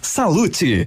Salute.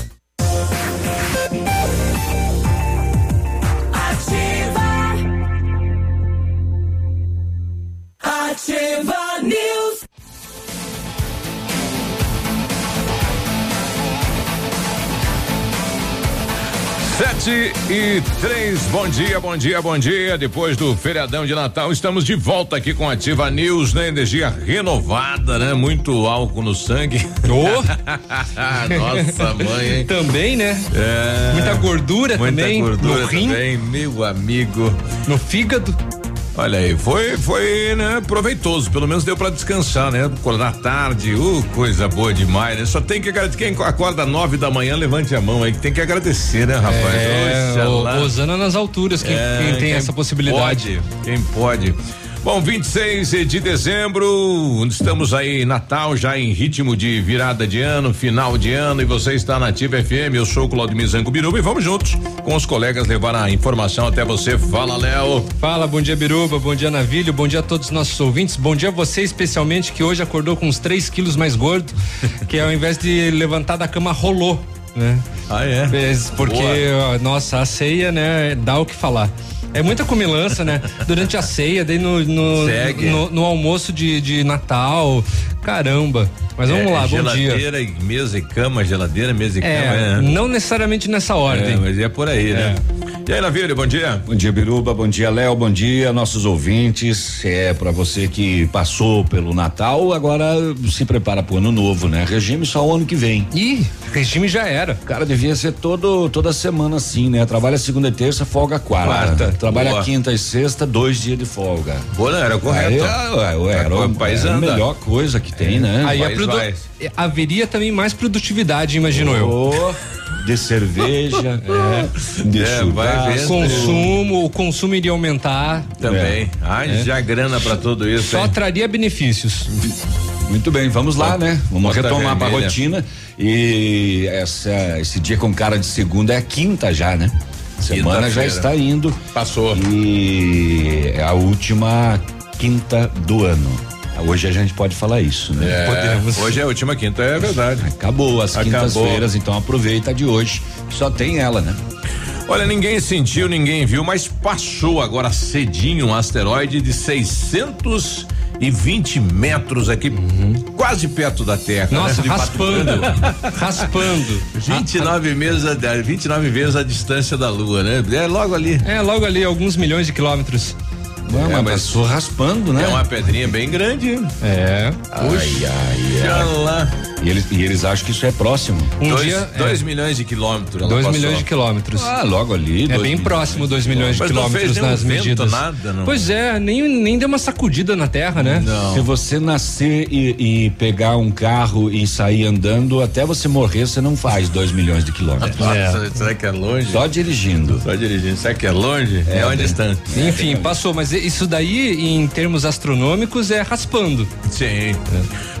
Sete e três, bom dia, bom dia, bom dia. Depois do feriadão de Natal, estamos de volta aqui com Ativa News, né? Energia renovada, né? Muito álcool no sangue. Oh. Nossa mãe, hein? Também, né? É. Muita gordura Muita também. gordura no rim, também, meu amigo. no fígado. Olha aí, foi, foi, né, proveitoso, pelo menos deu pra descansar, né? Acordar tarde, uh, coisa boa demais, né? Só tem que agradecer, quem acorda nove da manhã, levante a mão aí, que tem que agradecer, né, rapaz? É, Oxa o, lá. Osana nas alturas, quem, É, quem tem essa possibilidade. Pode, quem pode. Bom, 26 de dezembro, estamos aí Natal, já em ritmo de virada de ano, final de ano, e você está na Ativa FM. Eu sou o Claudio Zango Biruba e vamos juntos com os colegas levar a informação até você. Fala, Léo. Fala, bom dia Biruba, bom dia Navilho, bom dia a todos os nossos ouvintes, bom dia a você especialmente que hoje acordou com uns 3 quilos mais gordo, que ao invés de levantar da cama rolou, né? Ah, é? Porque, ó, nossa, a ceia, né, dá o que falar. É muita comilança, né? Durante a ceia, daí no, no, Segue. no, no almoço de, de Natal. Caramba. Mas vamos É, lá, bom dia. Geladeira e mesa e cama, geladeira, mesa e É, cama. É, não necessariamente nessa É, ordem. mas é por aí, né? E aí, Navírio, bom dia. Bom dia, Biruba. Bom dia, Léo. Bom dia, nossos ouvintes. É para você que passou pelo Natal, agora se prepara pro ano novo, né? Regime só o ano que vem. Ih, regime já era. O cara devia ser todo toda semana assim, né? Trabalha segunda e terça, folga quarta. Quarta. Trabalha Boa. quinta e sexta, dois dias de folga. Boa, não, era correto. Aí, ué, era o país é a melhor coisa que tem, né? Aí a Vai, produ- é, haveria também mais produtividade, imagino eu. Ô, de cerveja, é, de É, vai churrasco. Consumo, o consumo iria aumentar. Também. Ai, já grana pra tudo isso, Só hein? traria benefícios. Muito bem, vamos lá, né? Vamos Bota retomar para a vermelha. rotina. E essa, esse dia com cara de segunda é a quinta já, né? Semana já está indo. Passou. E é a última quinta do ano. Hoje a gente pode falar isso, né? É, Podemos. Hoje é a última quinta, é verdade. Acabou as quintas-feiras, então aproveita de hoje. Só tem ela, né? Olha, ninguém sentiu, ninguém viu, mas passou agora cedinho um asteroide de 620 metros aqui, quase perto da Terra. Nossa, né? raspando. raspando. 29 meses, a, 29 vezes a distância da Lua, né? É logo ali. É, logo ali, alguns milhões de quilômetros. Não, É, mas mas- passou raspando, né? É uma pedrinha bem grande. hein? É. Ai, ai, ai. E eles, e eles acham que isso é próximo. Um dois, dia. dois é, milhões de quilômetros. dois milhões de quilômetros. Ah, logo ali. É dois bem próximo, 2 milhões de Mas não fez quilômetros nas vento, medidas. nada, não. Pois é, nem, nem deu uma sacudida na terra, né? Não. Se você nascer e, e pegar um carro e sair andando, até você morrer, você não faz dois milhões de quilômetros. Nossa, será que é longe? Só dirigindo. Só dirigindo. Será que é longe? É, uma bem. distância. Enfim, passou, mas isso daí, em termos astronômicos, é raspando. Sim.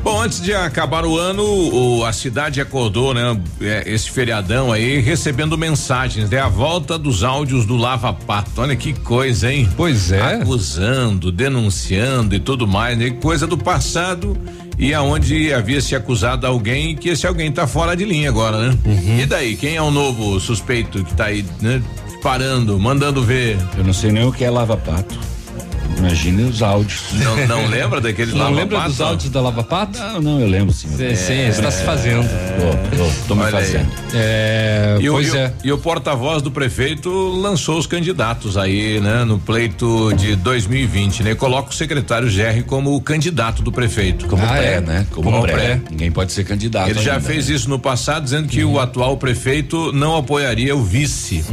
Bom, antes de acabar o ano, o- a cidade acordou, né? é, esse feriadão aí, recebendo mensagens, né? A volta dos áudios do Lava Pato. Olha que coisa, hein? Pois é. Acusando, denunciando e tudo mais, né? Coisa do passado e aonde havia se acusado alguém que esse alguém tá fora de linha agora, né? Uhum. E daí, quem é o novo suspeito que tá aí, né? Parando, mandando ver. Eu não sei nem o que é lava-pato. Imagine os áudios. Não, não lembra daquele Não lembra dos áudios da Lava Pato? Não, não, eu lembro sim. Sim, sim, está se fazendo. Tô, tô, tô me fazendo. É, E o, pois o- é. e o porta-voz do prefeito lançou os candidatos aí, né, no pleito de 2020, né? Coloca o secretário Gerri como o candidato do prefeito. Como Ah, pré, é? né? Como, Como pré. pré. Ninguém pode ser candidato. Ele já ainda, fez né? isso no passado, dizendo que o atual prefeito não apoiaria o vice.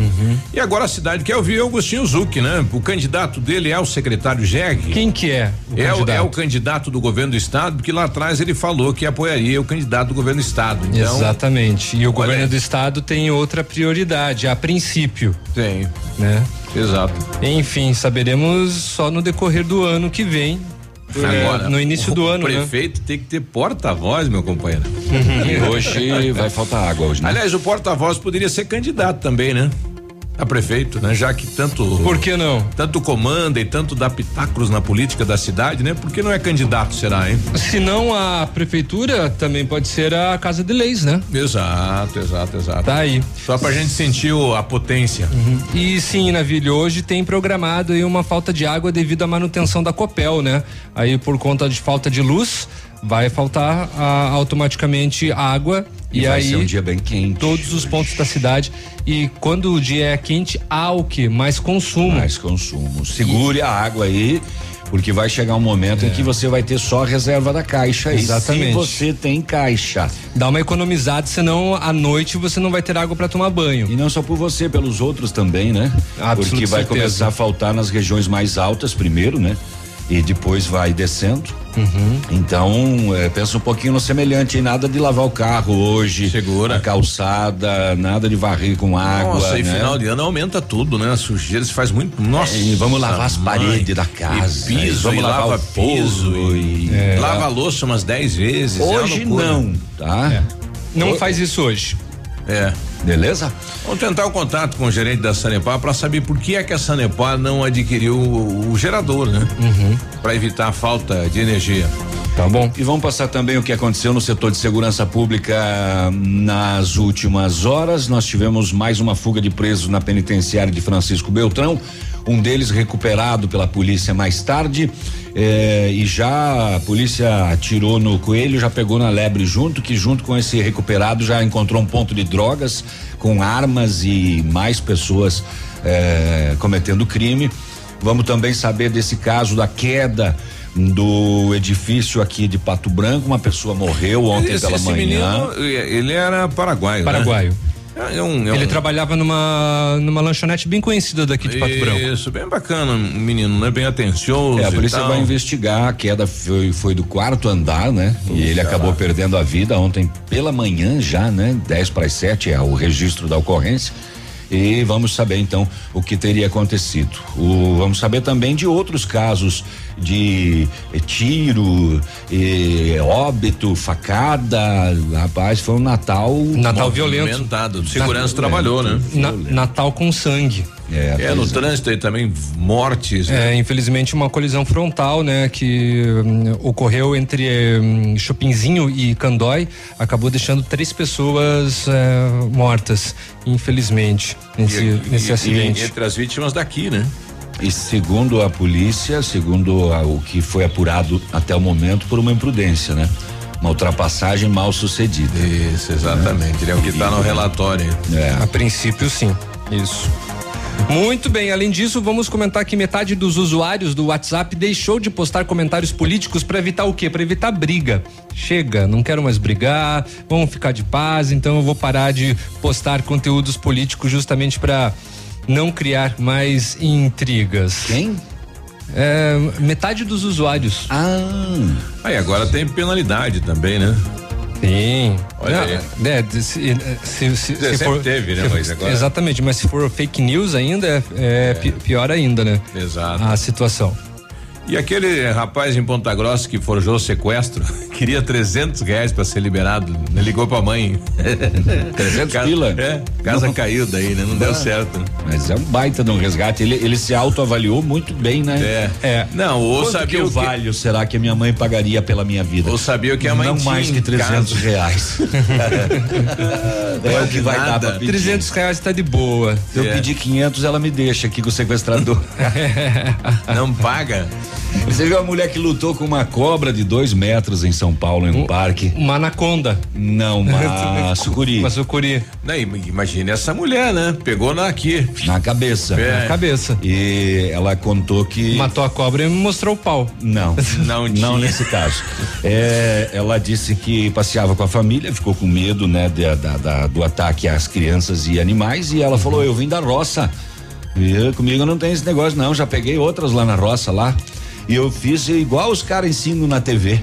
E agora a cidade quer ouvir Augustinho Zucchi, né? O candidato dele é o secretário Gerri. Quem que é o É o, candidato? é o candidato do governo do estado, porque lá atrás ele falou que apoiaria o candidato do governo do estado. Então, Exatamente. E o governo aí. do estado tem outra prioridade, a princípio, tem. né? Exato. Enfim, saberemos só no decorrer do ano que vem. é, Agora, no início o do ano, né? prefeito tem que ter porta-voz, meu companheiro. E hoje vai faltar água hoje, né? Aliás, o porta-voz poderia ser candidato também, né? A prefeito, né? Já que tanto Por que não? tanto comanda e tanto dá pitacos na política da cidade, né? Por que não é candidato, será, hein? Se não a prefeitura, também pode ser a Casa de Leis, né? Exato, exato, exato. Tá aí. Só pra gente sentir o- a potência. E sim, Navilho, hoje tem programado aí uma falta de água devido à manutenção da Copel, né? Aí por conta de falta de luz, vai faltar ah, automaticamente água e, vai aí ser um dia bem quente. todos os pontos da cidade e quando o dia é quente, há o que? Mais consumo. Mais consumo. Segure a água aí, porque vai chegar um momento em que você vai ter só a reserva da caixa. Exatamente. Se você tem caixa. Dá uma economizada, senão à noite você não vai ter água para tomar banho. E não só por você, pelos outros também, né? Absoluta porque vai certeza. começar a faltar nas regiões mais altas primeiro, né? E depois vai descendo. Uhum. Então, é, pensa um pouquinho no semelhante, hein? nada de lavar o carro hoje. Segura. A calçada, nada de varrer com água. Nossa, e né? final de ano aumenta tudo, né? A sujeira se faz muito. Nossa. É, e vamos lavar as mãe. paredes da casa. E piso, e vamos e lavar lava o piso. E, Lava a louça umas 10 vezes. é Hoje não, tá? Não faz isso hoje. É. Beleza? Vamos tentar o contato com o gerente da Sanepar para saber por que é que a Sanepar não adquiriu o, o gerador, né? Para evitar a falta de energia. Tá bom. E vamos passar também o que aconteceu no setor de segurança pública nas últimas horas. Nós tivemos mais uma fuga de presos na penitenciária de Francisco Beltrão. Um deles recuperado pela polícia mais tarde. Eh, e já a polícia atirou no coelho, já pegou na lebre junto, que junto com esse recuperado já encontrou um ponto de drogas com armas e mais pessoas eh, cometendo crime. Vamos também saber desse caso da queda do edifício aqui de Pato Branco. Uma pessoa morreu ontem esse, pela esse manhã. menino, ele era paraguaio. né? Paraguaio. É um, é Ele um, trabalhava numa numa lanchonete bem conhecida daqui de Pato Branco. Isso, bem bacana, um menino, né? Bem atencioso. É, a e polícia tal. vai investigar. A queda foi, foi do quarto andar, né? E ele acabou perdendo a vida ontem pela manhã já, né? 10 para as 7 é o registro da ocorrência. E vamos saber então o que teria acontecido. O, vamos saber também de outros casos de eh, tiro, eh, óbito, facada. Rapaz, foi um Natal. Natal violento. Segurança trabalhou, né? Na- Natal com sangue. É, É, no é. trânsito aí também, mortes. né? É, infelizmente uma colisão frontal, né, que hum, ocorreu entre hum, Chopinzinho e Candói, acabou deixando três pessoas é, mortas, infelizmente, nesse, E- nesse e- acidente. E entre as vítimas daqui, né? E segundo a polícia, segundo a- o que foi apurado até o momento, por uma imprudência, né? Uma ultrapassagem mal sucedida. Isso, exatamente. Ele é o que está no relatório. É. A princípio, sim. Isso. Muito bem, além disso, vamos comentar que metade dos usuários do WhatsApp deixou de postar comentários políticos para evitar o quê? Para evitar briga. Chega, não quero mais brigar, vamos ficar de paz, então eu vou parar de postar conteúdos políticos justamente para não criar mais intrigas. Quem? É, metade dos usuários. Ah, Aí agora tem penalidade também, né? Sim. Olha Não, aí. é, se, se, se, se sempre for, teve, né, se- mas agora- Exatamente, mas se for fake news ainda, é, é pi- pior ainda, né? Exato. A situação. E aquele rapaz em Ponta Grossa que forjou o sequestro, queria 300 reais pra ser liberado. Ligou pra mãe. 300 casa, pila? É, casa caiu daí, né? Não deu certo. Mas é um baita de um resgate. Ele, ele se autoavaliou muito bem, né? É. É. Não, ou Quanto sabia que o eu que, valho será que a minha mãe pagaria pela minha vida? ou sabia o que a mãe Não tinha mais que em 300 casa. reais. é o que vai dar Nada. pra pedir. 300 reais tá de boa. Se eu É. pedir 500, ela me deixa aqui com o sequestrador. Não paga? Você viu a mulher que lutou com uma cobra de dois metros em São Paulo, em um parque? Uma anaconda. Não, uma sucuri. Uma sucuri Não, im- imagine essa mulher, né? Pegou na aqui. Na cabeça. É. na cabeça. E ela contou que. Matou a cobra e me mostrou o pau. Não, Não não tinha. nesse caso. É, ela disse que passeava com a família, ficou com medo, né, da- da- da- do ataque às crianças e animais e ela falou: eu vim da roça. Eu, comigo não tem esse negócio não, já peguei outras lá na roça lá e eu fiz igual os caras ensinam na TV.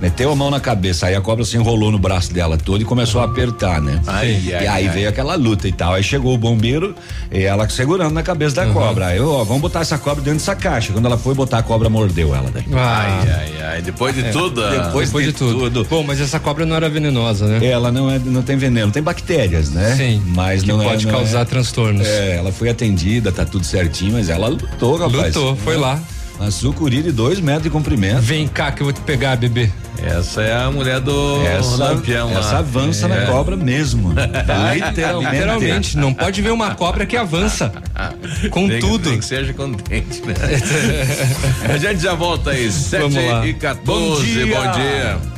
Meteu a mão na cabeça, aí a cobra se enrolou no braço dela todo e começou a apertar, né? Ai, e ai, aí ai. veio aquela luta e tal. Aí chegou o bombeiro e ela segurando na cabeça da cobra. Aí, ó, vamos botar essa cobra dentro dessa caixa. Quando ela foi botar a cobra, mordeu ela daí. Ah, Ai, ai, ai. Depois de tudo. ah, Depois depois de de tudo. tudo. Bom, mas essa cobra não era venenosa, né? Ela não é, não tem veneno, tem bactérias, né? Sim. Mas que não pode é, não causar É, transtornos. é, ela foi atendida, tá tudo certinho, mas ela lutou, rapaz. Lutou, foi lá. Uma sucuri de dois metros de comprimento. Vem cá que eu vou te pegar, bebê. Essa é a mulher do Essa, Lampião lá. essa avança É. na cobra mesmo. Literalmente. Literalmente, não pode ver uma cobra que avança. Com Tem tudo. tem que seja contente, né? a gente já volta aí, 7 Vamos lá. e 14. Bom dia. Bom dia.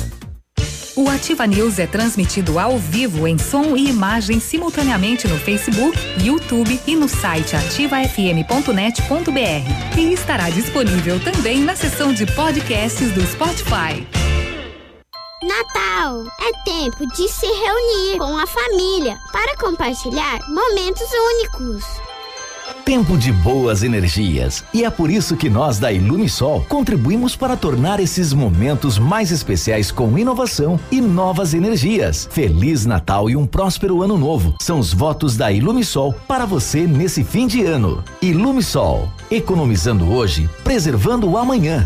O Ativa News é transmitido ao vivo em som e imagem simultaneamente no Facebook, YouTube e no site ativafm.net.br. E estará disponível também na seção de podcasts do Spotify. Natal é tempo de se reunir com a família para compartilhar momentos únicos. Tempo de boas energias. E é por isso que nós da Ilumisol contribuímos para tornar esses momentos mais especiais com inovação e novas energias. Feliz Natal e um próspero ano novo. São os votos da Ilumisol para você nesse fim de ano. Ilumisol, economizando hoje, preservando o amanhã.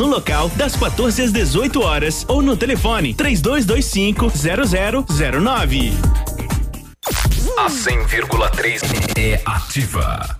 no local das 14 às 18 horas ou no telefone 3225 0009. A 100,3 é ativa.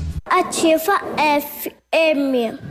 Ativa FM.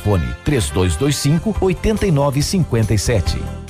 3225 8957.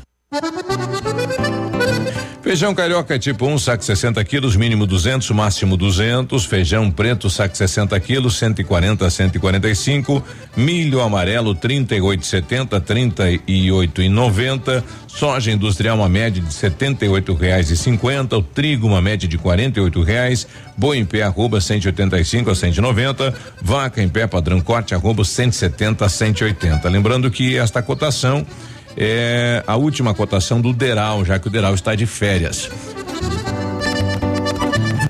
Feijão carioca tipo 1, um, saco 60 quilos, mínimo 200, máximo 200. Feijão preto, saco 60 quilos, 140 a 145. Milho amarelo, 38,70, 38,90. Soja industrial, uma média de 78 reais e 50. O trigo, uma média de 48 reais. Boi em pé, arroba 185 a 190. Vaca em pé, padrão corte, arroba 170 a 180. Lembrando que esta cotação é a última cotação do Deral, já que o Deral está de férias.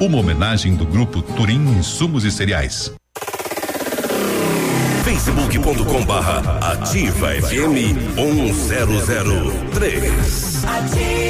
Uma homenagem do grupo Turim Insumos e Cereais. facebook.com barra ativa FM 1003. Ativa.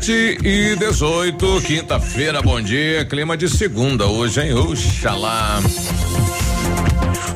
Sete e dezoito, quinta-feira, bom dia, clima de segunda hoje, hein? Oxalá.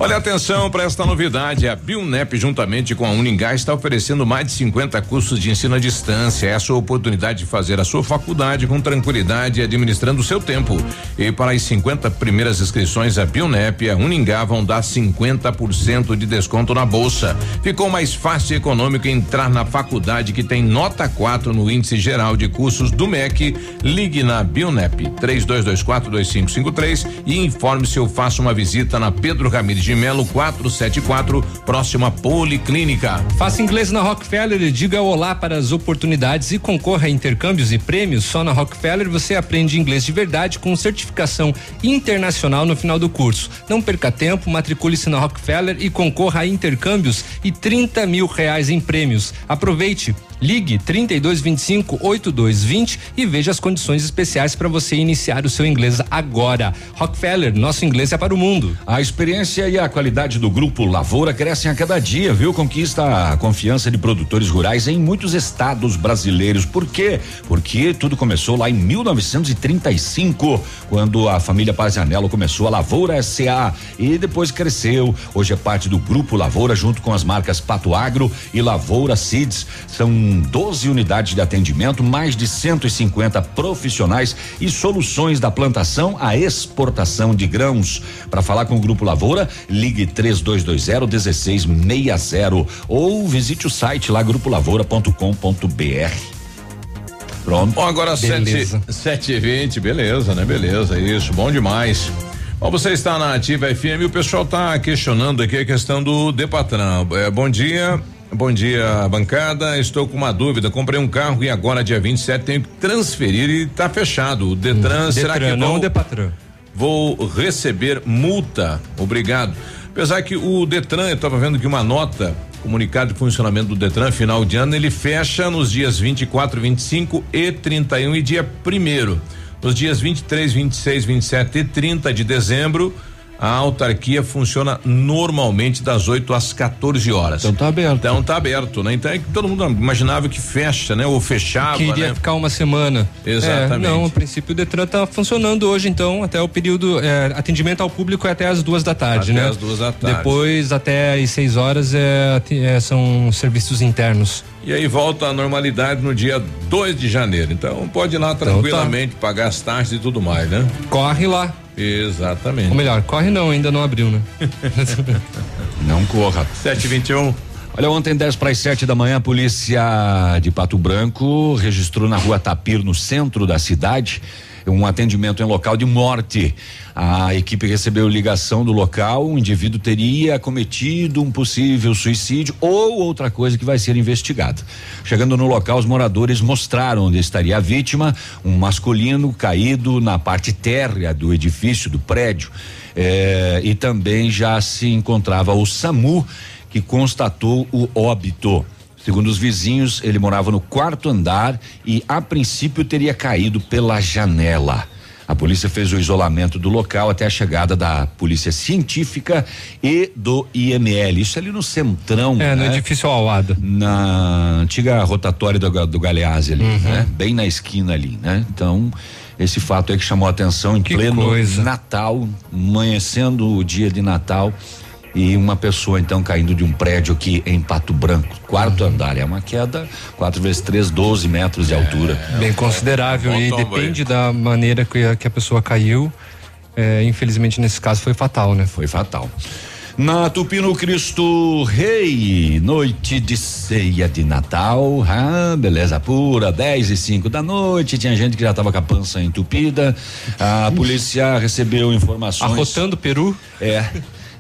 Olha atenção para esta novidade. A Bionep, juntamente com a Uningá, está oferecendo mais de 50 cursos de ensino à distância. É a sua oportunidade de fazer a sua faculdade com tranquilidade e administrando o seu tempo. E para as 50 primeiras inscrições, a Bionep e a Uningá vão dar 50% de desconto na bolsa. Ficou mais fácil e econômico entrar na faculdade que tem nota 4 no índice geral de cursos do MEC. Ligue na Bionep 32242553 e informe-se ou faça uma visita na Pedro Ramires de Melo 474, próxima Policlínica. Faça inglês na Rockefeller e diga olá para as oportunidades e concorra a intercâmbios e prêmios. Só na Rockefeller você aprende inglês de verdade com certificação internacional no final do curso. Não perca tempo, matricule-se na Rockefeller e concorra a intercâmbios e 30 mil reais em prêmios. Aproveite. Ligue 3225 8220 e veja as condições especiais para você iniciar o seu inglês agora. Rockefeller, nosso inglês é para o mundo. A experiência e a qualidade do grupo Lavoura crescem a cada dia, viu? Conquista a confiança de produtores rurais em muitos estados brasileiros. Por quê? Porque tudo começou lá em 1935, quando a família Pazianello começou a Lavoura SA e depois cresceu. Hoje é parte do grupo Lavoura junto com as marcas Pato Agro e Lavoura Seeds. São 12 unidades de atendimento, mais de 150 profissionais e soluções da plantação à exportação de grãos. Para falar com o Grupo Lavoura, ligue 3220 1660 ou visite o site lá grupolavoura.com.br. Pronto. Bom, agora sete, sete e vinte, beleza, né? Beleza, isso, bom demais. Ó, você está na Ativa FM e o pessoal está questionando aqui a questão do Depatran. É, bom dia. Bom dia, bancada. Estou com uma dúvida. Comprei um carro e agora, dia 27, tenho que transferir e está fechado. O Detran, Hum, será Detran, que não vou, Depatran. vou receber multa? Obrigado. Apesar que o Detran, eu estava vendo que uma nota, comunicado de funcionamento do Detran, final de ano, ele fecha nos dias 24, 25 e 31 e dia primeiro. Nos dias 23, 26, 27 e 30 de dezembro, a autarquia funciona normalmente das 8 às 14 horas. Então tá aberto. Então tá aberto, né? Então é que todo mundo imaginava que fecha, né? Ou fechava, Que iria né? ficar uma semana. Exatamente. É, não, a princípio o Detran tá funcionando hoje, então, até o período. é, atendimento ao público é até as duas da tarde, Até né? as duas da tarde. Depois, até às seis horas, é, é, são serviços internos. E aí volta à normalidade no dia 2 de janeiro. Então pode ir lá tá. tranquilamente, pagar as taxas e tudo mais, né? Corre lá. Exatamente. Ou melhor, corre não, ainda não abriu, né? Não corra. 721. Olha, ontem, 10 para as 7 da manhã, a polícia de Pato Branco registrou na rua Tapir, no centro da cidade, um atendimento em local de morte. A equipe recebeu ligação do local, o indivíduo teria cometido um possível suicídio ou outra coisa que vai ser investigada. Chegando no local, os moradores mostraram onde estaria a vítima, um masculino caído na parte térrea do edifício, do prédio. Eh, e também já se encontrava o SAMU, que constatou o óbito. Segundo os vizinhos, ele morava no quarto andar e, a princípio, teria caído pela janela. A polícia fez o isolamento do local até a chegada da polícia científica e do IML. Isso ali no centrão. É, no né? edifício Alada. Na antiga rotatória do, do Galeazzi ali, Uhum. né? Bem na esquina ali, né? Então, esse fato aí que chamou a atenção em pleno coisa. Natal, amanhecendo o dia de Natal e uma pessoa então caindo de um prédio aqui em Pato Branco, quarto Uhum. andar, é uma queda 4 vezes 3, 12 metros de altura. Bem considerável Bom e tombo aí. depende da maneira que a, que a pessoa caiu. É, infelizmente, nesse caso, foi fatal, né? Foi fatal. Na Tupino Cristo Rei, noite de ceia de Natal, ah, beleza pura, 10 e 5 da noite, tinha gente que já estava com a pança entupida, a polícia recebeu informações. Arrotando Peru? É,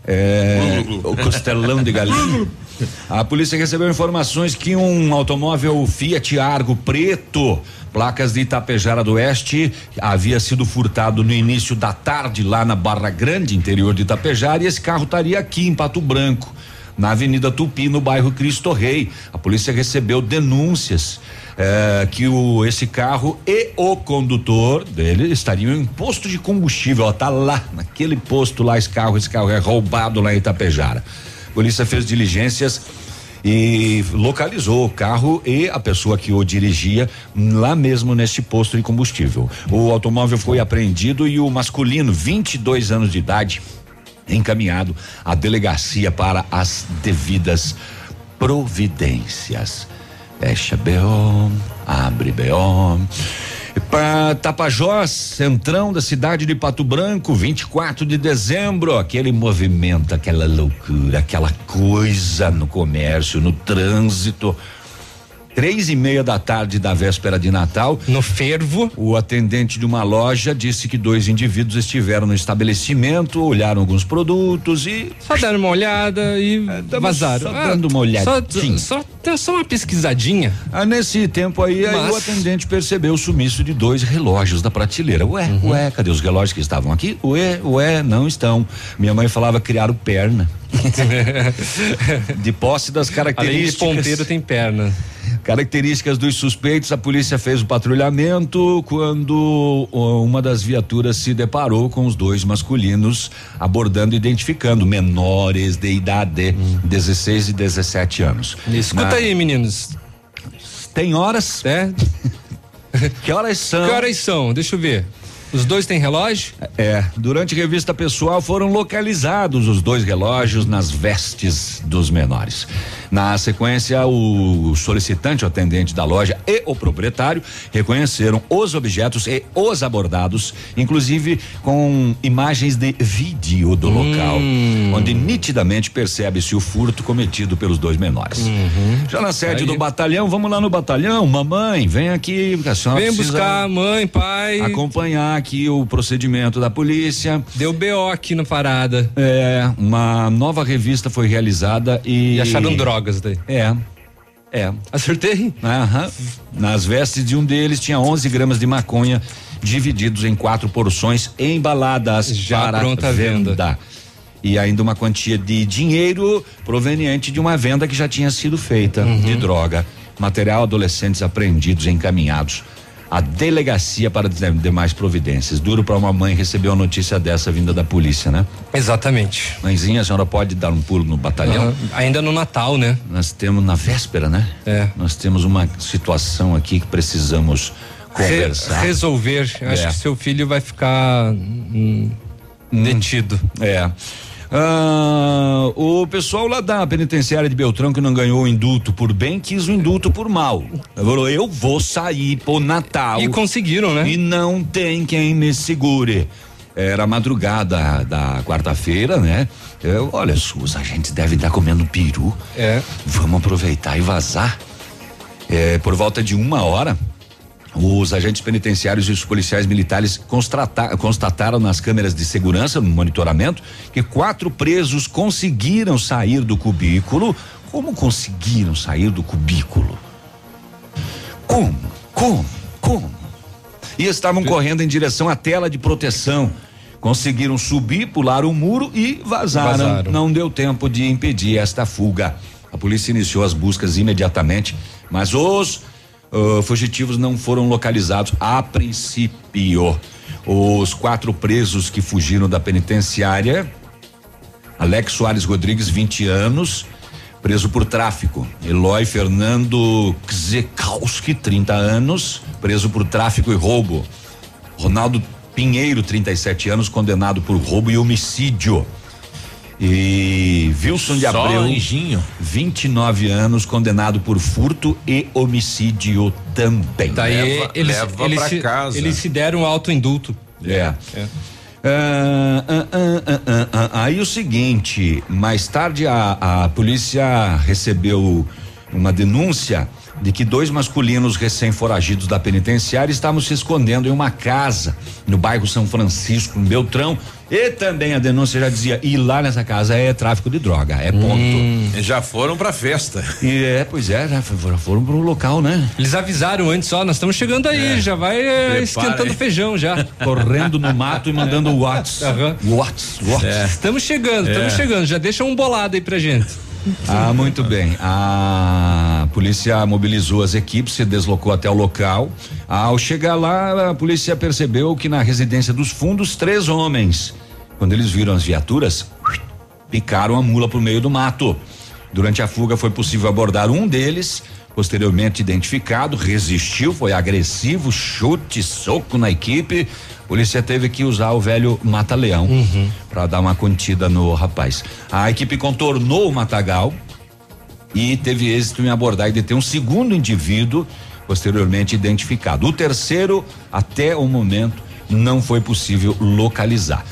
é o costelão de galinha. A polícia recebeu informações que um automóvel Fiat Argo preto, placas de Itapejara do Oeste, havia sido furtado no início da tarde lá na Barra Grande, interior de Itapejara, e esse carro estaria aqui em Pato Branco, na Avenida Tupi, no bairro Cristo Rei. A polícia recebeu denúncias eh, que o esse carro e o condutor dele estariam em posto de combustível, ó, tá lá naquele posto lá esse carro, esse carro é roubado lá em Itapejara. A polícia fez diligências e localizou o carro e a pessoa que o dirigia lá mesmo neste posto de combustível. O automóvel foi apreendido e o masculino, 22 anos de idade, encaminhado à delegacia para as devidas providências. Fecha BO, abre BO. Para Tapajós, centrão da cidade de Pato Branco, 24 de dezembro, aquele movimento, aquela loucura, aquela coisa no comércio, no trânsito. Três e meia da tarde da véspera de Natal. No fervo. O atendente de uma loja disse que dois indivíduos estiveram no estabelecimento, olharam alguns produtos e. Só deram uma olhada e vazaram. Só dando uma olhadinha. Só, só, só uma pesquisadinha. Ah, nesse tempo aí, aí Mas- o atendente percebeu o sumiço de dois relógios da prateleira. Ué, Uhum. ué, cadê os relógios que estavam aqui? Ué, ué, não estão. Minha mãe falava criaram perna. de posse das Além de características. ponteiro, tem perna. Características dos suspeitos, a polícia fez o patrulhamento quando uma das viaturas se deparou com os dois masculinos abordando e identificando menores de idade, 16 e 17 anos. Escuta Na- aí, meninos. Tem horas? É. Que horas são? Que horas são? Deixa eu ver. Os dois têm relógio? É, durante revista pessoal foram localizados os dois relógios nas vestes dos menores. Na sequência, o solicitante, o atendente da loja e o proprietário reconheceram os objetos e os abordados, inclusive com imagens de vídeo do local, onde nitidamente percebe-se o furto cometido pelos dois menores. Já na sede Aí. do batalhão, vamos lá no batalhão, mamãe, vem aqui, a senhora Vem buscar mãe, pai. acompanhar aqui o procedimento da polícia. Deu BO aqui na parada. É, uma nova revista foi realizada e. E acharam drogas daí. É. É. Acertei? Aham. Nas vestes de um deles tinha 11 gramas de maconha divididos em quatro porções embaladas Já para pronta venda. venda. E ainda uma quantia de dinheiro proveniente de uma venda que já tinha sido feita Uhum. de droga. Material adolescentes apreendidos e encaminhados à delegacia para de- demais providências. Duro para uma mãe receber uma notícia dessa vinda da polícia, né? Exatamente. Mãezinha, a senhora pode dar um pulo no batalhão? Aham. Ainda no Natal, né? Nós temos na véspera, né? É. Nós temos uma situação aqui que precisamos conversar. Re- resolver. Acho É. que seu filho vai ficar hum, detido. É. Ah, o pessoal lá da penitenciária de Beltrão que não ganhou o indulto por bem quis o indulto por mal. Falou, eu vou sair pro Natal. E conseguiram, né? E não tem quem me segure. Era madrugada da quarta-feira, né? Eu, olha, os agentes devem estar comendo peru. É. Vamos aproveitar e vazar. É, por volta de uma hora, os agentes penitenciários e os policiais militares constata- constataram nas câmeras de segurança, no monitoramento, que quatro presos conseguiram sair do cubículo. Como conseguiram sair do cubículo? Como? Como? Como? E estavam correndo em direção à tela de proteção. Conseguiram subir, pular o muro e vazaram. Vazaram. Não deu tempo de impedir esta fuga. A polícia iniciou as buscas imediatamente, mas os ah, fugitivos não foram localizados a princípio. Os quatro presos que fugiram da penitenciária Alex Soares Rodrigues, 20 anos, preso por tráfico. Eloy Fernando Kzekowski, 30 anos, preso por tráfico e roubo. Ronaldo Pinheiro, 37 anos, condenado por roubo e homicídio. E Wilson de Abreu, anjinho. 29 anos, condenado por furto e homicídio também. Daí Leva- eles, leva eles, pra se, casa. eles se deram autoindulto. É. Ah, ah, ah, ah. Aí o seguinte, mais tarde a, a polícia recebeu uma denúncia de que dois masculinos recém-foragidos da penitenciária estavam se escondendo em uma casa no bairro São Francisco, em Beltrão. E também a denúncia já dizia: e lá nessa casa é tráfico de droga, é ponto. Já foram pra festa. E é, pois é, já foram, foram pro local, né? Eles avisaram antes, ó, nós estamos chegando aí, já vai eh, Prepara esquentando aí. feijão já. Correndo no mato e mandando whats. Aham. Whats, whats. É. Estamos chegando, estamos É. chegando, já deixa um bolado aí pra gente. Ah, muito bem. A polícia mobilizou as equipes, se deslocou até o local. Ao chegar lá, a polícia percebeu que na residência dos fundos, três homens, quando eles viram as viaturas, picaram a mula pro meio do mato. Durante a fuga foi possível abordar um deles, posteriormente identificado, resistiu, foi agressivo, chute, soco na equipe. A polícia teve que usar o velho mata-leão para dar uma contida no rapaz. A equipe contornou o matagal e teve êxito em abordar e deter um segundo indivíduo, posteriormente identificado. O terceiro, até o momento, não foi possível localizar.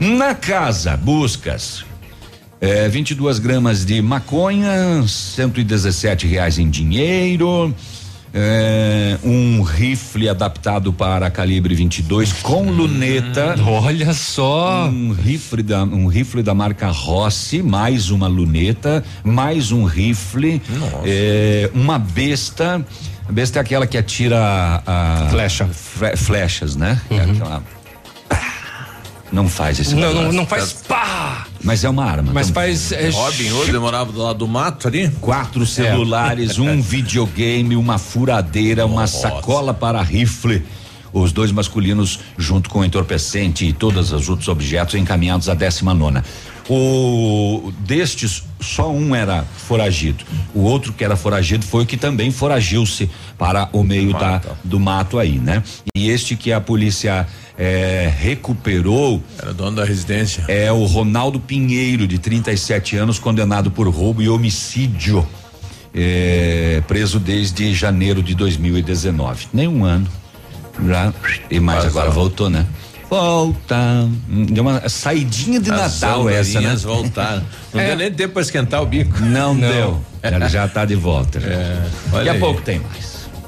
Na casa, buscas. É, 22 gramas de maconha, 117 reais em dinheiro, é, um rifle adaptado para calibre 22 com luneta. Olha só. Um rifle da um rifle da marca Rossi, mais uma luneta, mais um rifle, é, uma besta. A besta é aquela que atira a Flecha. fre- flechas, né? É aquela- não faz esse Não, não, não faz pá! Mas é uma arma. Mas faz. é, Robin Hood demorava do lado do mato ali. Quatro celulares, um videogame, uma furadeira, uma sacola para rifle. Os dois masculinos, junto com o entorpecente e todos os outros objetos, encaminhados à 19 nona. O destes, só um era foragido. O outro que era foragido foi o que também foragiu-se para o meio da, do mato aí, né? E este que a polícia eh, recuperou Era dono da residência. é o Ronaldo Pinheiro, de 37 anos, condenado por roubo e homicídio. É, preso desde janeiro de 2019. Nem um ano. Já, e mais Vazou. agora voltou, né? Volta. Deu uma saidinha de As Natal essa, né? voltaram. Não deu nem tempo pra esquentar o bico. Não, deu. Ele já tá de volta. já. É, Daqui a aí. pouco tem mais.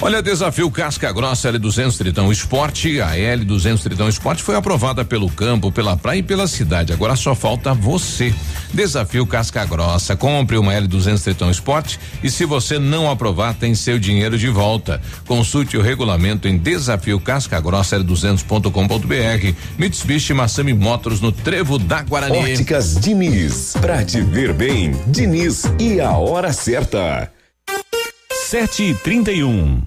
Olha, desafio Casca Grossa L200 Tritão Esporte. A L200 Tritão Esporte foi aprovada pelo campo, pela praia e pela cidade. Agora só falta você. Desafio Casca Grossa. Compre uma L200 Tritão Esporte e se você não aprovar, tem seu dinheiro de volta. Consulte o regulamento em desafio Casca Grossa L200.com.br. Mitsubishi Massami Motors no Trevo da Guarani. Óticas Diniz. Pra te ver bem, Diniz e a hora certa. Sete e trinta e um.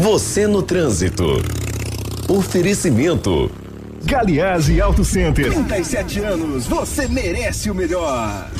Você no trânsito. Oferecimento. Galiase Auto Center. 37 anos, você merece o melhor.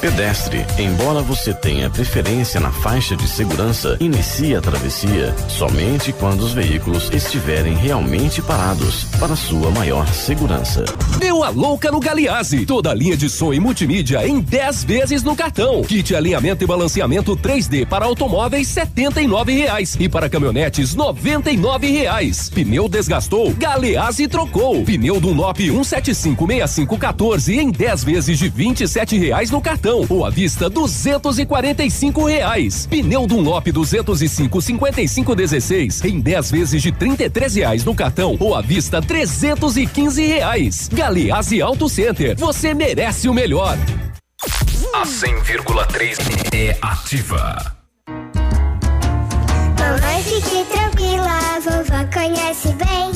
Pedestre, embora você tenha preferência na faixa de segurança, inicie a travessia somente quando os veículos estiverem realmente parados para sua maior segurança. Deu a louca no Galiase. Toda a linha de som e multimídia em 10 vezes no cartão. Kit alinhamento e balanceamento 3D para automóveis 79 reais e para caminhonetes 99 reais. Pneu desgastou, Galeazzi trocou. Pneu Dunlop 1756514 em 10 vezes de 27 reais no cartão ou à vista 245 reais. Pneu Dunlop 205 55 16 em 10 vezes de 33 reais no cartão ou à vista 315 reais. Galeazzi Auto Center, você merece o melhor. A 100,3 é ativa. Mamãe, fique tranquila, vovó conhece bem.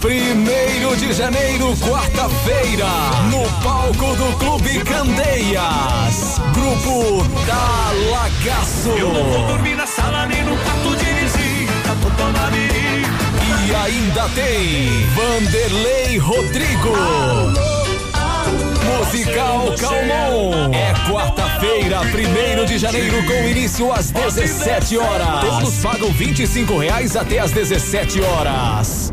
Primeiro de janeiro, quarta-feira, no palco do Clube Candeias. Grupo Talagaço. Eu não vou dormir na sala nem no quarto de visita, tomar E ainda tem Vanderlei Rodrigo. Musical Calmon. É quarta-feira, primeiro de janeiro, com início às 17 horas. Todos pagam 25 reais até às 17 horas.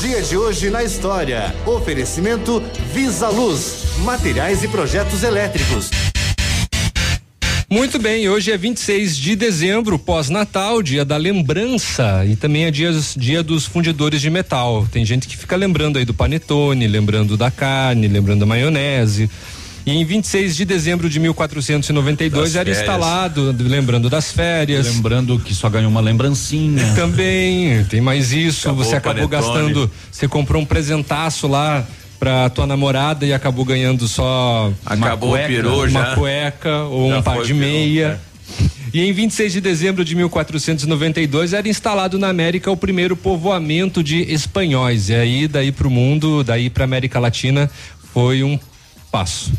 dia de hoje na história. Oferecimento Visa Luz, materiais e projetos elétricos. Muito bem, hoje é 26 de dezembro, pós-natal, dia da lembrança e também é dia, dia dos fundidores de metal. Tem gente que fica lembrando aí do panetone, lembrando da carne, lembrando da maionese. E em 26 de dezembro de 1492 Das era férias. instalado, lembrando das férias. Lembrando que só ganhou uma lembrancinha. Também, tem mais isso. Acabou você o acabou gastando, você comprou um presentaço lá pra tua namorada e acabou ganhando só Acabou uma o cueca, uma já. cueca ou Já um par de o peru, meia. E em 26 de dezembro de 1492 era instalado na América o primeiro povoamento de espanhóis. E aí daí pro mundo, daí pra América Latina foi um passo.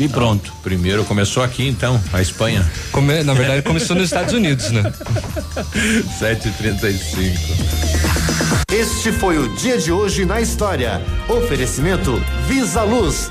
E pronto. Primeiro começou aqui então, a Espanha. Come- na verdade, começou nos Estados Unidos, né? 7h35. Este foi o dia de hoje na história. Oferecimento Visa Luz.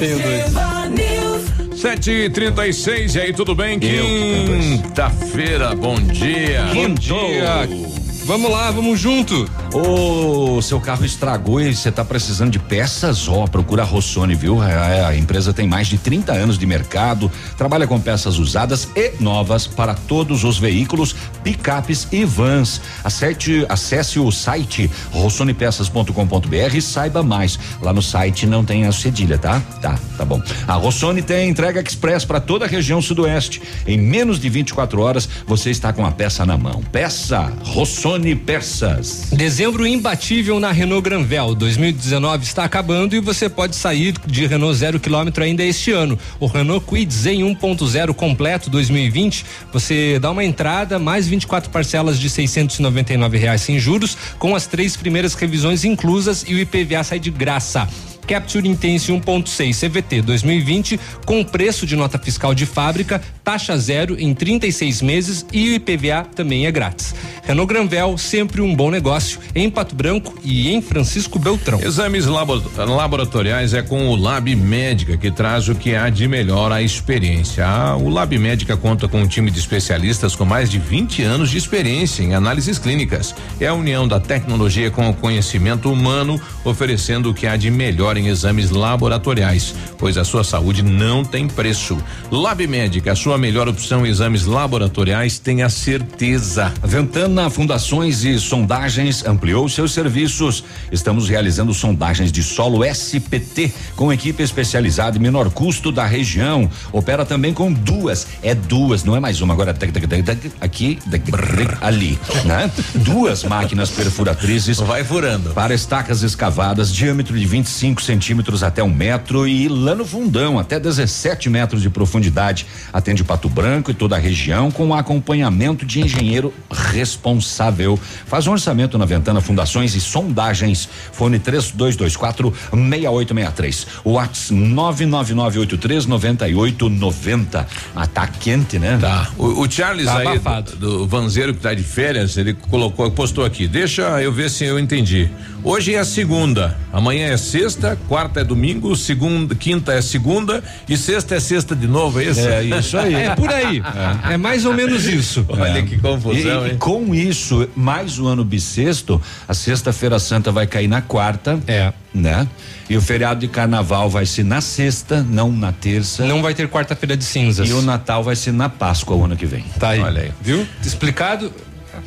Tenho dois. 7h36, e aí, tudo bem? Quinta-feira, bom dia. Bom dia. Vamos lá, vamos junto. Ô, seu carro estragou e você tá precisando de peças? Ó, procura a Rossoni, viu? A, a empresa tem mais de 30 anos de mercado, trabalha com peças usadas e novas para todos os veículos, picapes e vans. Acesse, acesse o site rossonepeças.com.br e saiba mais. Lá no site não tem a cedilha, tá? Tá, tá bom. A Rossoni tem entrega express para toda a região sudoeste. Em menos de 24 horas você está com a peça na mão. Peça Rossoni Peças. Dezembro imbatível na Renault Granvel. 2019 está acabando e você pode sair de Renault zero quilômetro ainda este ano. O Renault Kwid Zen 1.0 completo 2020, você dá uma entrada mais 24 parcelas de 699 reais sem juros, com as três primeiras revisões inclusas e o IPVA sai de graça. Capture Intense 1.6 CVT 2020 com preço de nota fiscal de fábrica, taxa zero em 36 meses e o IPVA também é grátis. Renault Granvel, sempre um bom negócio em Pato Branco e em Francisco Beltrão. Exames labo- laboratoriais é com o Lab Médica que traz o que há de melhor à experiência. Ah, o Lab Médica conta com um time de especialistas com mais de 20 anos de experiência em análises clínicas. É a união da tecnologia com o conhecimento humano, oferecendo o que há de melhor em exames laboratoriais, pois a sua saúde não tem preço. Lab Médica, a sua melhor opção em exames laboratoriais, tenha certeza. Ventana Fundações e Sondagens ampliou seus serviços. Estamos realizando sondagens de solo SPT com equipe especializada e menor custo da região. Opera também com duas, é duas, não é mais uma agora aqui, ali, né? Duas máquinas perfuratrizes. Vai furando. Para estacas escavadas, diâmetro de 25 centímetros até um metro e lano fundão até 17 metros de profundidade. Atende Pato Branco e toda a região com acompanhamento de engenheiro responsável. Faz um orçamento na Ventana Fundações e Sondagens. Fone 3224 6863. WhatsApp 99983 9890. Ah, tá quente, né? Tá. O, o Charles Tá aí, abafado. do, do Vanzeiro que tá de férias, ele colocou, postou aqui. Deixa eu ver se eu entendi. Hoje é segunda, amanhã é sexta, quarta é domingo, segunda, quinta é segunda e sexta é sexta de novo, é isso? É isso aí. É por aí. É, mais ou menos isso. Olha que confusão, E- e hein? com isso, mais o ano bissexto, a sexta-feira santa vai cair na quarta. É. Né? E o feriado de carnaval vai ser na sexta, não na terça. Não vai ter quarta-feira de cinzas. E o Natal vai ser na Páscoa o ano que vem. Tá aí. Olha aí. Viu? Explicado?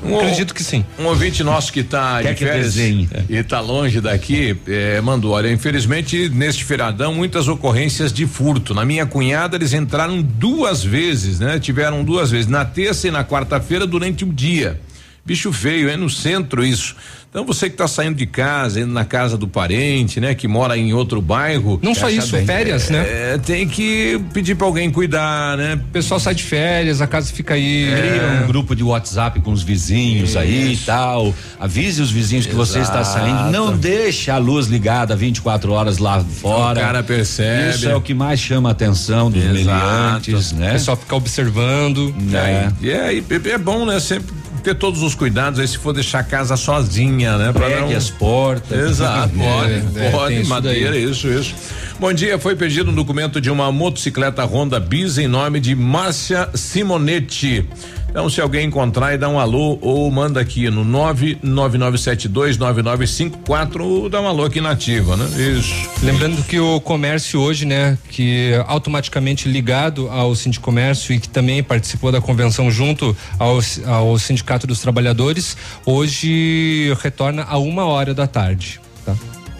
Um- Acredito que sim. Um ouvinte nosso que está Quer de que férias desenhe? e está longe daqui, eh, mandou, olha, infelizmente neste feriadão muitas ocorrências de furto. Na minha cunhada eles entraram duas vezes, né? Tiveram duas vezes, na terça e na quarta-feira durante o dia. Bicho feio, é no centro isso. Então você que está saindo de casa, indo na casa do parente, né? Que mora em outro bairro. Não só isso, bem. férias, né? É, tem que pedir para alguém cuidar, né? O pessoal sai de férias, a casa fica aí. Cria um grupo de WhatsApp com os vizinhos aí e tal. Avise os vizinhos que você está Exato. saindo. Não deixe a luz ligada 24 horas lá fora. O cara percebe. Isso é o que mais chama a atenção dos Exato. meliantes, O né? pessoal fica observando. É. E é, e é bom, né? Sempre ter todos os cuidados aí se for deixar a casa sozinha, né? Pra Pregue não- as portas. Exato, pode, É, é, pode, tem isso madeira, isso, isso. Bom dia, foi pedido um documento de uma motocicleta Honda Bis em nome de Márcia Simonetti. Então, se alguém encontrar e dá um alô ou manda aqui no 999729954 ou dá um alô aqui na ativa, né? Isso. Lembrando que o comércio hoje, né, que é automaticamente ligado ao Sindicomércio e que também participou da convenção junto ao, ao Sindicato dos Trabalhadores, hoje retorna a uma hora da tarde. Tá?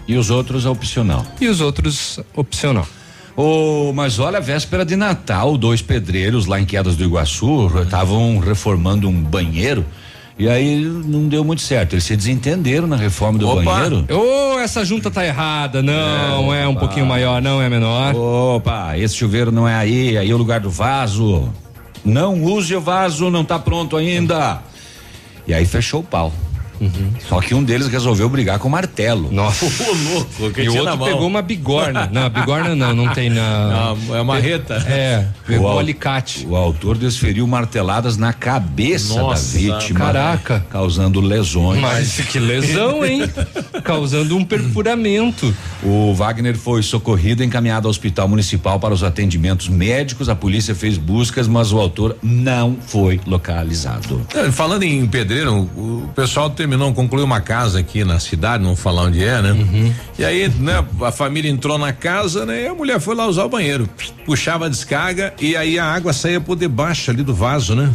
E os outros é opcional. E os outros opcional. Ô, mas olha, véspera de Natal, dois pedreiros lá em Quedas do Iguaçu estavam reformando um banheiro e aí não deu muito certo. Eles se desentenderam na reforma do banheiro. Ô, essa junta tá errada, não, é, um opa. pouquinho maior, não é menor. Opa, esse chuveiro não é aí, aí é o lugar do vaso. Não use o vaso, não tá pronto ainda. E aí fechou o pau. Só que um deles resolveu brigar com o martelo. Nossa. louco, que E o outro mão. pegou uma bigorna. Não, bigorna não, não tem na. Não, é marreta. É, pegou um alicate. O autor desferiu marteladas na cabeça Nossa, da vítima. caraca. Causando lesões. Mas que lesão, hein? Causando um perfuramento. O Wagner foi socorrido e encaminhado ao hospital municipal para os atendimentos médicos. A polícia fez buscas, mas o autor não foi localizado. É, Falando em pedreiro, o pessoal terminou, concluiu uma casa aqui na cidade, não vou falar onde é, né? E aí, né, a família entrou na casa, né? E a mulher foi lá usar o banheiro. Puxava a descarga e aí a água saía por debaixo ali do vaso, né?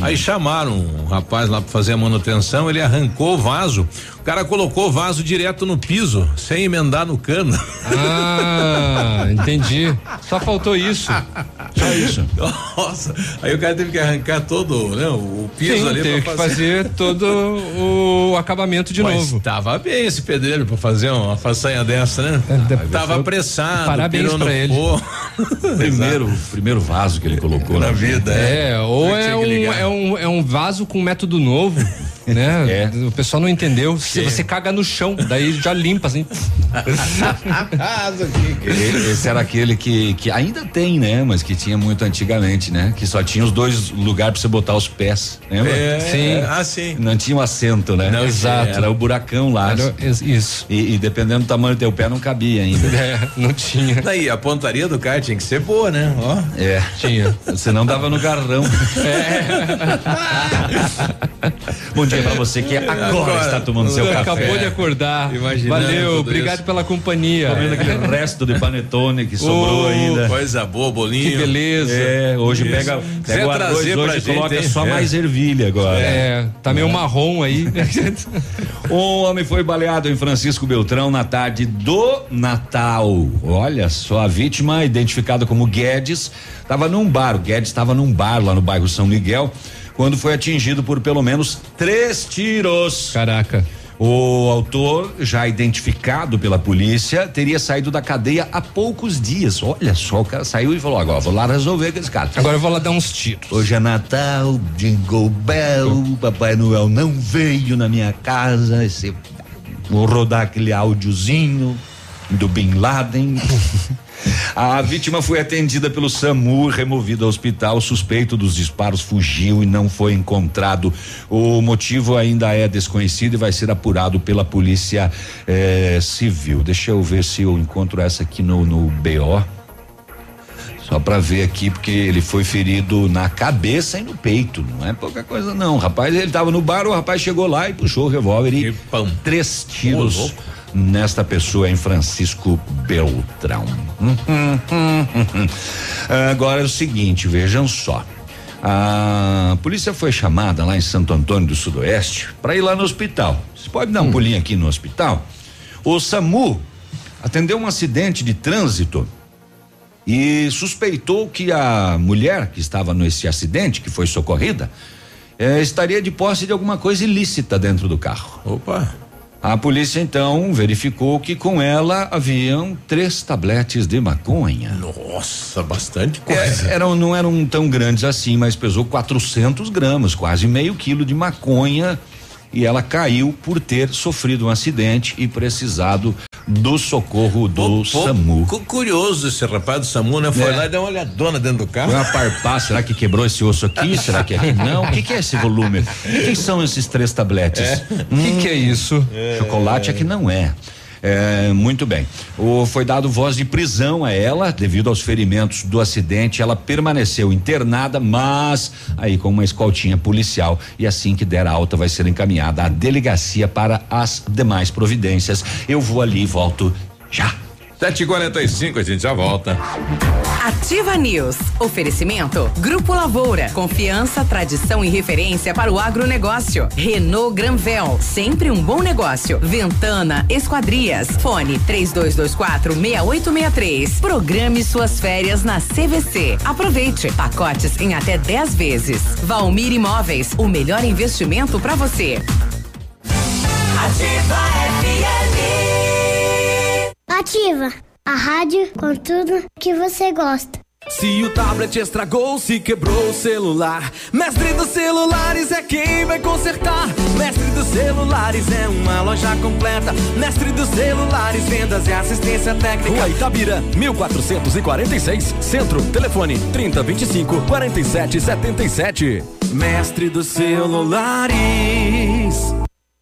Aí chamaram um rapaz lá pra fazer a manutenção, ele arrancou o vaso. O cara colocou o vaso direto no piso, sem emendar no cano. Ah, entendi. Só faltou isso. Só isso. Nossa, aí o cara teve que arrancar todo, né, o piso Sim, ali teve pra que fazer todo o acabamento de Mas novo. Tava bem esse pedreiro pra fazer uma façanha dessa, né? tava apressado. Parabéns pra ele. Primeiro, primeiro vaso que ele colocou na vida. É, ou Tinha é um, é, um, é um vaso com método novo, né? O pessoal não entendeu. Se É. você caga no chão, daí já limpa, assim. Esse era aquele que, que ainda tem, né? Mas que tinha muito antigamente, né? Que só tinha os dois lugares pra você botar os pés. Lembra? É, Sim. ah, sim. Não tinha um assento, né? Não, exato. Era o buracão lá. Era- isso. E, e dependendo do tamanho do teu pé, não cabia ainda. É, não tinha. Daí, a pontaria do cara tinha que ser boa, né? Ó. É. Tinha. Senão dava no garrão. Bom dia pra você que agora, Agora, está tomando seu café. Acabou de acordar. Imaginando Valeu, obrigado isso. pela companhia. Comendo aquele resto de panetone que sobrou Ô, ainda. Coisa boa, bolinho. Que beleza. É, hoje Isso. pega, pega o arroz trazer pra hoje gente, coloca hein? só É. mais ervilha agora. É, tá meio marrom aí. Um homem foi baleado em Francisco Beltrão na tarde do Natal. Olha só, a vítima, identificada como Guedes, estava num bar. O Guedes estava num bar lá no bairro São Miguel, quando foi atingido por pelo menos três tiros. Caraca. O autor, já identificado pela polícia, teria saído da cadeia há poucos dias. Olha só, o cara saiu e falou: agora vou lá resolver com esse cara. Agora eu vou lá dar uns tiros. Hoje é Natal, Jingle Bell, Papai Noel não veio na minha casa. Esse, vou rodar aquele áudiozinho do Bin Laden. A vítima foi atendida pelo SAMU, removida ao hospital. O suspeito dos disparos fugiu e não foi encontrado. O motivo ainda é desconhecido e vai ser apurado pela polícia eh, civil. Deixa eu ver se eu encontro essa aqui no, no BO. Só pra ver aqui, porque ele foi ferido na cabeça e no peito. Não é pouca coisa, não. Rapaz, ele tava no bar, o rapaz chegou lá e puxou o revólver e três tiros Ô, louco. Nesta pessoa em Francisco Beltrão. Agora é o seguinte, vejam só. A polícia foi chamada lá em Santo Antônio do Sudoeste para ir lá no hospital. Você pode dar um pulinho aqui no hospital? O SAMU atendeu um acidente de trânsito e suspeitou que a mulher que estava nesse acidente, que foi socorrida, eh, estaria de posse de alguma coisa ilícita dentro do carro. Opa. A polícia então verificou que com ela haviam três tabletes de maconha. Nossa, bastante É, coisa. eram, não eram tão grandes assim, mas pesou 400 gramas, quase meio quilo de maconha. E ela caiu por ter sofrido um acidente e precisado do socorro do SAMU. Cu- curioso esse rapaz do SAMU, né? Foi É. lá e deu uma olhadona dentro do carro. Foi uma parpá, será que quebrou esse osso aqui? Será que é aqui? Não, o que, que é esse volume? O que são esses três tabletes? O que, que é isso? Chocolate é que não é. É, muito bem. O, foi dado voz de prisão a ela devido aos ferimentos do acidente. Ela permaneceu internada, mas aí com uma escoltinha policial e assim que der alta vai ser encaminhada à delegacia para as demais providências. Eu vou ali e volto já. 7h45, a gente já volta. Ativa News. Oferecimento. Grupo Lavoura. Confiança, tradição e referência para o agronegócio. Renault Granvel. Sempre um bom negócio. Ventana Esquadrias. Fone 3224 6863. Programe suas férias na CVC. Aproveite. Pacotes em até 10 vezes. Valmir Imóveis. O melhor investimento para você. Ativa a rádio com tudo que você gosta. Se o tablet estragou, se quebrou o celular, Mestre dos Celulares é quem vai consertar. Mestre dos Celulares é uma loja completa. Mestre dos Celulares, vendas e assistência técnica. Rua Itabira, 1446, Centro. Telefone 3025 4777. Mestre dos Celulares.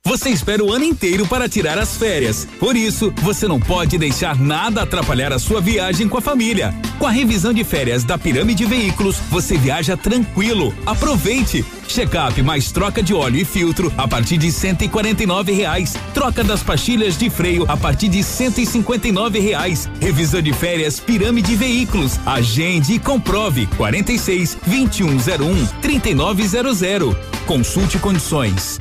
Você espera o ano inteiro para tirar as férias. Por isso, você não pode deixar nada atrapalhar a sua viagem com a família. Com a revisão de férias da Pirâmide Veículos, você viaja tranquilo. Aproveite! Check-up mais troca de óleo e filtro a partir de cento e quarenta e nove reais. Troca das pastilhas de freio a partir de cento e e nove reais. Revisão de férias Pirâmide Veículos. Agende e comprove. 46 2101 3900. Consulte condições.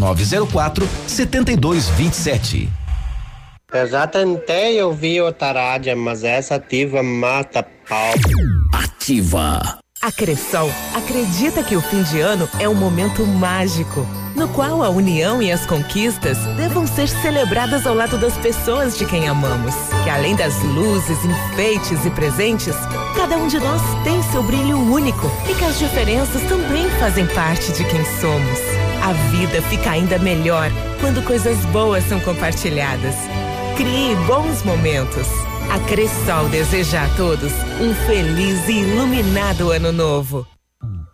99904 7227. Eu já tentei ouvir outra rádio, mas essa ativa mata pau. Ativa. A Cressol acredita que o fim de ano é um momento mágico, no qual a união e as conquistas devam ser celebradas ao lado das pessoas de quem amamos. Que além das luzes, enfeites e presentes, cada um de nós tem seu brilho único e que as diferenças também fazem parte de quem somos. A vida fica ainda melhor quando coisas boas são compartilhadas. Crie bons momentos. A Cressol deseja a todos um feliz e iluminado ano novo.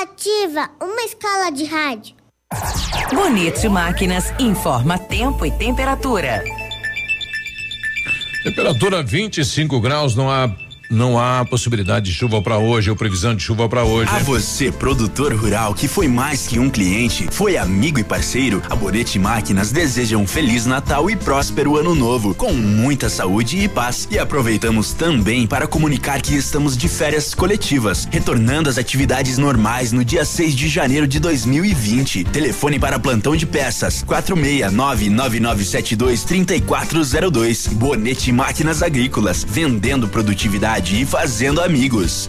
Ativa uma escala de rádio. Bonito Máquinas informa tempo e temperatura. Temperatura 25 graus, não há não há possibilidade de chuva para hoje ou previsão de chuva para hoje. A você, produtor rural que foi mais que um cliente, foi amigo e parceiro, a Borete Máquinas deseja um feliz Natal e próspero ano novo, com muita saúde e paz. E aproveitamos também para comunicar que estamos de férias coletivas, retornando às atividades normais no dia 6 de janeiro de 2020. Telefone para plantão de peças: 469-9972-3402. Bonete Máquinas Agrícolas, vendendo produtividade e fazendo amigos.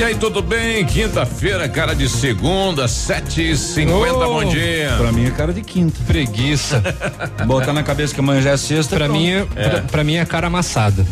E aí, tudo bem? Quinta-feira, cara de segunda, sete e cinquenta, Oh, bom dia. Pra mim é cara de quinta. Preguiça. Botar na cabeça que amanhã já é sexta. Pra pronto. mim, é. Pra, pra mim é cara amassada.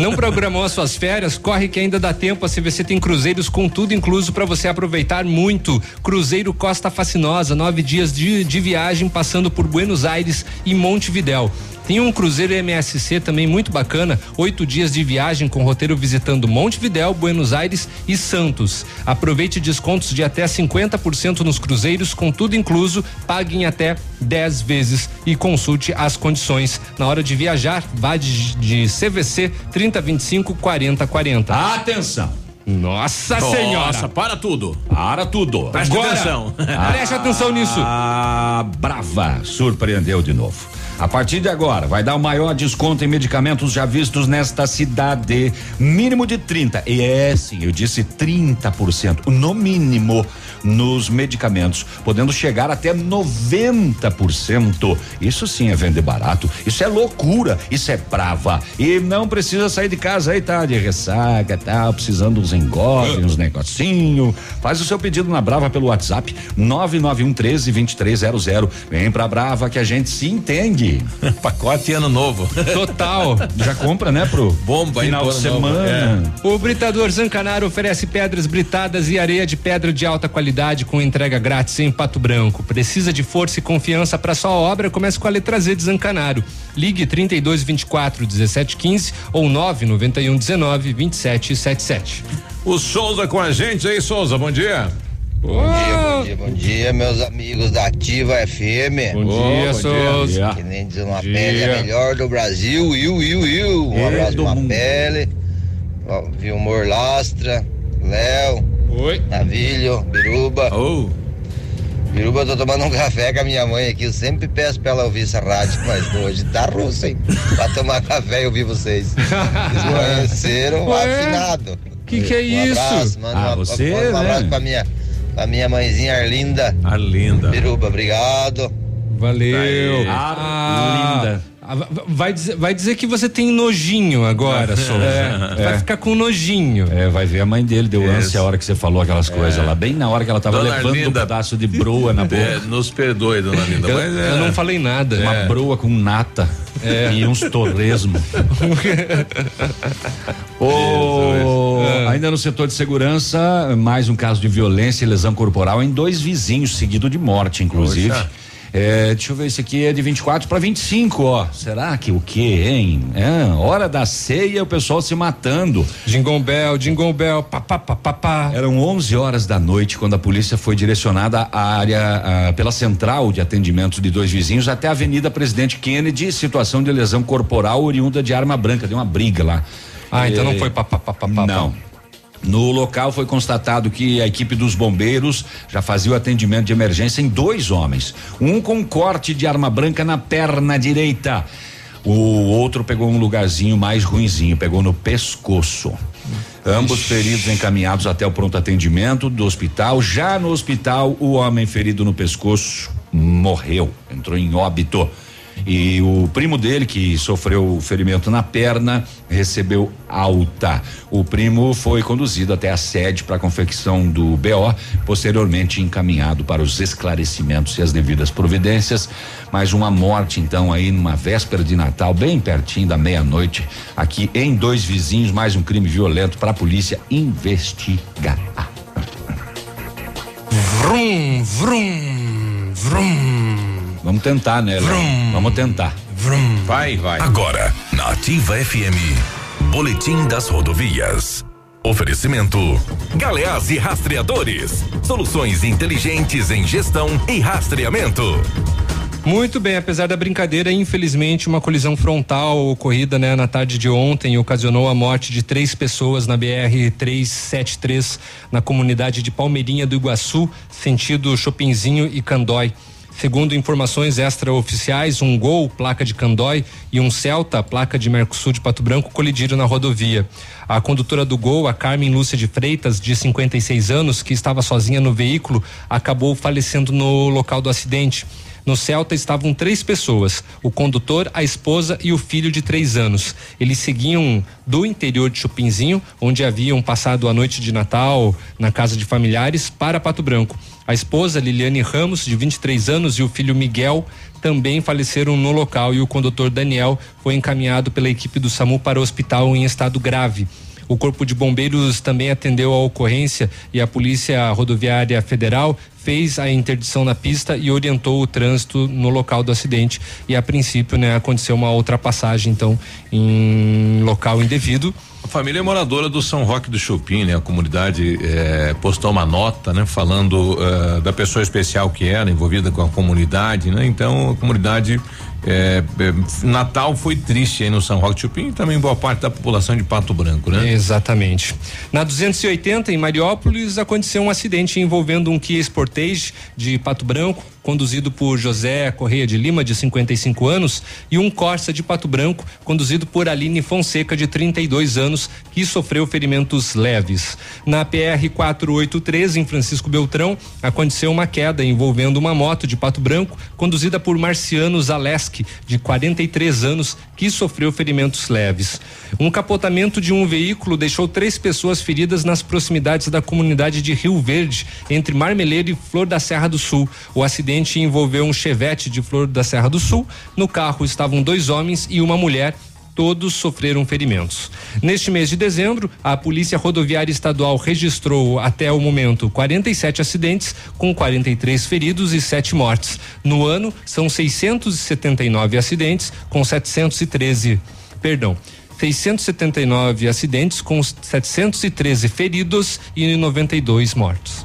Não programou as suas férias? Corre que ainda dá tempo. A CVC tem cruzeiros com tudo incluso para você aproveitar muito. Cruzeiro Costa Fascinosa, nove dias de, de viagem passando por Buenos Aires e Montevidéu. Tem um cruzeiro MSC também muito bacana, oito dias de viagem com roteiro visitando Montevidéu, Buenos Aires e Santos. Aproveite descontos de até 50% nos cruzeiros, com tudo incluso, pague em até 10 vezes e consulte as condições. Na hora de viajar, vá de, de CVC 3025 4040. Atenção! Nossa, Nossa, senhora! para tudo. Para tudo. Preste Agora, atenção. Preste atenção nisso. A Brava surpreendeu de novo. A partir de agora, vai dar o maior desconto em medicamentos já vistos nesta cidade. Mínimo de 30. E é sim, eu disse 30%. No mínimo nos medicamentos, podendo chegar até 90%. Isso sim é vender barato. Isso é loucura. Isso é brava. E não precisa sair de casa aí, tá? De ressaca, tá? Precisando uns engolves, uns negocinho. Faz o seu pedido na Brava pelo WhatsApp 991 13 2300. Vem pra Brava que a gente se entende. Pacote ano novo. Total. Já compra, né, pro Bomba aí final de semana. O Britador Zancanaro oferece pedras britadas e areia de pedra de alta qualidade com entrega grátis em Pato Branco. Precisa de força e confiança para sua obra? Comece com a letra Z de Zancanaro. Ligue 32 24 17 15 ou 991 19 27 77. O Souza com a gente aí, Souza, bom dia. Bom dia, bom dia, bom dia, meus amigos da Ativa FM. Bom dia, Souza. Que nem diz uma Dia. pele é a melhor do Brasil, iu, iu, iu. Um É abraço pra pele. Vilmor Lastra, Léo. Navilho, Biruba. Oh. Biruba, eu tô tomando um café com a minha mãe aqui. Eu sempre peço pra ela ouvir essa rádio, mas hoje tá russo, hein? Pra tomar café e ouvir vocês. Vocês conheceram afinado. Que que é Um isso? abraço, manda Ah, uma- você, um abraço né? pra minha, pra minha mãezinha Arlinda. Arlinda. Biruba, obrigado. Valeu. Tá Ah, linda. ah, va- Vai dizer, vai dizer que você tem nojinho agora, Souza. É, Vai é. ficar com nojinho. É, vai ver a mãe dele, deu Isso. ânsia a hora que você falou aquelas coisas lá, bem na hora que ela tava Dona levando Arlinda. um pedaço de broa na boca. É, nos perdoe, dona Linda. Eu, mas é. eu não falei nada. Uma É. broa com nata e uns torresmos. Ô, ainda no setor de segurança, mais um caso de violência e lesão corporal em dois vizinhos, seguido de morte, inclusive. Poxa. É, deixa eu ver, esse aqui é de 24 para 25, ó. Será que o quê, hein? É, hora da ceia, o pessoal se matando. Jingle Bell, Jingle Bell, papá, papá, pá. Eram 11 horas da noite quando a polícia foi direcionada à área ah, pela central de atendimento de dois vizinhos até a Avenida Presidente Kennedy, situação de lesão corporal oriunda de arma branca, deu uma briga lá. Ah, então Eh, não foi papá, papá, papá. Não. No local foi constatado que a equipe dos bombeiros já fazia o atendimento de emergência em dois homens. Um com corte de arma branca na perna direita. O outro pegou um lugarzinho mais ruinzinho, pegou no pescoço. Ambos feridos encaminhados até o pronto atendimento do hospital. Já no hospital, o homem ferido no pescoço morreu, entrou em óbito. E o primo dele, que sofreu ferimento na perna, recebeu alta. O primo foi conduzido até a sede para a confecção do BO, posteriormente encaminhado para os esclarecimentos e as devidas providências. Mais uma morte, então, aí numa véspera de Natal, bem pertinho da meia-noite, aqui em dois vizinhos, mais um crime violento para a polícia investigar. Vrum, vrum, vrum. Vamos tentar, né, Léo? Vamos tentar. Vai, vai. Agora, na Ativa FM, Boletim das Rodovias. Oferecimento: Galeás e Rastreadores. Soluções inteligentes em gestão e rastreamento. Muito bem, apesar da brincadeira, infelizmente uma colisão frontal ocorrida né, na tarde de ontem ocasionou a morte de três pessoas na BR 373 na comunidade de Palmeirinha do Iguaçu, sentido Chopinzinho e Candói. Segundo informações extraoficiais, um Gol, placa de Candói, e um Celta, placa de Mercosul de Pato Branco, colidiram na rodovia. A condutora do Gol, a Carmen Lúcia de Freitas, de 56 anos, que estava sozinha no veículo, acabou falecendo no local do acidente. No Celta estavam três pessoas: o condutor, a esposa e o filho de três anos. Eles seguiam do interior de Chupinzinho, onde haviam passado a noite de Natal na casa de familiares, para Pato Branco. A esposa, Liliane Ramos, de 23 anos, e o filho Miguel também faleceram no local e o condutor Daniel foi encaminhado pela equipe do SAMU para o hospital em estado grave. O Corpo de Bombeiros também atendeu a ocorrência e a Polícia Rodoviária Federal fez a interdição na pista e orientou o trânsito no local do acidente. E a princípio, né, aconteceu uma ultrapassagem, então, em local indevido. A família é moradora do São Roque do Chupim, né? A comunidade eh, postou uma nota, né? Falando eh, da pessoa especial que era envolvida com a comunidade, né? Então a comunidade é, Natal foi triste aí no São Roque do Chupim e também boa parte da população de Pato Branco, né? Exatamente. Na 280 em Mariópolis aconteceu um acidente envolvendo um Kia Sportage de Pato Branco conduzido por José Correia de Lima, de 55 anos, e um Corsa de Pato Branco, conduzido por Aline Fonseca, de 32 anos, que sofreu ferimentos leves. Na PR 483, em Francisco Beltrão, aconteceu uma queda envolvendo uma moto de Pato Branco, conduzida por Marciano Zaleski, de 43 anos, que sofreu ferimentos leves. Um capotamento de um veículo deixou três pessoas feridas nas proximidades da comunidade de Rio Verde, entre Marmeleiro e Flor da Serra do Sul. O acidente envolveu um chevette de Flor da Serra do Sul. No carro estavam dois homens e uma mulher todos sofreram ferimentos. Neste mês de dezembro, a Polícia Rodoviária Estadual registrou até o momento 47 acidentes, com 43 feridos e 7 mortes. No ano, são 679 acidentes, com 713. Perdão. 679 acidentes com 713 feridos e 92 mortos.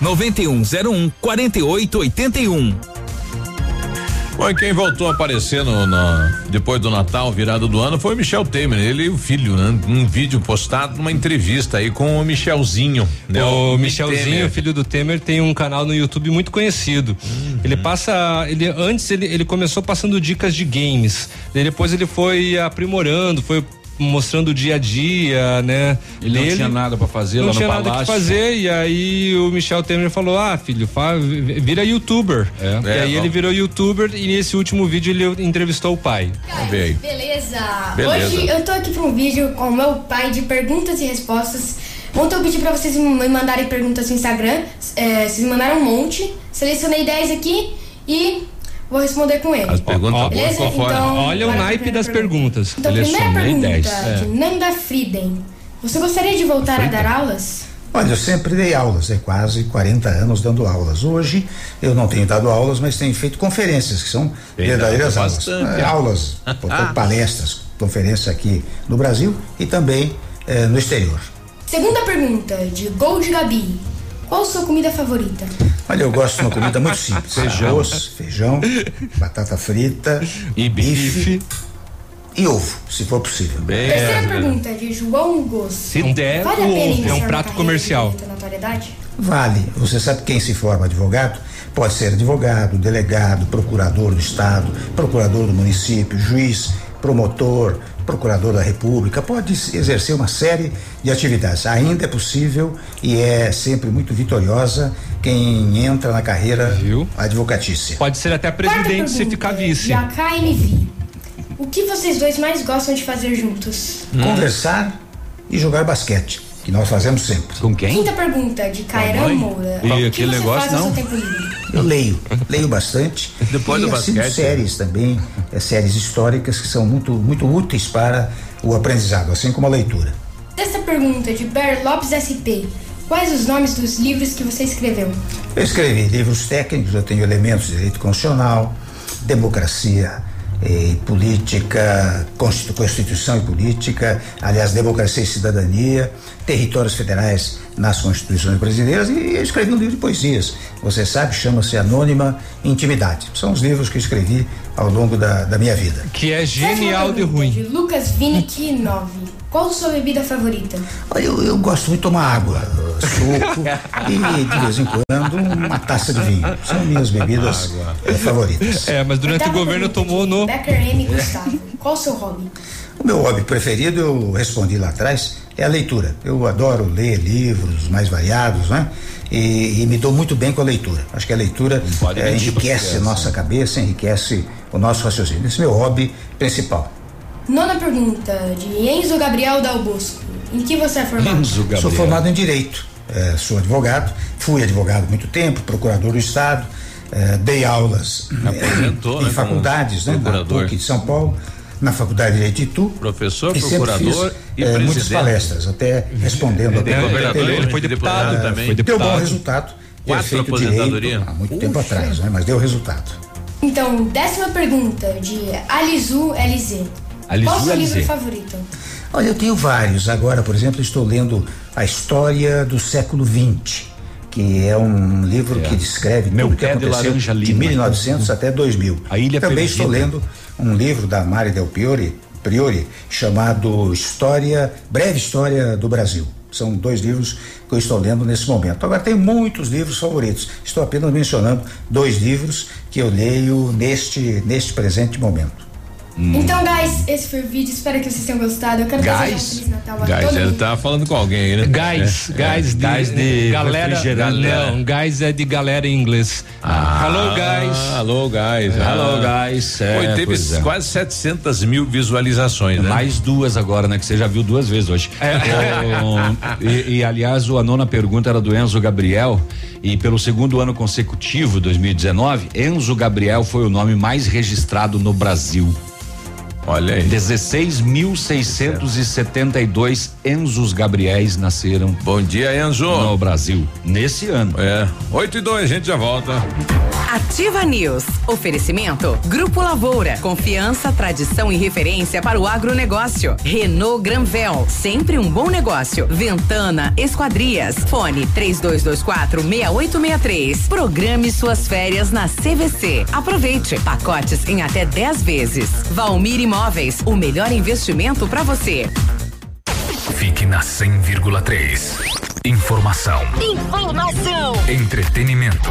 9101 4881. Bom, e quem voltou a aparecer no, no, depois do Natal, virada do ano, foi o Michel Temer, ele e o filho, né? Um vídeo postado numa entrevista aí com o Michelzinho. Né? O, o Michelzinho, filho do Temer, tem um canal no YouTube muito conhecido. Uhum. Ele passa, ele antes ele, ele começou passando dicas de games, depois ele foi aprimorando, foi mostrando o dia a dia, né? Ele não tinha nada para fazer não lá no tinha palácio. nada que fazer e aí o Michel Temer falou: "Ah, filho, vira youtuber". É. E É, aí ele vamos. virou youtuber e nesse último vídeo ele entrevistou o pai. Aí. Beleza. Beleza. Hoje eu tô aqui para um vídeo com o meu pai de perguntas e respostas. Ontem eu pedi pra vocês me mandarem perguntas no Instagram. É, vocês me mandaram um monte. Selecionei 10 aqui e vou responder com ele. As perguntas Ó, Beleza? Então, Olha o naipe primeira das pergunta. perguntas. Então, primeira Selecionei pergunta 10. de É. Nanda Frieden. Você gostaria de voltar a dar aulas? Olha, eu sempre dei aulas, é quase 40 anos dando aulas. Hoje eu não tenho dado aulas, mas tenho feito conferências, que são Tem verdadeiras dado aulas. bastante. É, aulas, portanto, palestras, conferências aqui no Brasil e também eh, no exterior. Segunda pergunta de Gold Gabi. Qual a sua comida favorita? Olha, eu gosto de uma comida muito simples: Feijão. arroz, feijão, batata frita, E bife. e ovo, se for possível. Bem, Terceira pergunta de João Gos. Se der, Vale a o pena É um prato comercial. Vale. Você sabe quem se forma advogado? Pode ser advogado, delegado, procurador do Estado, procurador do município, juiz, promotor, procurador da República. Pode exercer uma série de atividades. Ainda é possível e é sempre muito vitoriosa quem entra na carreira Viu? advocatícia. Pode ser até presidente se ficar vice. De AKMV. O que vocês dois mais gostam de fazer juntos? Conversar e jogar basquete, que nós fazemos sempre. Com quem? Quinta pergunta de Mamãe? Moura. Ih, o que aquele você negócio não. seu tempo livre? Eu leio, leio bastante. Depois e do basquete, séries também, é, séries históricas que são muito, muito úteis para o aprendizado, assim como a leitura. Sexta pergunta de Ber Lopes SP. Quais os nomes dos livros que você escreveu? Eu escrevi livros técnicos, eu tenho elementos de direito constitucional, democracia e política, Constituição e política, aliás, democracia e cidadania, territórios federais nas constituições brasileiras e eu escrevi um livro de poesias. Você sabe, chama-se Anônima Intimidade. São os livros que escrevi ao longo da, da minha vida. Que é genial de ruim. De Lucas Vinick 9. Qual sua bebida favorita? Olha, eu, eu gosto muito de tomar água, suco e de vez em quando uma taça de vinho. São minhas bebidas favoritas. É, mas durante o governo tomou no. Becker M. Gustavo. Qual o seu hobby? O meu hobby preferido, eu respondi lá atrás, é a leitura. Eu adoro ler livros mais variados, né? E, e me dou muito bem com a leitura. Acho que a leitura pra enriquece criança. nossa cabeça, enriquece o nosso raciocínio. Esse é meu hobby principal. Nona pergunta, de Enzo Gabriel Dal Bosco. Em que você é formado? Sou formado em Direito, eh, sou advogado, fui advogado há muito tempo, procurador do Estado, eh, dei aulas Aposentou, em né, faculdades, né, na procurador. PUC de São Paulo, na Faculdade de Direito de Itu. Professor, e procurador fiz, e eh, presidente. muitas palestras, até respondendo. Ele é a governador, pergunta ele foi deputado também. Foi deu bom Deputado. resultado. Quatro feito aposentadoria. direito há muito tempo atrás, né, mas deu resultado. Então, décima pergunta, de Alizu LZ. Alizu Qual o seu livro favorito? Olha, eu tenho vários. Agora, por exemplo, estou lendo A História do Século XX, que é um livro que descreve Meu tudo que de aconteceu de lima. 1900 até 2000. A Ilha Também Perdida. estou lendo um livro da Mari Del Priori, Priori chamado História, Breve História do Brasil. São dois livros que eu estou lendo nesse momento. Agora, tenho muitos livros favoritos. Estou apenas mencionando dois livros que eu leio neste, neste presente momento. Então, guys, esse foi o vídeo. Espero que vocês tenham gostado. Eu quero desejar um? Feliz Natal a Gás, todo ele mundo. tá falando com alguém aí, né? Gás, É, gás, é. de, Gás de galera. refrigerante. Não, gás é de galera em inglês. Hello, guys. Alô, guys. Hello, guys. É, Foi, teve é. quase 700 mil visualizações, né? Mais duas agora, né? Que você já viu duas vezes hoje. O- e, e, aliás, a nona pergunta era do Enzo Gabriel. E pelo segundo ano consecutivo, 2019, Enzo Gabriel foi o nome mais registrado no Brasil. Olha aí. 16.672 Enzos Gabriéis nasceram. Bom dia, Enzo. No Brasil. Nesse ano. É. 8 e 2, a gente já volta. Ativa News. Oferecimento. Grupo Lavoura. Confiança, tradição e referência para o agronegócio. Renault Granvel. Sempre um bom negócio. Ventana Esquadrias. Fone 3224 6863. Programe suas férias na CVC. Aproveite. Pacotes em até 10 vezes. Valmir Imóveis. Imóveis, o melhor investimento para você. Fique na 100,3. Informação. Informação. Entretenimento.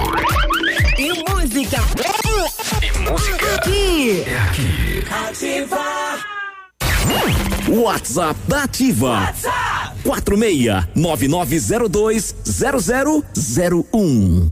E música. E música. Aqui. É aqui. Ativa. WhatsApp da Ativa. WhatsApp. 46 9902 0001.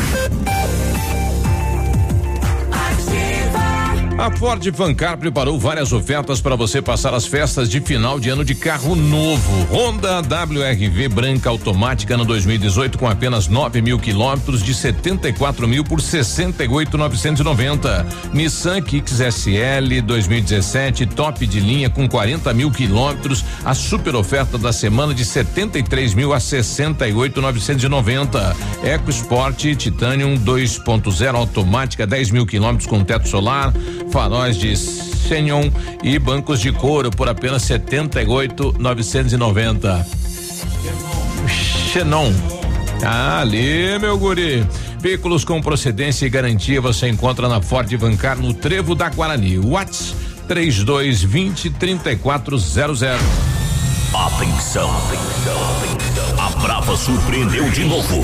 A Ford Fancar preparou várias ofertas para você passar as festas de final de ano de carro novo. Honda WRV branca automática no 2018 com apenas 9 mil quilômetros de 74 mil por 68,990. Nissan Kicks SL 2017 top de linha com 40 mil quilômetros. A super oferta da semana de 73 mil a 68,990. EcoSport Titanium 2.0 automática 10 mil quilômetros com teto solar faróis de Xenon e bancos de couro por apenas 78,990. Xenon. Ah, ali, meu guri. Veículos com procedência e garantia você encontra na Ford Vancar no Trevo da Guarani. Whats 3220 3400. Atenção. A Brava surpreendeu de novo.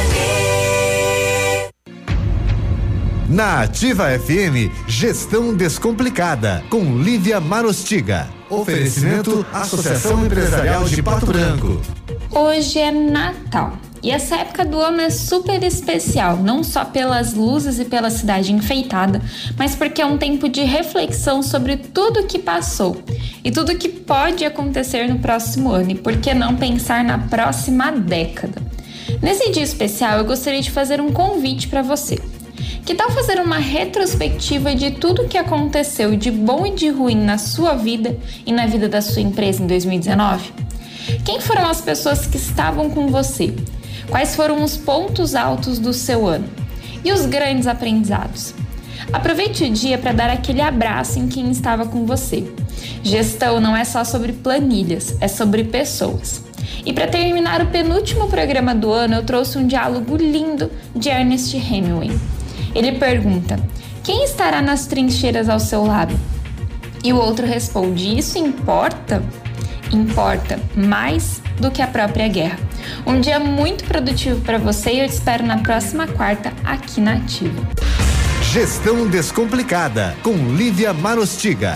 Na Ativa FM, Gestão Descomplicada, com Lívia Marostiga. Oferecimento Associação Empresarial de Pato Branco. Hoje é Natal. E essa época do ano é super especial, não só pelas luzes e pela cidade enfeitada, mas porque é um tempo de reflexão sobre tudo que passou e tudo que pode acontecer no próximo ano e por que não pensar na próxima década. Nesse dia especial, eu gostaria de fazer um convite para você. Que tal fazer uma retrospectiva de tudo que aconteceu de bom e de ruim na sua vida e na vida da sua empresa em 2019? Quem foram as pessoas que estavam com você? Quais foram os pontos altos do seu ano? E os grandes aprendizados? Aproveite o dia para dar aquele abraço em quem estava com você. Gestão não é só sobre planilhas, é sobre pessoas. E para terminar o penúltimo programa do ano, eu trouxe um diálogo lindo de Ernest Hemingway. Ele pergunta: Quem estará nas trincheiras ao seu lado? E o outro responde: Isso importa? Importa mais do que a própria guerra. Um dia muito produtivo para você e eu te espero na próxima quarta aqui na Ativa. Gestão Descomplicada, com Lívia Marostiga.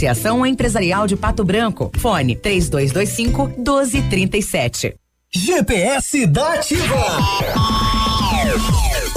Associação Empresarial de Pato Branco. Fone 3225 1237. GPS da Ativa.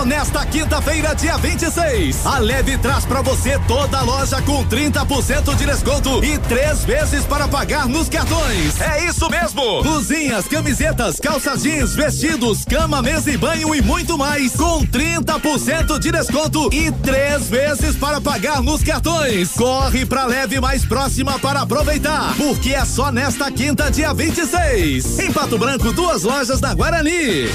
Só nesta quinta-feira, dia 26, a Leve traz pra você toda a loja com 30% de desconto e três vezes para pagar nos cartões. É isso mesmo! Blusinhas, camisetas, calças jeans, vestidos, cama, mesa e banho e muito mais com 30% de desconto e três vezes para pagar nos cartões. Corre pra Leve mais próxima para aproveitar, porque é só nesta quinta, dia 26. Em Pato Branco, duas lojas da Guarani.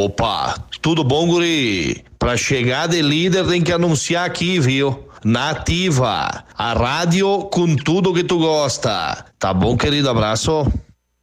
Opa, tudo bom, guri? Pra chegar de líder tem que anunciar aqui, viu? Nativa, a rádio com tudo que tu gosta. Tá bom, querido? Abraço.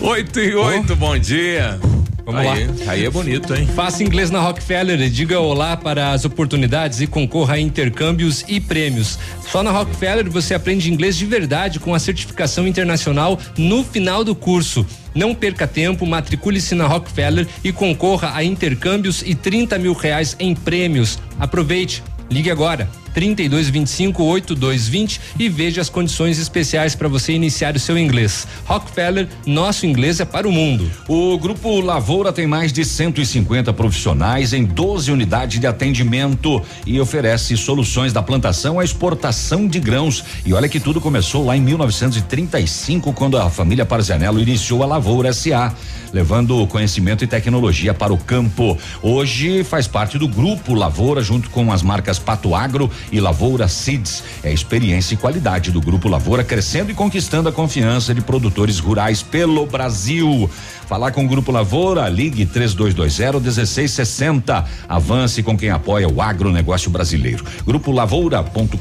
8 e 8, oh. bom dia. Vamos aí, lá. Aí é bonito, hein? Faça inglês na Rockefeller, diga olá para as oportunidades e concorra a intercâmbios e prêmios. Só na Rockefeller você aprende inglês de verdade com a certificação internacional no final do curso. Não perca tempo, matricule-se na Rockefeller e concorra a intercâmbios e 30 mil reais em prêmios. Aproveite, ligue agora. 3225 8220 e veja as condições especiais para você iniciar o seu inglês. Rockefeller, nosso inglês é para o mundo. O Grupo Lavoura tem mais de 150 profissionais em 12 unidades de atendimento e oferece soluções da plantação à exportação de grãos. E olha que tudo começou lá em 1935, quando a família Parzanello iniciou a Lavoura SA, levando conhecimento e tecnologia para o campo. Hoje faz parte do Grupo Lavoura, junto com as marcas Pato Agro, e Lavoura Seeds. É experiência e qualidade do Grupo Lavoura crescendo e conquistando a confiança de produtores rurais pelo Brasil. Falar com o Grupo Lavoura, ligue 3220-1660. Avance com quem apoia o agronegócio brasileiro. Grupo Lavoura.com.br.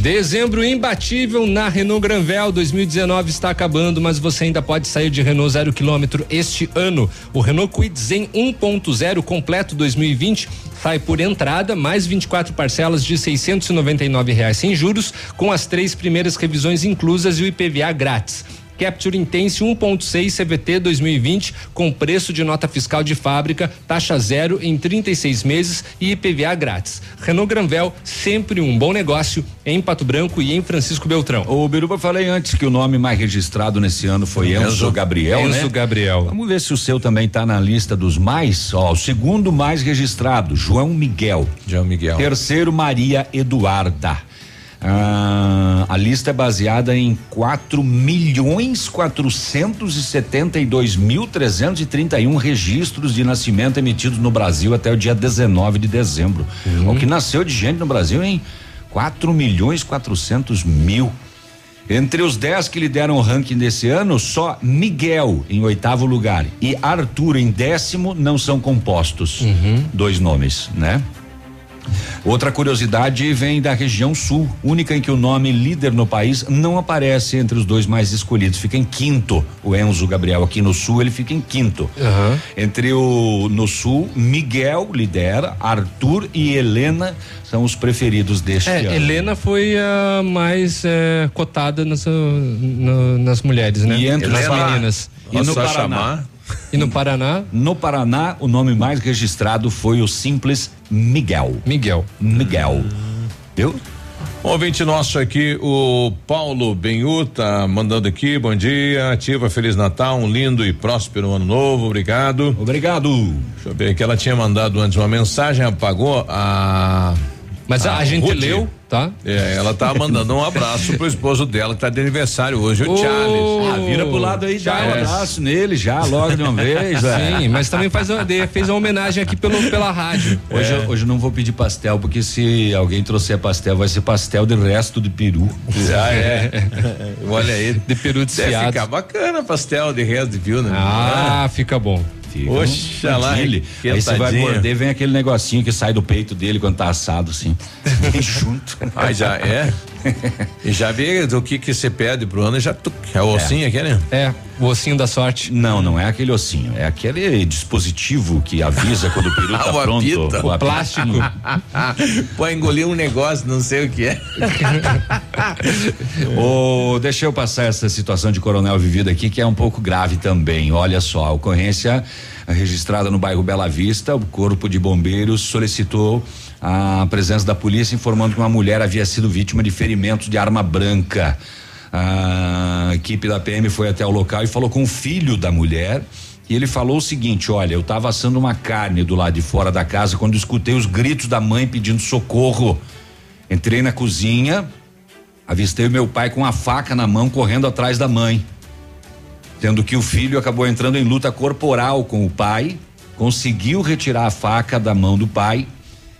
Dezembro imbatível na Renault Granvel 2019 está acabando, mas você ainda pode sair de Renault zero quilômetro este ano. O Renault Kwid Zen 1.0 completo 2020 sai por entrada mais 24 parcelas de 699 reais sem juros, com as três primeiras revisões inclusas e o IPVA grátis. Capture Intense 1.6 CVT 2020 com preço de nota fiscal de fábrica, taxa zero em 36 meses e IPVA grátis. Renault Granvel, sempre um bom negócio em Pato Branco e em Francisco Beltrão. O Biruba falei antes que o nome mais registrado nesse ano foi Enzo, Enzo Gabriel, Enzo né? Gabriel. Vamos ver se o seu também está na lista dos mais, ó, o segundo mais registrado, João Miguel. João Miguel. Terceiro, Maria Eduarda. Ah, a lista é baseada em 4 milhões 472 mil 331 registros de nascimento emitidos no Brasil até o dia 19 de dezembro. O que nasceu de gente no Brasil em 4 milhões 400 mil. Entre os 10 que lideram o ranking desse ano, só Miguel em oitavo lugar e Arthur em décimo não são compostos. Dois nomes, né? Outra curiosidade vem da região sul, única em que o nome líder no país não aparece entre os dois mais escolhidos. Fica em quinto. O Enzo Gabriel aqui no sul, ele fica em quinto. Entre o no sul, Miguel lidera, Arthur e Helena são os preferidos deste É, ano. Helena foi a mais é, cotada nas, no- nas mulheres, né? E entre Paraná. meninas. E no Paraná? E no Paraná? No Paraná, o nome mais registrado foi o simples Miguel. Miguel. Miguel. Viu? Um Ouvinte nosso aqui, o Paulo Benhu, tá mandando aqui, bom dia, ativa, Feliz Natal, um lindo e próspero ano novo, obrigado. Obrigado. Deixa eu ver que ela tinha mandado antes uma mensagem, apagou a. Mas a, a gente Ruth. leu, tá? É, ela tá mandando um abraço pro esposo dela que tá de aniversário hoje, o Ô, Charles. Ah, vira pro lado aí, dá um abraço nele já, logo de uma vez. velho. Sim, mas também faz uma, de- fez uma homenagem aqui pelo, pela rádio. Hoje, eu- hoje eu não vou pedir pastel, porque se alguém trouxer pastel, vai ser pastel de resto de peru. Ah, é. Olha aí. De peru Deve desfiado. ficar bacana pastel de resto de viu, né? Ah, fica bom. Fica Oxa um lá, mantilha. Aí você vai morder, vem aquele negocinho que sai do peito dele quando tá assado, assim. Bem junto. Ah, já é? E já vê do que que você pede pro ano, já tu, é o ossinho aqui, né? É, o ossinho da sorte. Não, não é aquele ossinho, é aquele dispositivo que avisa quando o peru tá o pronto. apito. O. Plástico. Pô, engolir um negócio, não sei o que é. Ô, deixa eu passar essa situação de coronel vivida aqui, que é um pouco grave também. Olha só, a ocorrência registrada no bairro Bela Vista, o Corpo de Bombeiros solicitou a presença da polícia informando que uma mulher havia sido vítima de ferimentos de arma branca. A equipe da PM foi até o local e falou com o filho da mulher. E ele falou o seguinte: olha, eu estava assando uma carne do lado de fora da casa quando escutei os gritos da mãe pedindo socorro. Entrei na cozinha, avistei meu pai com a faca na mão correndo atrás da mãe. Tendo que o filho acabou entrando em luta corporal com o pai, conseguiu retirar a faca da mão do pai,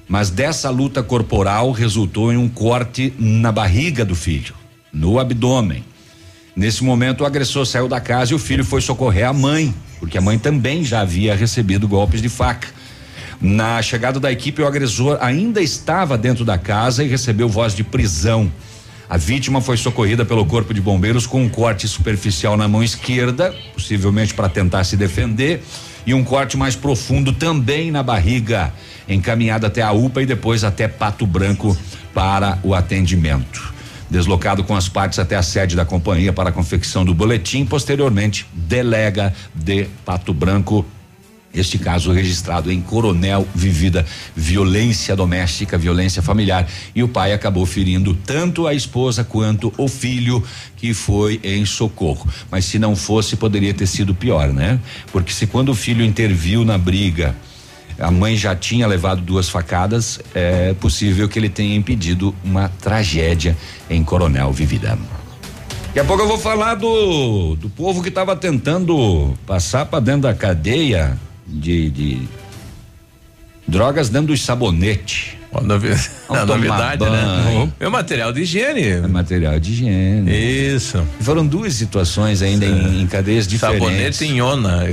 mas dessa luta corporal resultou em um corte na barriga do filho, no abdômen. Nesse momento, o agressor saiu da casa e o filho foi socorrer a mãe, porque a mãe também já havia recebido golpes de faca. Na chegada da equipe, o agressor ainda estava dentro da casa e recebeu voz de prisão. A vítima foi socorrida pelo corpo de bombeiros com um corte superficial na mão esquerda, possivelmente para tentar se defender, e um corte mais profundo também na barriga, encaminhada até a UPA e depois até Pato Branco para o atendimento. Deslocado com as partes até a sede da companhia para a confecção do boletim, posteriormente, delega de Pato Branco este caso registrado em Coronel Vivida, violência doméstica, violência familiar. E o pai acabou ferindo tanto a esposa quanto o filho que foi em socorro. Mas se não fosse, poderia ter sido pior, né? Porque se quando o filho interviu na briga, a mãe já tinha levado duas facadas, é possível que ele tenha impedido uma tragédia em Coronel Vivida. Daqui a pouco eu vou falar do, do povo que estava tentando passar para dentro da cadeia de, de drogas dentro dos sabonete. Ó, novi- Vamos a novidade, né? banho. É material de higiene. É material de higiene. Isso. Foram duas situações ainda em, em cadeias diferentes. Sabonete em ona.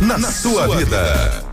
Na, sua vida.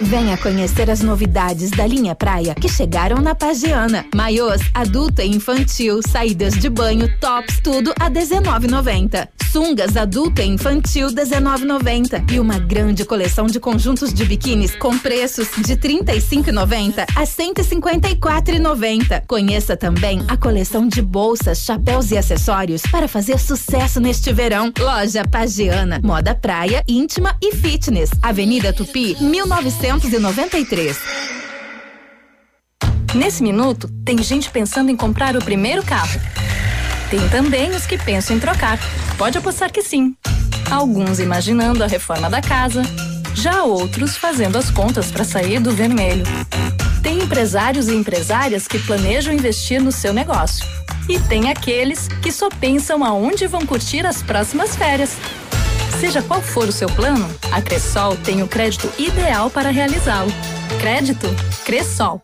Venha conhecer as novidades da linha praia que chegaram na Pagiana. Maiôs, adulto e infantil, saídas de banho, tops, tudo a 19,90. Sungas adulto e infantil 19,90 e uma grande coleção de conjuntos de biquínis com preços de 35,90 a 154,90. Conheça também a coleção de bolsas, chapéus e acessórios para fazer sucesso neste verão. Loja Pagiana, moda praia, íntima e fitness. Avenida Tupi, 1993. Nesse minuto, tem gente pensando em comprar o primeiro carro. Tem também os que pensam em trocar. Pode apostar que sim. Alguns imaginando a reforma da casa, já outros fazendo as contas para sair do vermelho. Tem empresários e empresárias que planejam investir no seu negócio. E tem aqueles que só pensam aonde vão curtir as próximas férias. Seja qual for o seu plano, a Cressol tem o crédito ideal para realizá-lo. Crédito Cressol.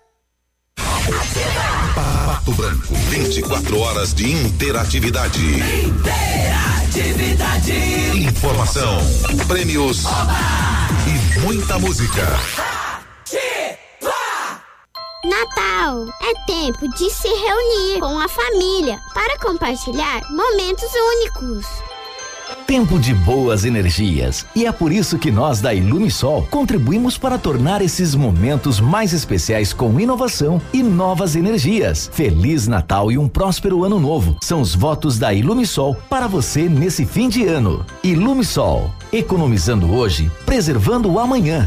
Pato Branco, 24 horas de interatividade. Interatividade. Informação, prêmios e muita música. Natal é tempo de se reunir com a família para compartilhar momentos únicos. Tempo de boas energias. E é por isso que nós da Ilumisol contribuímos para tornar esses momentos mais especiais com inovação e novas energias. Feliz Natal e um próspero ano novo. São os votos da Ilumisol para você nesse fim de ano. Ilumisol, economizando hoje, preservando o amanhã.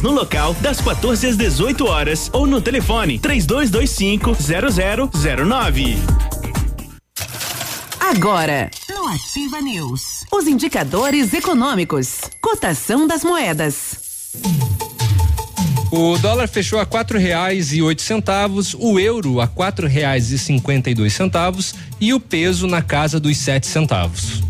vendas no local das 14 às 18 horas ou no telefone 3225 0009. Agora, no Ativa News, os indicadores econômicos, cotação das moedas. O dólar fechou a quatro reais e oito centavos, o euro a quatro reais e cinquenta e dois centavos e o peso na casa dos sete centavos.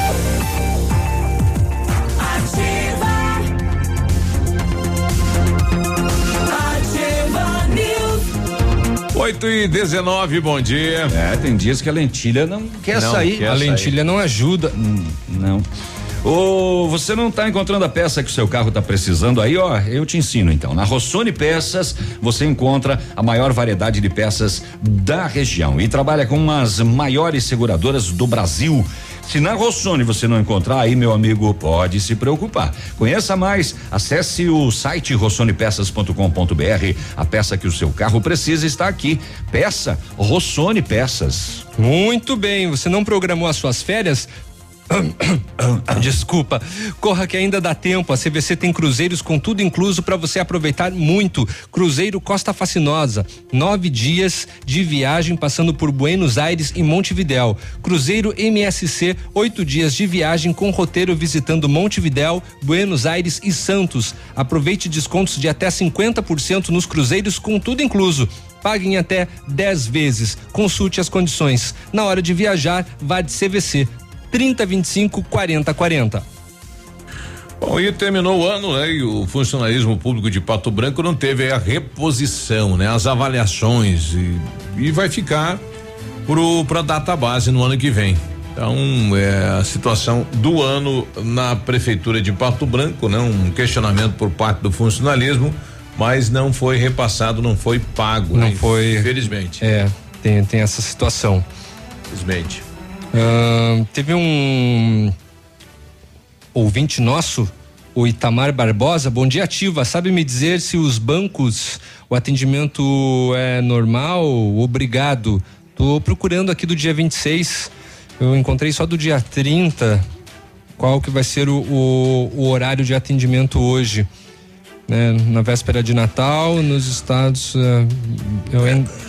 8 e 19, bom dia. É, tem dias que a lentilha não quer Não sair. quer a lentilha não ajuda. Hum, não. Ou você não está encontrando a peça que o seu carro está precisando aí, ó, eu te ensino então. Na Rossoni Peças você encontra a maior variedade de peças da região e trabalha com umas maiores seguradoras do Brasil. Se na Rossoni você não encontrar aí, meu amigo, pode se preocupar. Conheça mais, acesse o site rossonepeças.com.br. A peça que o seu carro precisa está aqui. Peça Rossoni Peças. Muito bem, você não programou as suas férias? Desculpa. Corra que ainda dá tempo. A CVC tem cruzeiros com tudo incluso para você aproveitar muito. Cruzeiro Costa Fascinosa, nove dias de viagem passando por Buenos Aires e Montevidéu. Cruzeiro MSC, oito dias de viagem com roteiro visitando Montevidéu, Buenos Aires e Santos. Aproveite descontos de até 50% nos cruzeiros com tudo incluso. Pague em até 10 vezes. Consulte as condições. Na hora de viajar, vá de CVC. 3025 4040. Bom, e terminou o ano, né? E o funcionalismo público de Pato Branco não teve a reposição, né? As avaliações e, e vai ficar para a data base no ano que vem. Então, é a situação do ano na prefeitura de Pato Branco, né? Um questionamento por parte do funcionalismo, mas não foi repassado, não foi pago. Não né? foi. Infelizmente. É, tem, tem essa situação. Infelizmente. Teve um ouvinte nosso, o Itamar Barbosa. Bom dia, Ativa. Sabe me dizer se os bancos, o atendimento é normal? Obrigado. Tô procurando aqui do dia 26. Eu encontrei só do dia 30. Qual que vai ser o, o, o horário de atendimento hoje? Né, na véspera de Natal, nos estados. eh, eu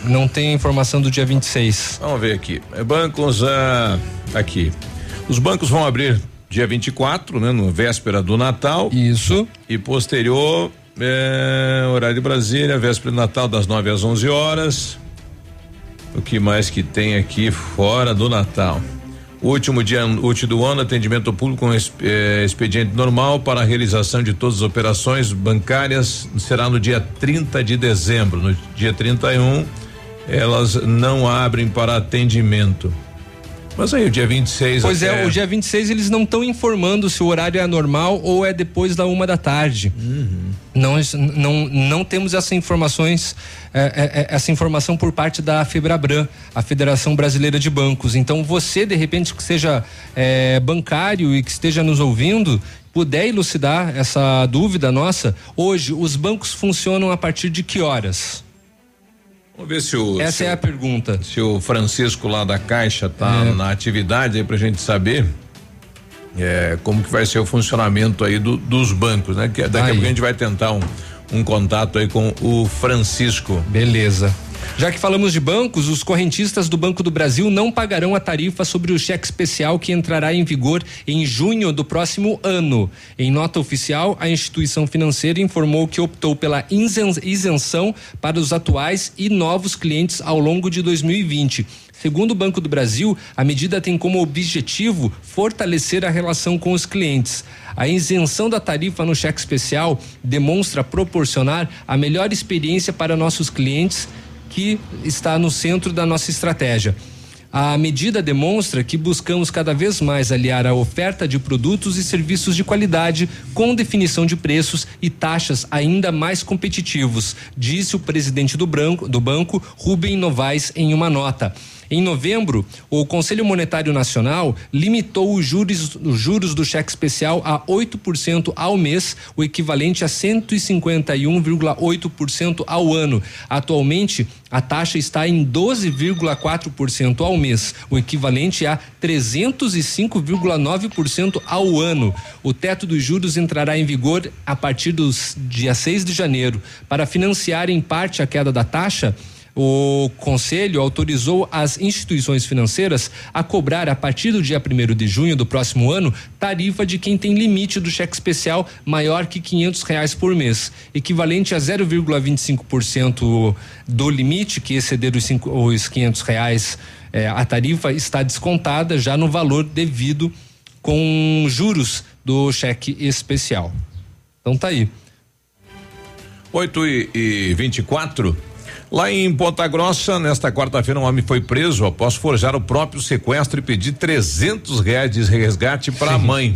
não tenho informação do dia 26. Vamos ver aqui. É, Bancos, ah, aqui. Os bancos vão abrir dia 24, né? No véspera do Natal. Isso. E posterior, é, horário de Brasília, véspera do Natal, das 9 às 11 horas. O que mais que tem aqui fora do Natal? Último dia útil do ano, atendimento público com eh, expediente normal para a realização de todas as operações bancárias será no dia 30 de dezembro. No dia 31, elas não abrem para atendimento. Mas aí o dia 26 Pois até- é, o dia 26 eles não estão informando se o horário é normal ou é depois da uma da tarde. Não, es- não, não temos essa informações, é, é, é, essa informação por parte da Febrabran, a Federação Brasileira de Bancos. Então você, de repente, que seja é, bancário e que esteja nos ouvindo, puder elucidar essa dúvida nossa, hoje os bancos funcionam a partir de que horas? Vamos ver se o. Essa se é a pergunta. Se o Francisco lá da Caixa tá É. na atividade aí pra gente saber é, como que vai ser o funcionamento aí do- dos bancos, né? Que daqui a Aí. pouco a gente vai tentar um, um contato aí com o Francisco. Beleza. Já que falamos de bancos, os correntistas do Banco do Brasil não pagarão a tarifa sobre o cheque especial que entrará em vigor em junho do próximo ano. Em nota oficial, a instituição financeira informou que optou pela isen- isenção para os atuais e novos clientes ao longo de 2020. Segundo o Banco do Brasil, a medida tem como objetivo fortalecer a relação com os clientes. A isenção da tarifa no cheque especial demonstra proporcionar a melhor experiência para nossos clientes, que está no centro da nossa estratégia. A medida demonstra que buscamos cada vez mais aliar a oferta de produtos e serviços de qualidade com definição de preços e taxas ainda mais competitivos, disse o presidente do, branco, do banco, Rubem Novaes, em uma nota. Em novembro, o Conselho Monetário Nacional limitou os juros, os juros do cheque especial a 8% ao mês, o equivalente a 151,8% ao ano. Atualmente, a taxa está em 12,4% ao mês, o equivalente a 305,9% ao ano. O teto dos juros entrará em vigor a partir dos dia 6 de janeiro. Para financiar em parte a queda da taxa, o Conselho autorizou as instituições financeiras a cobrar, a partir do dia 1 de junho do próximo ano, tarifa de quem tem limite do cheque especial maior que quinhentos reais por mês, equivalente a 0,25% do limite que exceder os, cinco, os 500 reais. eh, a tarifa está descontada já no valor devido com juros do cheque especial. Então tá aí. 8 e, e 24 Lá em Ponta Grossa, nesta quarta-feira, um homem foi preso após forjar o próprio sequestro e pedir 300 reais de resgate para a mãe.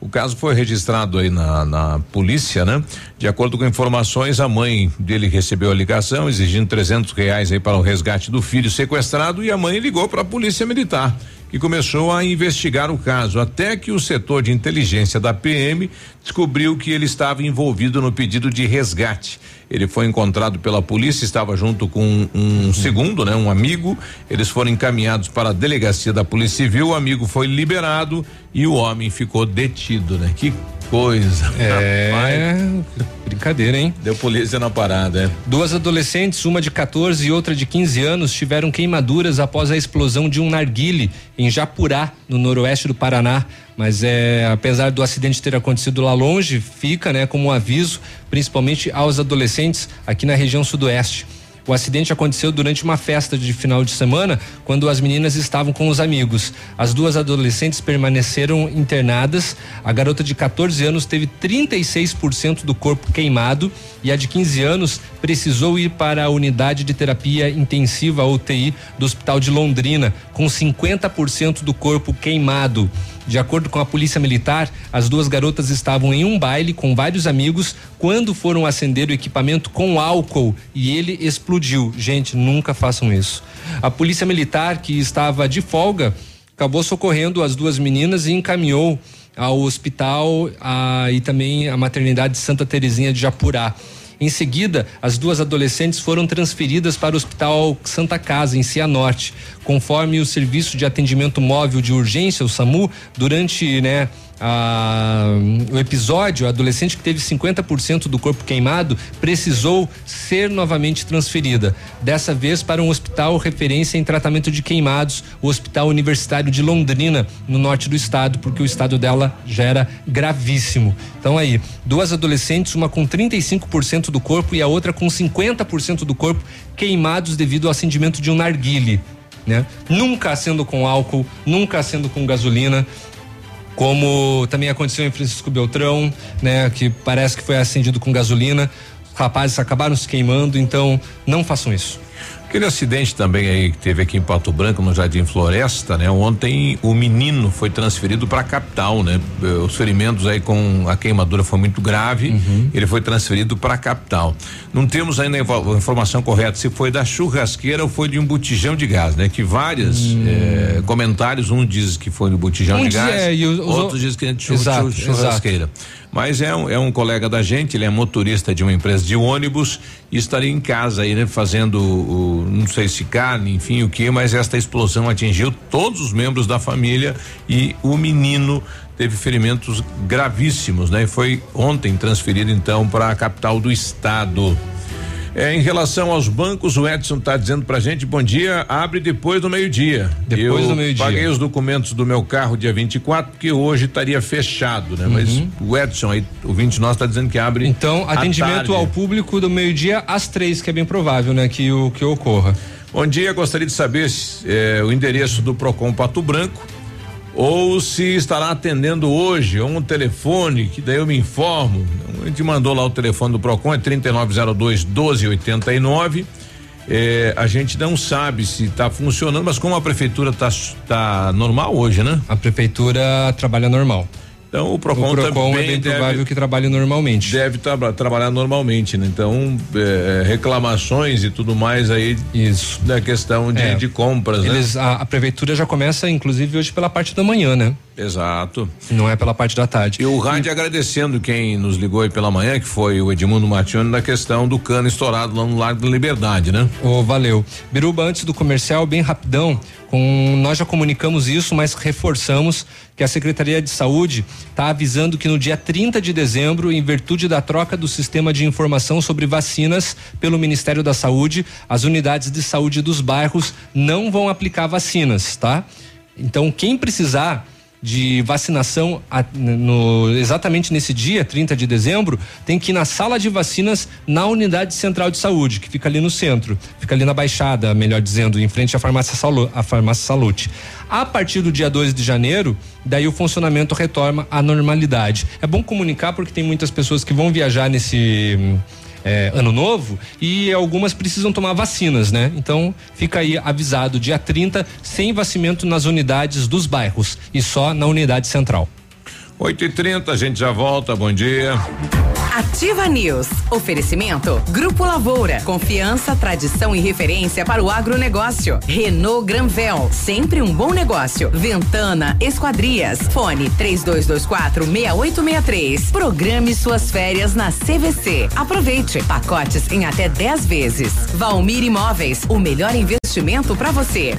O caso foi registrado aí na, na polícia, né? De acordo com informações, a mãe dele recebeu a ligação exigindo 300 reais aí para o resgate do filho sequestrado e a mãe ligou para a polícia militar que começou a investigar o caso, até que o setor de inteligência da PM descobriu que ele estava envolvido no pedido de resgate. Ele foi encontrado pela polícia, estava junto com um, um segundo, né, um amigo. Eles foram encaminhados para a delegacia da Polícia Civil. O amigo foi liberado e o homem ficou detido, né? Que coisa. É. Rapaz. Brincadeira, hein? Deu polícia na parada, é. Duas adolescentes, uma de 14 e outra de 15 anos, tiveram queimaduras após a explosão de um narguile em Japurá, no noroeste do Paraná. Mas é, apesar do acidente ter acontecido lá longe, fica, né, como um aviso, principalmente aos adolescentes aqui na região sudoeste. O acidente aconteceu durante uma festa de final de semana, quando as meninas estavam com os amigos. As duas adolescentes permaneceram internadas. A garota de 14 anos teve 36% do corpo queimado e a de 15 anos precisou ir para a unidade de terapia intensiva UTI do Hospital de Londrina, com 50% do corpo queimado. De acordo com a polícia militar, as duas garotas estavam em um baile com vários amigos quando foram acender o equipamento com álcool e ele explodiu. Gente, nunca façam isso. A polícia militar, que estava de folga, acabou socorrendo as duas meninas e encaminhou ao hospital a, e também a maternidade Santa Terezinha de Japurá. Em seguida, as duas adolescentes foram transferidas para o Hospital Santa Casa, em Cianorte. Conforme o Serviço de Atendimento Móvel de Urgência, o SAMU, durante né, a, o episódio, a adolescente que teve 50% do corpo queimado precisou ser novamente transferida. Dessa vez para um hospital referência em tratamento de queimados, o Hospital Universitário de Londrina, no norte do estado, porque o estado dela já era gravíssimo. Então aí, duas adolescentes, uma com 35% do corpo e a outra com 50% do corpo queimados devido ao acendimento de um narguile. Né? Nunca acendo com álcool, nunca acendo com gasolina como também aconteceu em Francisco Beltrão, né, que parece que foi acendido com gasolina. Rapazes acabaram se queimando, então não façam isso. Aquele acidente também aí que teve aqui em Pato Branco, no Jardim Floresta, né? Ontem o menino foi transferido para a capital, né? Os ferimentos aí com a queimadura foi muito grave, Uhum. ele foi transferido para a capital. Não temos ainda a info- a informação correta se foi da churrasqueira ou foi de um botijão de gás, né? Que vários eh, comentários, um diz que foi no botijão Hum. Um de gás, é, e os- os outros o- diz que é de chu- Exato, churrasqueira. Mas é um, é um colega da gente, ele é motorista de uma empresa de ônibus e estaria em casa aí, né? Fazendo o, não sei se carne, enfim, o que, mas esta explosão atingiu todos os membros da família e o menino teve ferimentos gravíssimos, né? E foi ontem transferido então para a capital do estado. É, em relação aos bancos, o Edson está dizendo pra gente, bom dia, abre depois do meio-dia. Depois Eu do meio-dia. Paguei os documentos do meu carro dia 24, porque hoje estaria fechado, né? Mas o Edson aí, o 20 nosso tá dizendo que abre. Uhum. Então, atendimento ao público do meio-dia às três, que é bem provável, né, que o que ocorra. Bom dia, gostaria de saber eh, o endereço do Procon Pato Branco ou se estará atendendo hoje um telefone, que daí eu me informo. A gente mandou lá o telefone do Procon, é 3902 1289. Eh, a gente não sabe se está funcionando, mas como a prefeitura está tá normal hoje, né? A prefeitura trabalha normal. Então o Procon, o Procon também é bem deve- provável que trabalhe normalmente. Deve tra- trabalhar normalmente, né? Então, eh, reclamações e tudo mais aí. Isso. Da questão de, É. de compras, Eles, né? a, a prefeitura já começa, inclusive, hoje pela parte da manhã, né? Exato. Não é pela parte da tarde. E o rádio agradecendo quem nos ligou aí pela manhã, que foi o Edmundo Martione, na questão do cano estourado lá no Largo da Liberdade, né? Ô, valeu. Biruba, antes do comercial, bem rapidão, com, nós já comunicamos isso, mas reforçamos que a Secretaria de Saúde está avisando que no dia 30 de dezembro, em virtude da troca do sistema de informação sobre vacinas pelo Ministério da Saúde, as unidades de saúde dos bairros não vão aplicar vacinas, tá? Então, quem precisar de vacinação a- no- exatamente nesse dia, 30 de dezembro, tem que ir na sala de vacinas na unidade central de saúde, que fica ali no centro, fica ali na Baixada, melhor dizendo, em frente à farmácia, Salu, à farmácia Salute. A partir do dia 2 de janeiro, daí o funcionamento retorna à normalidade. É bom comunicar porque tem muitas pessoas que vão viajar nesse é, ano novo e algumas precisam tomar vacinas, né? Então fica aí avisado dia 30 sem vacinamento nas unidades dos bairros e só na unidade central. 8 e 30 a gente já volta. Bom dia. Ativa News. Oferecimento. Grupo Lavoura. Confiança, tradição e referência para o agronegócio. Renault Granvel. Sempre um bom negócio. Ventana Esquadrias. Fone 3224 6863. Programe suas férias na CVC. Aproveite. Pacotes em até 10 vezes. Valmir Imóveis. O melhor investimento para você.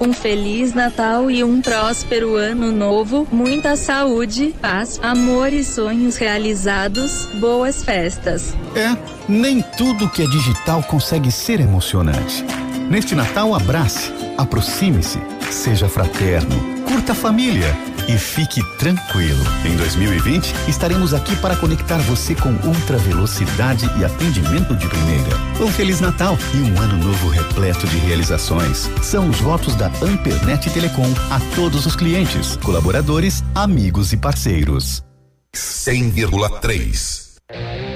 Um feliz Natal e um próspero ano novo, muita saúde, paz, amor e sonhos realizados. Boas festas. É, nem tudo que é digital consegue ser emocionante. Neste Natal, abrace, aproxime-se, seja fraterno, curta a família e fique tranquilo. Em 2020, estaremos aqui para conectar você com ultra velocidade e atendimento de primeira. Um Feliz Natal e um ano novo repleto de realizações. São os votos da Ampernet Telecom a todos os clientes, colaboradores, amigos e parceiros. 100,3.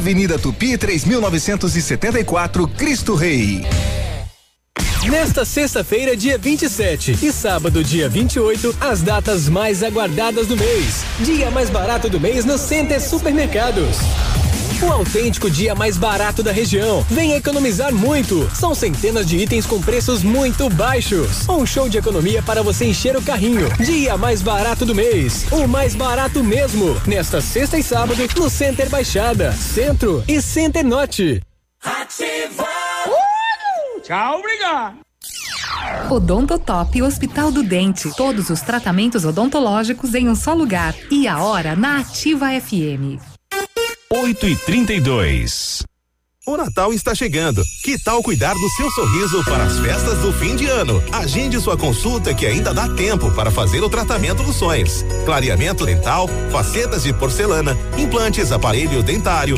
Avenida Tupi 3974, Cristo Rei. Nesta sexta-feira, dia 27 e sábado, dia 28, as datas mais aguardadas do mês. Dia mais barato do mês no Center Supermercados. O autêntico dia mais barato da região. Venha economizar muito. São centenas de itens com preços muito baixos. Um show de economia para você encher o carrinho. Dia mais barato do mês. O mais barato mesmo. Nesta sexta e sábado, no Center Baixada, Centro e Center Norte. Ativa! Tchau, obrigado. Odontotop Hospital do Dente. Todos os tratamentos odontológicos em um só lugar. E a hora na Ativa FM. 8 e 32 O Natal está chegando. Que tal cuidar do seu sorriso para as festas do fim de ano? Agende sua consulta que ainda dá tempo para fazer o tratamento dos sonhos. Clareamento dental, facetas de porcelana, implantes, aparelho dentário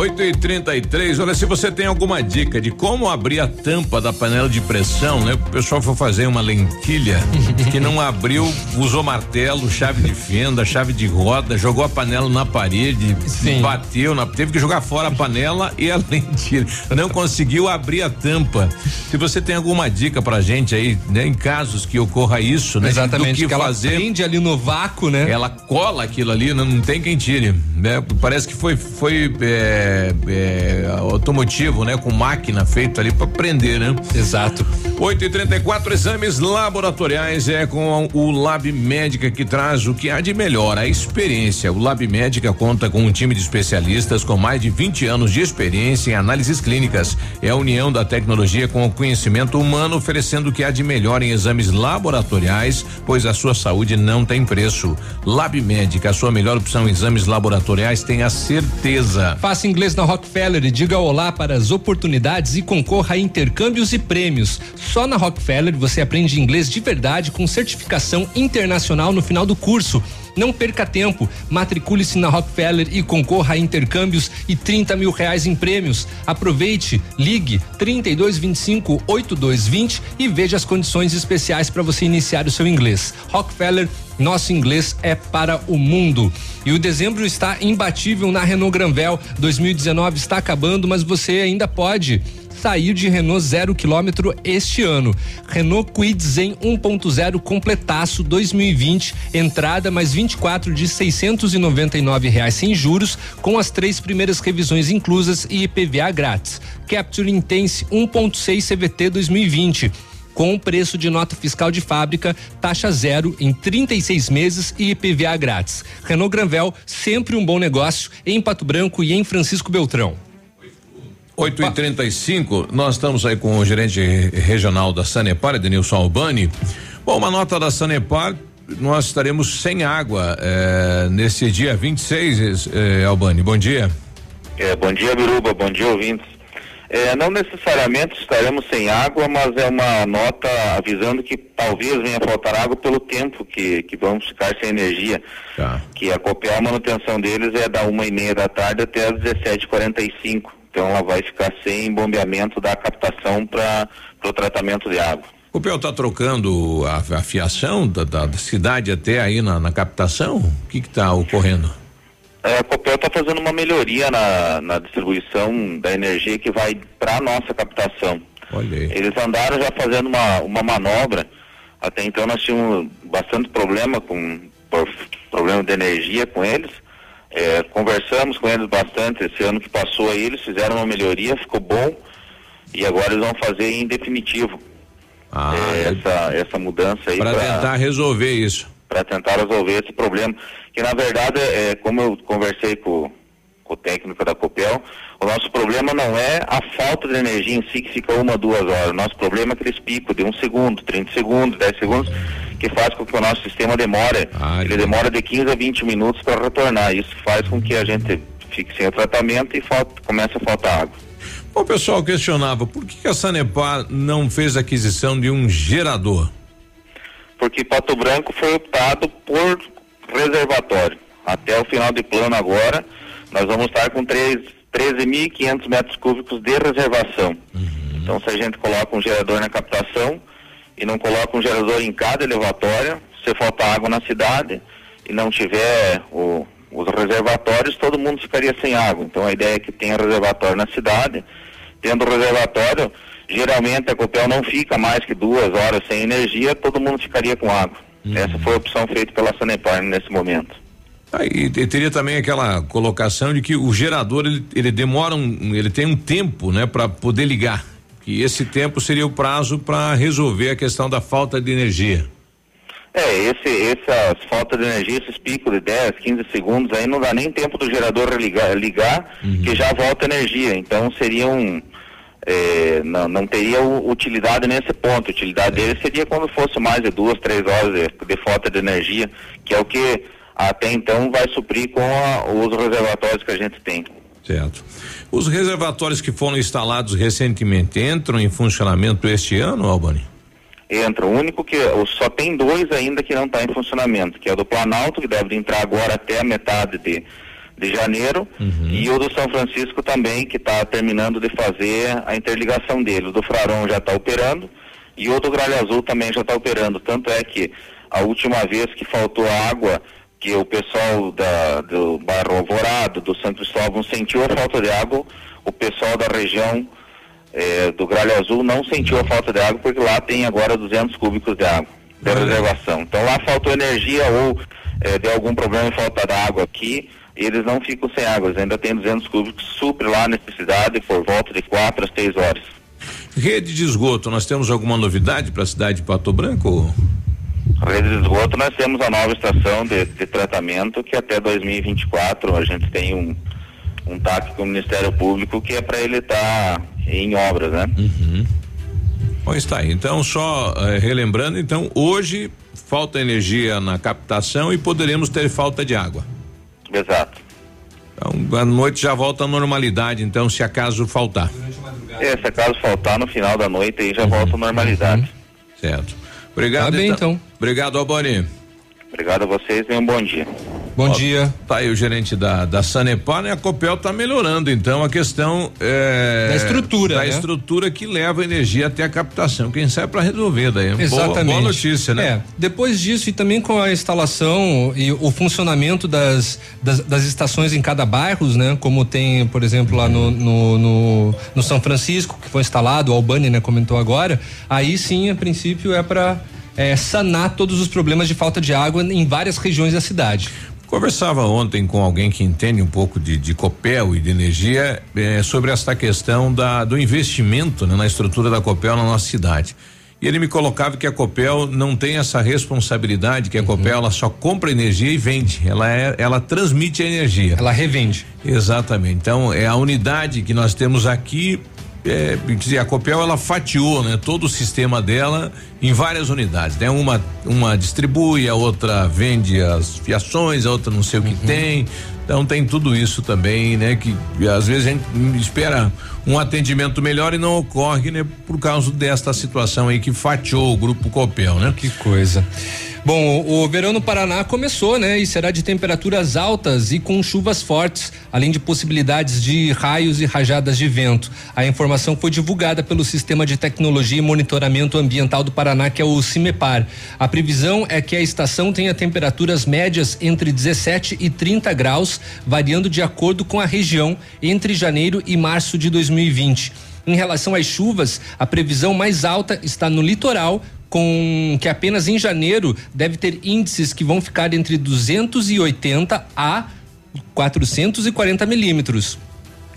8 e 33 olha, se você tem alguma dica de como abrir a tampa da panela de pressão, né? O pessoal foi fazer uma lentilha que não abriu, usou martelo, chave de fenda, chave de roda, jogou a panela na parede, bateu, na, teve que jogar fora a panela e a lentilha. Não conseguiu abrir a tampa. Se você tem alguma dica pra gente aí, né? Em casos que ocorra isso, né? Exatamente, Do que, que ela fazer. prende ali no vácuo, né? Ela cola aquilo ali, não, não tem quem tire. né? Parece que foi, foi é, é, é, automotivo, né? Com máquina feito ali para prender, né? Exato. 8 e 34 exames laboratoriais é com o Lab Médica que traz o que há de melhor, a experiência. O Lab Médica conta com um time de especialistas com mais de 20 anos de experiência em análises clínicas. É a união da tecnologia com o conhecimento humano, oferecendo o que há de melhor em exames laboratoriais, pois a sua saúde não tem preço. Lab Médica, a sua melhor opção em exames laboratoriais, tenha certeza. Faça inglês na Rockefeller e diga olá para as oportunidades e concorra a intercâmbios e prêmios. Só na Rockefeller você aprende inglês de verdade com certificação internacional no final do curso. Não perca tempo, matricule-se na Rockefeller e concorra a intercâmbios e 30 mil reais em prêmios. Aproveite, ligue 3225 8220 e veja as condições especiais para você iniciar o seu inglês. Rockefeller nosso inglês é para o mundo. E o dezembro está imbatível na Renault Granvel. 2019 está acabando, mas você ainda pode sair de Renault zero quilômetro este ano. Renault Kwid Zen 1.0 completaço 2020, entrada mais 24 de 699 reais sem juros, com as três primeiras revisões inclusas e IPVA grátis. Capture Intense 1.6 CVT 2020 com preço de nota fiscal de fábrica, taxa zero em 36 meses e IPVA grátis. Renault Granvel, sempre um bom negócio em Pato Branco e em Francisco Beltrão. 8 e 35 nós estamos aí com o gerente regional da Sanepar, Denilson Albani. Bom, uma nota da Sanepar, nós estaremos sem água eh, nesse dia 26, eh, Albani. Bom dia. É, bom dia, Biruba. Bom dia, ouvintes. É, não necessariamente estaremos sem água, mas é uma nota avisando que talvez venha faltar água pelo tempo que, que vamos ficar sem energia. Tá. Que a Copel, a manutenção deles é da uma e meia da tarde até as 17h45. Então ela vai ficar sem bombeamento da captação para o tratamento de água. O PEL está trocando a, a fiação da, da- da cidade até aí na, na captação? O que está ocorrendo? É, a Copel está fazendo uma melhoria na, na distribuição da energia que vai para a nossa captação. Olha aí. Eles andaram já fazendo uma, uma manobra. Até então nós tínhamos bastante problema com por problema de energia com eles. É, conversamos com eles bastante esse ano que passou aí, eles fizeram uma melhoria, ficou bom. E agora eles vão fazer em definitivo é, essa, essa mudança aí Para tentar resolver isso. para tentar resolver esse problema. Que na verdade, é, como eu conversei com, com o técnico da Copel, o nosso problema não é a falta de energia em si que fica uma, duas horas. O nosso problema é aqueles picos de um segundo, 30 segundos, 10 segundos, que faz com que o nosso sistema demore. ele demora de 15 a 20 minutos para retornar. Isso faz com que a gente fique sem o tratamento e falta, comece a faltar água. O pessoal questionava por que, a Sanepar não fez aquisição de um gerador? porque Pato Branco foi optado por reservatório. Até o final de plano agora, nós vamos estar com três- 13.500 metros cúbicos de reservação. Então, se a gente coloca um gerador na captação e não coloca um gerador em cada elevatório, se faltar água na cidade e não tiver o- os reservatórios, todo mundo ficaria sem água. Então, a ideia é que tenha reservatório na cidade. Tendo reservatório, geralmente a Copel não fica mais que duas horas sem energia, todo mundo ficaria com água. Essa foi a opção feita pela Sanepar nesse momento. Aí e teria também aquela colocação de que o gerador ele, ele demora um, ele tem um tempo, né, para poder ligar. Que esse tempo seria o prazo para resolver a questão da falta de energia. É, esse, essas falta de energia, esses picos de 10, 15 segundos, aí não dá nem tempo do gerador ligar, ligar que já volta energia. Então seria um. é, não, não teria utilidade nesse ponto. A utilidade dele seria quando fosse mais de duas, três horas de, de falta de energia, que é o que até então vai suprir com a- os reservatórios que a gente tem. Certo. Os reservatórios que foram instalados recentemente entram em funcionamento este ano, Albani? Entra. O único que só tem dois ainda que não está em funcionamento, que é o do Planalto, que deve entrar agora até a metade de, de janeiro, e o do São Francisco também, que está terminando de fazer a interligação dele. O do Fraron já está operando e o do Gralha Azul também já está operando. Tanto é que a última vez que faltou água, que o pessoal da, do bairro Alvorado, do São Cristóvão sentiu a falta de água, o pessoal da região eh, do Gralha Azul não sentiu a falta de água porque lá tem agora 200 cúbicos de água de reservação. Então lá faltou energia ou eh, deu algum problema em falta de água aqui eles não ficam sem água, eles ainda tem 200 cúbicos, supre lá a necessidade por volta de 4 a 6 horas. Rede de esgoto, nós temos alguma novidade para a cidade de Pato Branco? Rede de esgoto, nós temos a nova estação de, de tratamento que até 2024 a gente tem um, um TAC com o Ministério Público que é para ele estar em obras, né? Uhum. Bom, está aí. Então, só eh, relembrando, então, hoje falta energia na captação e poderemos ter falta de água. Exato. Então, à noite já volta à normalidade, então, se acaso faltar. É, se acaso faltar no final da noite aí já volta à normalidade. Certo. Obrigado. Tá bem, então. Obrigado, Albani. Obrigado a vocês e um bom dia. Bom Ó, dia. Tá aí o gerente da, da Sanepar, né? A Copel tá melhorando, então, a questão é, Da estrutura, Da né? estrutura que leva a energia até a captação. Quem sabe para resolver daí. Boa- Exatamente. Boa, notícia, né? É, depois disso e também com a instalação e o funcionamento das, das, das estações em cada bairro, né? Como tem, por exemplo, lá no, no, no, no São Francisco, que foi instalado, o Albani, né, comentou agora, aí sim, a princípio, é para sanar todos os problemas de falta de água em várias regiões da cidade. Conversava ontem com alguém que entende um pouco de, de Copel e de energia eh, sobre esta questão da, do investimento né, na estrutura da Copel na nossa cidade. E ele me colocava que a Copel não tem essa responsabilidade, que a Copel ela só compra energia e vende. Ela é, ela transmite a energia. Ela revende. Exatamente. Então é a unidade que nós temos aqui. É, dizer, a Copel ela fatiou, né, todo o sistema dela em várias unidades, né? Uma uma distribui, a outra vende as fiações, a outra não sei o que tem. Então tem tudo isso também, né? Que às vezes a gente espera um atendimento melhor e não ocorre, né? Por causa desta situação aí que fatiou o grupo Copel, né? Que coisa. Bom, o, verão no Paraná começou, né? E será de temperaturas altas e com chuvas fortes, além de possibilidades de raios e rajadas de vento. A informação foi divulgada pelo Sistema de Tecnologia e Monitoramento Ambiental do Paraná, que é o CIMEPAR. A previsão é que a estação tenha temperaturas médias entre 17 e 30 graus, variando de acordo com a região entre janeiro e março de 2020. Em relação às chuvas, a previsão mais alta está no litoral, com que apenas em janeiro deve ter índices que vão ficar entre 280 a 440 milímetros.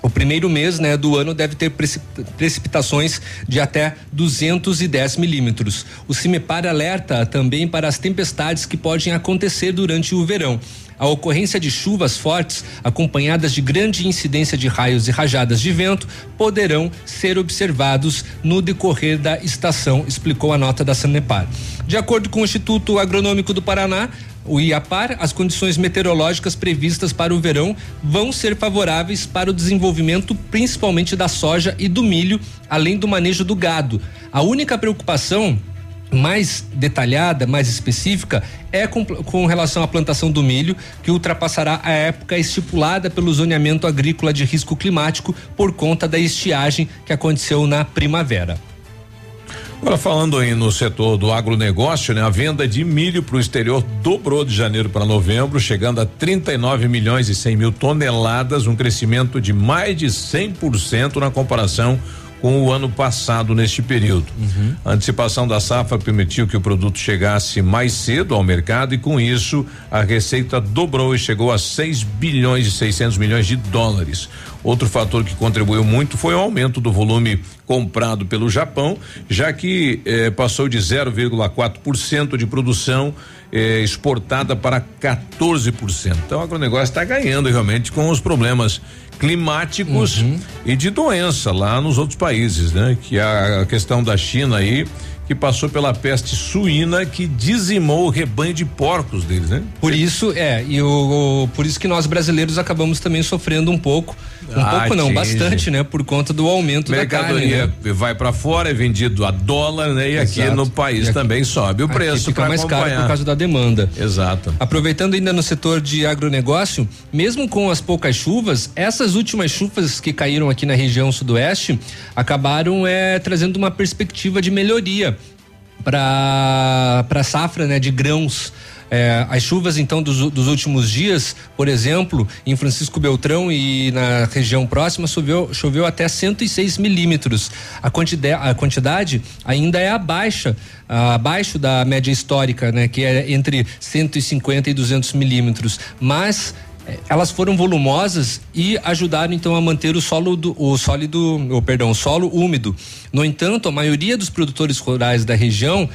O primeiro mês né, do ano deve ter preci- precipitações de até 210 milímetros. O CIMEPAR alerta também para as tempestades que podem acontecer durante o verão. A ocorrência de chuvas fortes, acompanhadas de grande incidência de raios e rajadas de vento, poderão ser observados no decorrer da estação, explicou a nota da Sanepar. De acordo com o Instituto Agronômico do Paraná, o IAPAR, as condições meteorológicas previstas para o verão vão ser favoráveis para o desenvolvimento principalmente da soja e do milho, além do manejo do gado. A única preocupação mais detalhada, mais específica, é com, com relação à plantação do milho, que ultrapassará a época estipulada pelo zoneamento agrícola de risco climático por conta da estiagem que aconteceu na primavera. Agora falando aí no setor do agronegócio, né? A venda de milho para o exterior dobrou de janeiro para novembro, chegando a 39 milhões e 100 mil toneladas, um crescimento de mais de 100% na comparação com o ano passado neste período. A antecipação da safra permitiu que o produto chegasse mais cedo ao mercado e com isso a receita dobrou e chegou a 6 bilhões e 600 milhões de dólares. Outro fator que contribuiu muito foi o aumento do volume comprado pelo Japão, já que eh, passou de 0,4% de produção eh, exportada para 14%. Então o agronegócio está ganhando realmente com os problemas climáticos e de doença lá nos outros países, né? Que a, a questão da China aí que passou pela peste suína que dizimou o rebanho de porcos deles, né? Por isso, é, e o, o- por isso que nós brasileiros acabamos também sofrendo um pouco, um Ah, pouco não, atinge. bastante, né, por conta do aumento da carne, Mercadoria né? vai para fora, é vendido a dólar, né? E aqui Exato. no país aqui- também sobe o Aqui preço fica mais caro acompanhar. por causa da demanda. Exato. Aproveitando ainda no setor de agronegócio, mesmo com as poucas chuvas, essas últimas chuvas que caíram aqui na região sudoeste acabaram é, trazendo uma perspectiva de melhoria para para safra né, de grãos. É, as chuvas então dos, dos últimos dias, por exemplo, em Francisco Beltrão e na região próxima choveu, choveu até 106 milímetros. A quantidade, a quantidade ainda é abaixa, abaixo da média histórica, né, que é entre 150 e 200 milímetros, mas eh, elas foram volumosas e ajudaram então a manter o solo do, o sólido, ou perdão, o solo úmido. No entanto, a maioria dos produtores rurais da região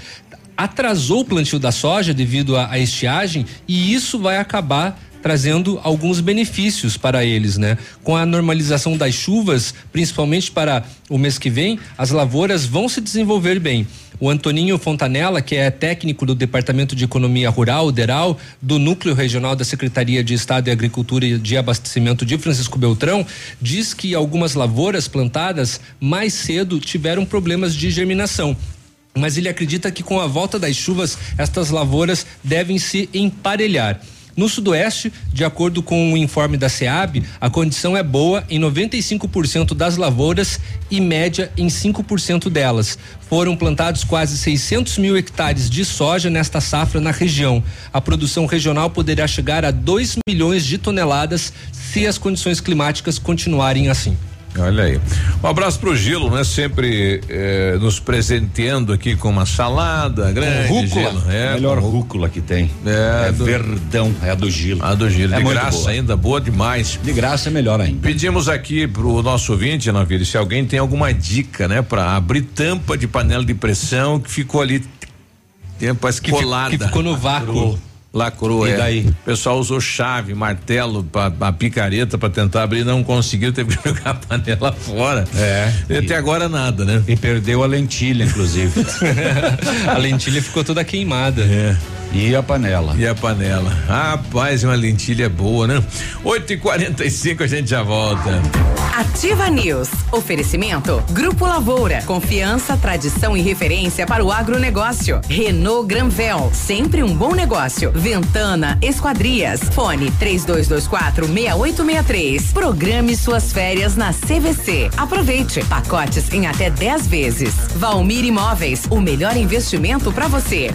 atrasou o plantio da soja devido à, estiagem e isso vai acabar trazendo alguns benefícios para eles, né? Com a normalização das chuvas, principalmente para o mês que vem, as lavouras vão se desenvolver bem. O Antoninho Fontanella, que é técnico do Departamento de Economia Rural, DERAL, do Núcleo Regional da Secretaria de Estado de Agricultura e de Abastecimento de Francisco Beltrão, diz que algumas lavouras plantadas mais cedo tiveram problemas de germinação mas ele acredita que com a volta das chuvas, estas lavouras devem se emparelhar. No Sudoeste, de acordo com o informe da SEAB, a condição é boa em 95% das lavouras e média em 5% delas. Foram plantados quase 600 mil hectares de soja nesta safra na região. A produção regional poderá chegar a 2 milhões de toneladas se as condições climáticas continuarem assim. Olha aí. Um abraço pro Gilo, né? Sempre eh, nos presenteando aqui com uma salada grande. Rúcula. Gilo. É, Melhor com- rúcula que tem. É, É do- verdão, é a do Gilo. A do Gilo, É de graça boa. ainda, boa demais. De graça é melhor ainda. Pedimos aqui pro nosso ouvinte, Navire, se alguém tem alguma dica, né? Pra abrir tampa de panela de pressão que ficou ali, tem, parece Que colada. que ficou no vácuo. Lacrou, E é. daí? O pessoal usou chave, martelo, pra, a picareta pra tentar abrir, não conseguiu, teve que jogar a panela fora. É. E até agora nada, né? E perdeu a lentilha, inclusive. a lentilha ficou toda queimada. É. E a panela. E a panela. Rapaz, uma lentilha boa, né? 8 e 45 a gente já volta. Ativa News. Oferecimento. Grupo Lavoura. Confiança, tradição e referência para o agronegócio. Renault Granvel. Sempre um bom negócio. Ventana Esquadrias. Fone 3224 6863. Programe suas férias na CVC. Aproveite. Pacotes em até 10 vezes. Valmir Imóveis. O melhor investimento para você.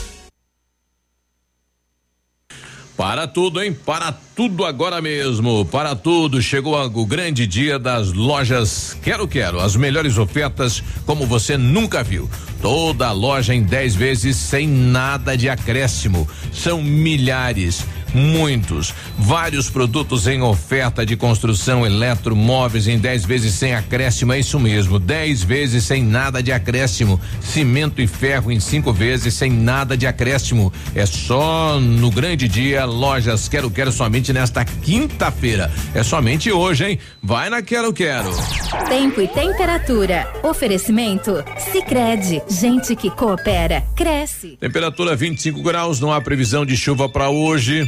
Para tudo, hein? Para tudo agora mesmo. Para tudo. Chegou o grande dia das lojas Quero Quero. As melhores ofertas como você nunca viu. Toda a loja em 10 vezes sem nada de acréscimo. São milhares. Muitos, vários produtos em oferta de construção, eletromóveis em 10 vezes sem acréscimo, é isso mesmo, 10 vezes sem nada de acréscimo, cimento e ferro em cinco vezes sem nada de acréscimo. É só no grande dia, lojas Quero Quero somente nesta quinta-feira. É somente hoje, hein? Vai na Quero Quero. Tempo e temperatura. Oferecimento? Sicredi Gente que coopera, cresce. Temperatura 25 graus, não há previsão de chuva para hoje.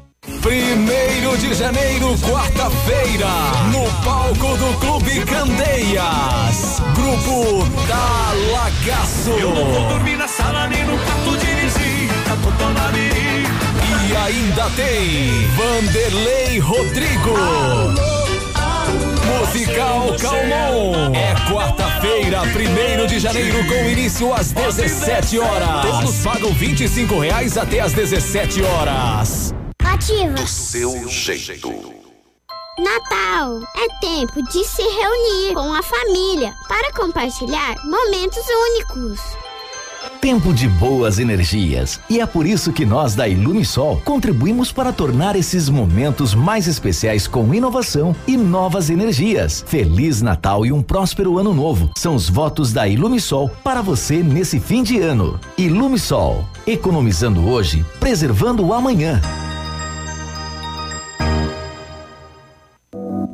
Primeiro de janeiro, quarta-feira, no palco do Clube Candeias, Grupo Talagaço. Eu não vou dormir na sala nem no quarto de visita, tô tomando E ainda tem Vanderlei Rodrigo. Musical Calmon. É quarta-feira, primeiro de janeiro, com início às 17 horas. Todos pagam 25 reais até às 17 horas. Ativa. Do seu jeito. Natal é tempo de se reunir com a família para compartilhar momentos únicos. Tempo de boas energias. E é por isso que nós da Ilumisol contribuímos para tornar esses momentos mais especiais com inovação e novas energias. Feliz Natal e um próspero ano novo. São os votos da Ilumisol para você nesse fim de ano. Ilumisol, economizando hoje, preservando o amanhã.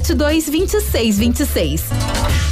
3272 2626.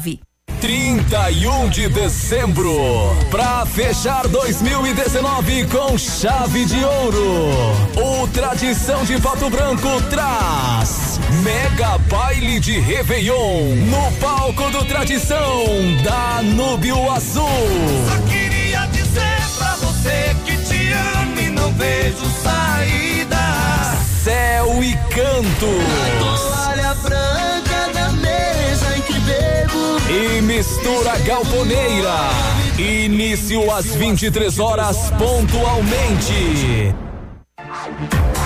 31 de dezembro, pra fechar 2019 com chave de ouro. O Tradição de Pato Branco traz Mega Baile de Réveillon no palco do Tradição da Núbio Azul. Só queria dizer pra você que te amo e não vejo saída. Céu e cantos. Toalha branca E mistura galponeira. Início às 23 horas pontualmente.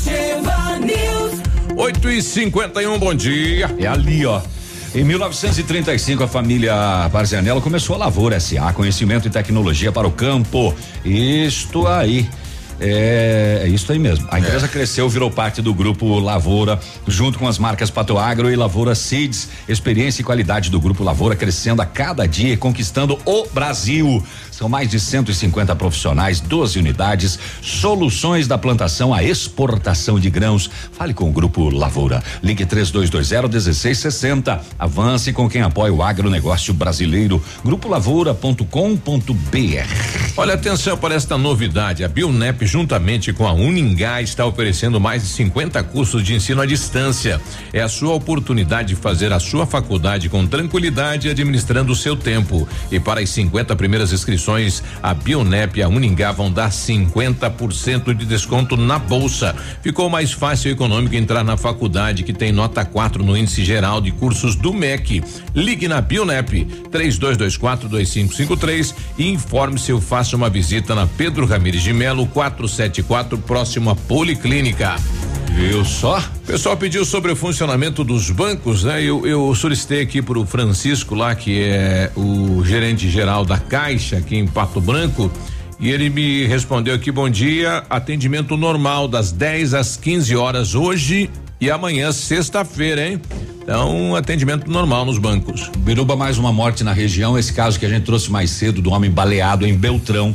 Ativa News. 8 e 51 bom dia. É ali, ó. Em 1935, a família Barzianello começou a Lavoura SA, conhecimento e tecnologia para o campo. Isto aí. É, é isso aí mesmo. A empresa cresceu, virou parte do grupo Lavoura, junto com as marcas Pato Agro e Lavoura Seeds. Experiência e qualidade do grupo Lavoura crescendo a cada dia e conquistando o Brasil. São mais de 150 profissionais, 12 unidades, soluções da plantação à exportação de grãos. Fale com o Grupo Lavoura. Ligue 3220-1660. Avance com quem apoia o agronegócio brasileiro. Grupolavoura.com.br. Olha atenção para esta novidade. A Bionep, juntamente com a Uningá, está oferecendo mais de 50 cursos de ensino à distância. É a sua oportunidade de fazer a sua faculdade com tranquilidade, administrando o seu tempo. E para as 50 primeiras inscrições, a Bionep e a Uningá vão dar 50% de desconto na bolsa. Ficou mais fácil e econômico entrar na faculdade que tem nota 4 no índice geral de cursos do MEC. Ligue na Bionep 32242553 e informe-se ou faça uma visita na Pedro Ramires de Melo 474, próximo à Policlínica. Viu só? O pessoal pediu sobre o funcionamento dos bancos, né? Eu, eu solicitei aqui pro Francisco lá, que é o gerente geral da Caixa aqui em Pato Branco. E ele me respondeu aqui: bom dia, atendimento normal das 10 às 15 horas hoje e amanhã, sexta-feira, hein? Então, atendimento normal nos bancos. Biruba, mais uma morte na região. Esse caso que a gente trouxe mais cedo do homem baleado em Beltrão.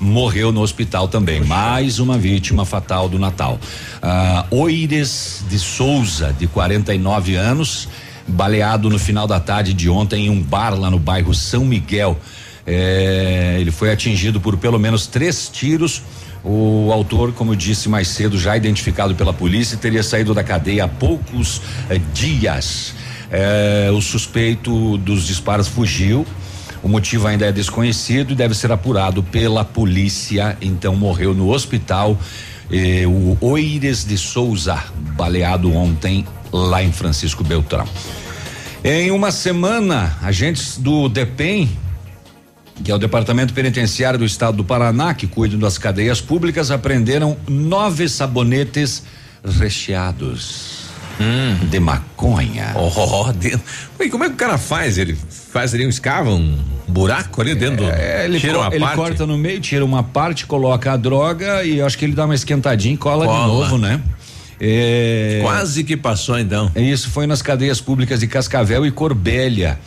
Morreu no hospital também. Mais uma vítima fatal do Natal. Ah, Oires de Souza, de 49 anos, baleado no final da tarde de ontem em um bar lá no bairro São Miguel. É, ele foi atingido por pelo menos três tiros. O autor, como eu disse mais cedo, já identificado pela polícia, teria saído da cadeia há poucos eh, dias. Eh, o suspeito dos disparos fugiu. O motivo ainda é desconhecido e deve ser apurado pela polícia. Então morreu no hospital eh, o Oires de Souza, baleado ontem lá em Francisco Beltrão. Em uma semana, agentes do DEPEN, que é o Departamento Penitenciário do Estado do Paraná, que cuida das cadeias públicas, apreenderam nove sabonetes recheados de maconha. Oh, dentro. E como é que o cara faz? Ele faz ali um escava, um buraco ali dentro do. É, ele, tira uma ele parte. corta no meio, tira uma parte, coloca a droga e acho que ele dá uma esquentadinha e cola, Cola. de novo, né? É, Quase que passou então. Isso foi nas cadeias públicas de Cascavel e Corbélia.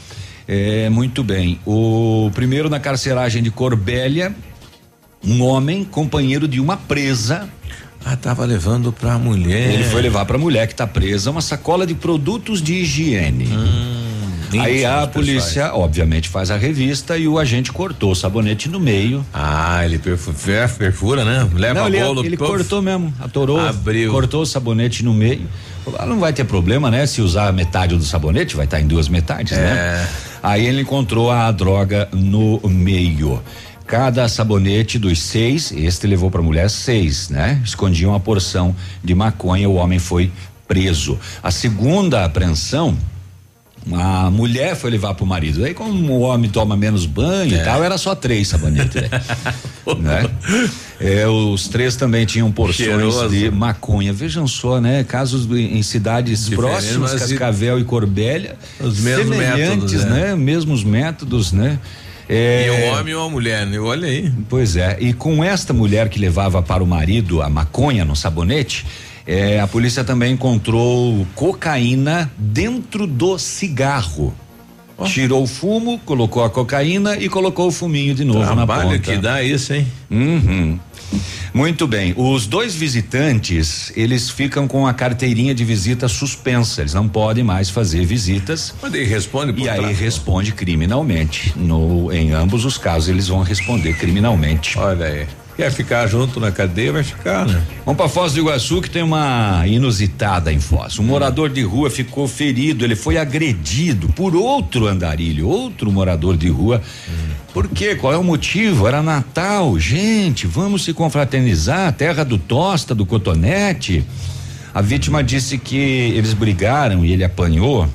É, muito bem. O primeiro na carceragem de Corbélia, um homem, companheiro de uma presa. Ah, tava levando pra mulher. Ele foi levar pra mulher que tá presa uma sacola de produtos de higiene. Aí a polícia, obviamente, faz a revista e o agente cortou o sabonete no meio. Ah, ele perfu- fer- perfura, né? Leva não, a ele, bolo. ele puf. cortou mesmo, atorou, Abriu. cortou o sabonete no meio. Não vai ter problema, né? Se usar metade do sabonete, vai estar em duas metades, É. né? Aí ele encontrou a droga no meio. Cada sabonete dos seis, este levou pra mulher seis, né? Escondia uma porção de maconha, o homem foi preso. A segunda apreensão, a mulher foi levar pro marido. Aí, como o homem toma menos banho É. e tal, era só três sabonetes, né? né? É, os três também tinham porções Cheiroso. de maconha. Vejam só, né? Casos em cidades próximas, mas Cascavel e Corbélia, Os mesmos semelhantes, métodos, né? né? Mesmos métodos, né? É, E um homem e uma mulher, né? Olha aí. Pois é, e com esta mulher que levava para o marido a maconha no sabonete, eh, a polícia também encontrou cocaína dentro do cigarro. Tirou o fumo, colocou a cocaína e colocou o fuminho de novo na Trabalho ponta. que dá isso, hein? Uhum. Muito bem. Os dois visitantes, eles ficam com a carteirinha de visita suspensa. Eles não podem mais fazer visitas. Mas ele responde por E aí responde criminalmente. No, em ambos os casos, eles vão responder criminalmente. Olha aí. Quer ficar junto na cadeia, vai ficar, né? Vamos para Foz do Iguaçu que tem uma inusitada em Foz. Um morador de rua ficou ferido, ele foi agredido por outro andarilho, outro morador de rua. Por quê? Qual é o motivo? Era Natal, gente, vamos se confraternizar, terra do tosta, do cotonete. A vítima disse que eles brigaram e ele apanhou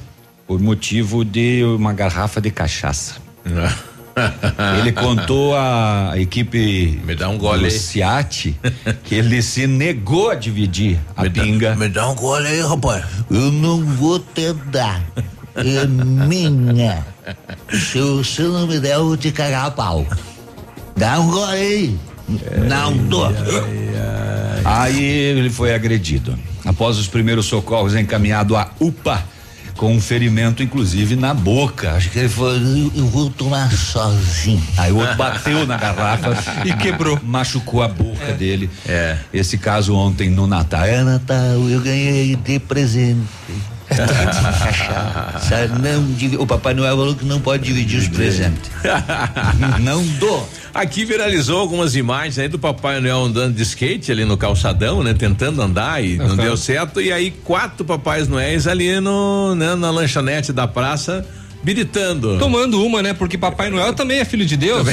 por motivo de uma garrafa de cachaça. Ele contou à equipe Me dá um gole. Ciate que ele se negou a dividir a pinga. Me dá um gole aí, rapaz. Eu não vou te dar. É minha. Se você não me der, eu vou te cagar a pau. Dá um gole aí. Não dou. Aí ele foi agredido. Após os primeiros socorros, encaminhado à UPA com um ferimento, inclusive, na boca. Acho que ele falou, eu, eu vou tomar sozinho. Aí o outro bateu na garrafa e quebrou, machucou a boca dele. É. Esse caso ontem no Natal. É Natal, eu ganhei de presente. Não, o Papai Noel falou que não pode dividir os presentes. Não dou. Aqui viralizou algumas imagens aí do Papai Noel andando de skate ali no calçadão, né? Tentando andar e não Aham. deu certo. E aí quatro Papais Noéis ali no, né, na lanchonete da praça, biritando. Tomando uma, né? Porque Papai Noel também é filho de Deus.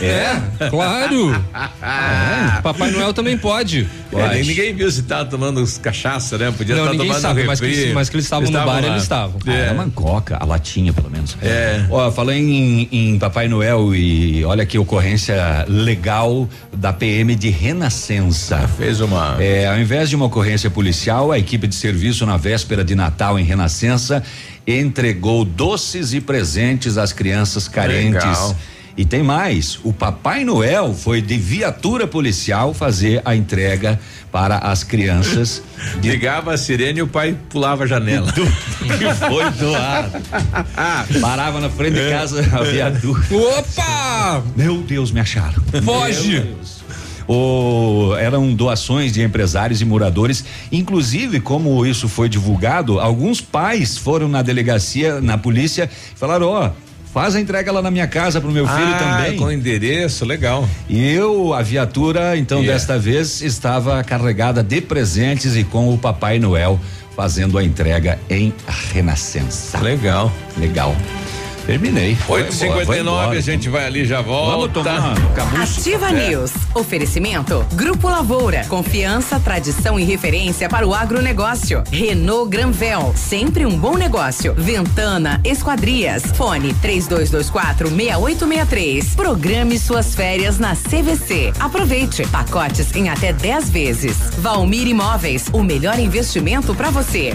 É, claro. É, Papai Noel também pode. É, nem ninguém viu se tava tomando os cachaça, né? Podia estar ninguém tomando sabe, mas que- mas que eles estavam no bar, lá. eles estavam. Ah, É. uma coca, a latinha pelo menos. É. Ó, falei em, em Papai Noel e olha que ocorrência legal da PM de Renascença. Fez uma. É, ao invés de uma ocorrência policial, a equipe de serviço na véspera de Natal em Renascença entregou doces e presentes às crianças carentes. Legal. E tem mais, o Papai Noel foi de viatura policial fazer a entrega para as crianças. de Ligava a sirene e o pai pulava a janela. que foi doado. Parava na frente de casa a viatura. Opa! Meu Deus, me acharam. Foge! Meu Deus. O, eram doações de empresários e moradores. Inclusive, como isso foi divulgado, alguns pais foram na delegacia, na polícia, e falaram: ó. Faz a entrega lá na minha casa pro meu filho ah, também. Com endereço, legal. E eu, a viatura, então, Yeah. desta vez, estava carregada de presentes e com o Papai Noel fazendo a entrega em Renascença. Legal. Legal. Terminei. 8h59, a gente vai ali já volta. Vamos tomar. Ativa É. News. Oferecimento. Grupo Lavoura. Confiança, tradição e referência para o agronegócio. Renault Granvel. Sempre um bom negócio. Ventana Esquadrias. Fone 3224 6863. Programe suas férias na CVC. Aproveite. Pacotes em até 10 vezes. Valmir Imóveis. O melhor investimento para você.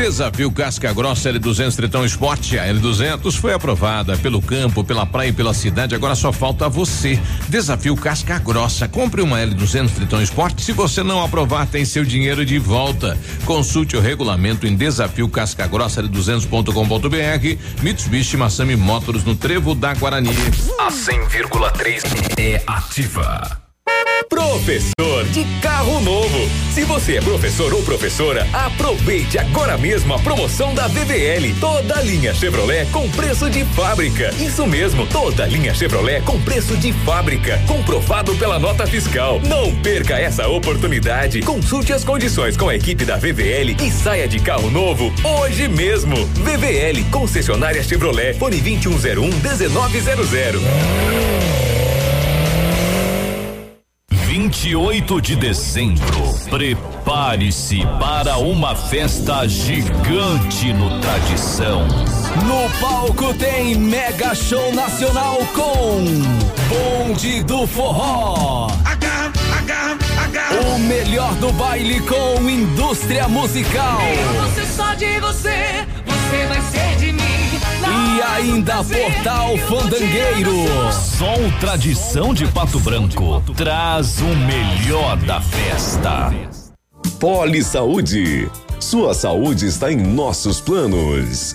Desafio Casca Grossa L200 Tritão Esporte. A L200 foi aprovada pelo campo, pela praia e pela cidade. Agora só falta você. Desafio Casca Grossa. Compre uma L200 Tritão Esporte. Se você não aprovar, tem seu dinheiro de volta. Consulte o regulamento em desafio casca grossa L200.com.br. Mitsubishi Massami Motors no Trevo da Guarani. A 100,3 é ativa. Professor de carro novo. Se você é professor ou professora, aproveite agora mesmo a promoção da VVL. Toda linha Chevrolet com preço de fábrica. Isso mesmo, toda linha Chevrolet com preço de fábrica, comprovado pela nota fiscal. Não perca essa oportunidade. Consulte as condições com a equipe da VVL e saia de carro novo hoje mesmo. VVL, concessionária Chevrolet, fone 2101 1900. 28 de dezembro. Prepare-se para uma festa gigante no Tradição. No palco tem Mega Show Nacional com Bonde do Forró. O melhor do baile com indústria musical. Eu vou ser só de você, você vai ser. E ainda Portal Fandangueiro. O Tradição de Pato Branco traz o melhor da festa. Poli Saúde. Sua saúde está em nossos planos.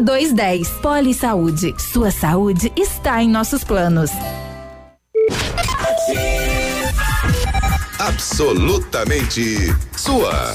2210. Poli Saúde. Sua saúde está em nossos planos. Absolutamente sua.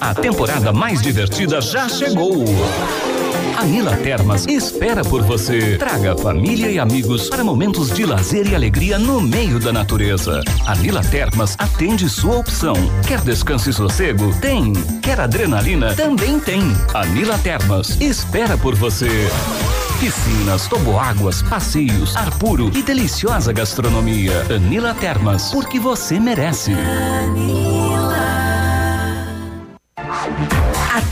A temporada mais divertida já chegou. A Nila Termas espera por você. Traga família e amigos para momentos de lazer e alegria no meio da natureza. A Nila Termas atende sua opção. Quer descanso e sossego? Tem. Quer adrenalina? Também tem. A Nila Termas espera por você. Piscinas, toboáguas, passeios, ar puro e deliciosa gastronomia. Anila Termas, porque você merece.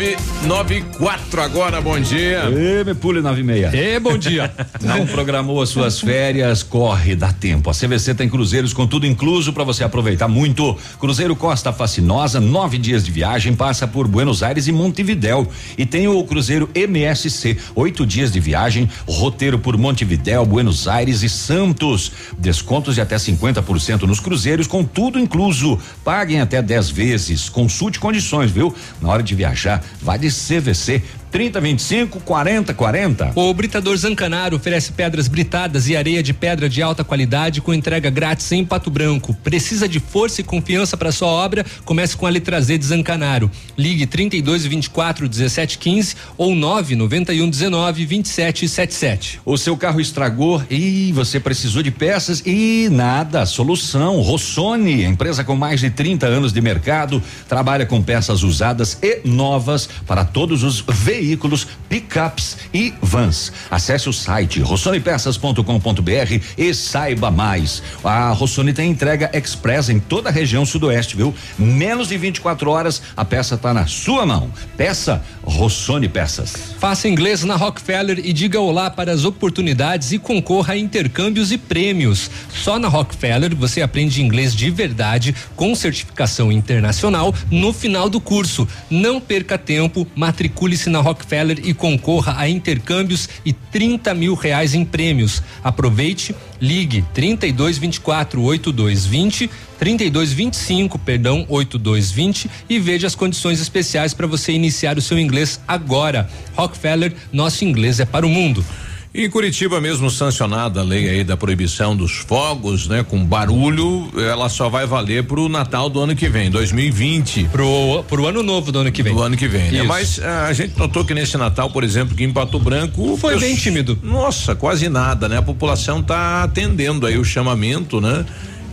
994 agora, bom dia. Ê, me pule 96. Ê, bom dia. Não programou as suas férias? Corre, dá tempo. A CVC tem cruzeiros com tudo incluso para você aproveitar muito. Cruzeiro Costa Fascinosa, nove dias de viagem, passa por Buenos Aires e Montevidéu. E tem o Cruzeiro MSC, oito dias de viagem, roteiro por Montevidéu, Buenos Aires e Santos. Descontos de até 50% nos cruzeiros com tudo incluso. Paguem até 10 vezes. Consulte condições, viu? Na hora de viajar, vá de CVC 3025 4040. O Britador Zancanaro oferece pedras britadas e areia de pedra de alta qualidade com entrega grátis em Pato Branco. Precisa de força e confiança para sua obra? Comece com a letra Z de Zancanaro. Ligue 32 24 17 15 ou 991 19 27 77. O seu carro estragou e você precisou de peças e nada. Solução. Rossoni, empresa com mais de 30 anos de mercado, trabalha com peças usadas e novas para todos os veículos, picapes e vans. Acesse o site rossonepeças.com.br e saiba mais. A Rossoni tem entrega express em toda a região sudoeste, viu? Menos de 24 horas, a peça está na sua mão. Peça Rossoni Peças. Faça inglês na Rockefeller e diga olá para as oportunidades e concorra a intercâmbios e prêmios. Só na Rockefeller você aprende inglês de verdade com certificação internacional no final do curso. Não perca tempo, matricule-se na Rockefeller e concorra a intercâmbios e 30 mil reais em prêmios. Aproveite, ligue 32 24 8220 3225, perdão, 8220 e veja as condições especiais para você iniciar o seu inglês agora. Rockefeller, nosso inglês é para o mundo. Em Curitiba mesmo sancionada a lei aí da proibição dos fogos, né, com barulho, ela só vai valer pro Natal do ano que vem, 2020. Pro pro ano novo do ano que vem. Do ano que vem, né? Mas ah, a gente notou que nesse Natal, por exemplo, que em Pato Branco Foi pes- bem tímido. Nossa, quase nada, né? A população tá atendendo aí o chamamento, né?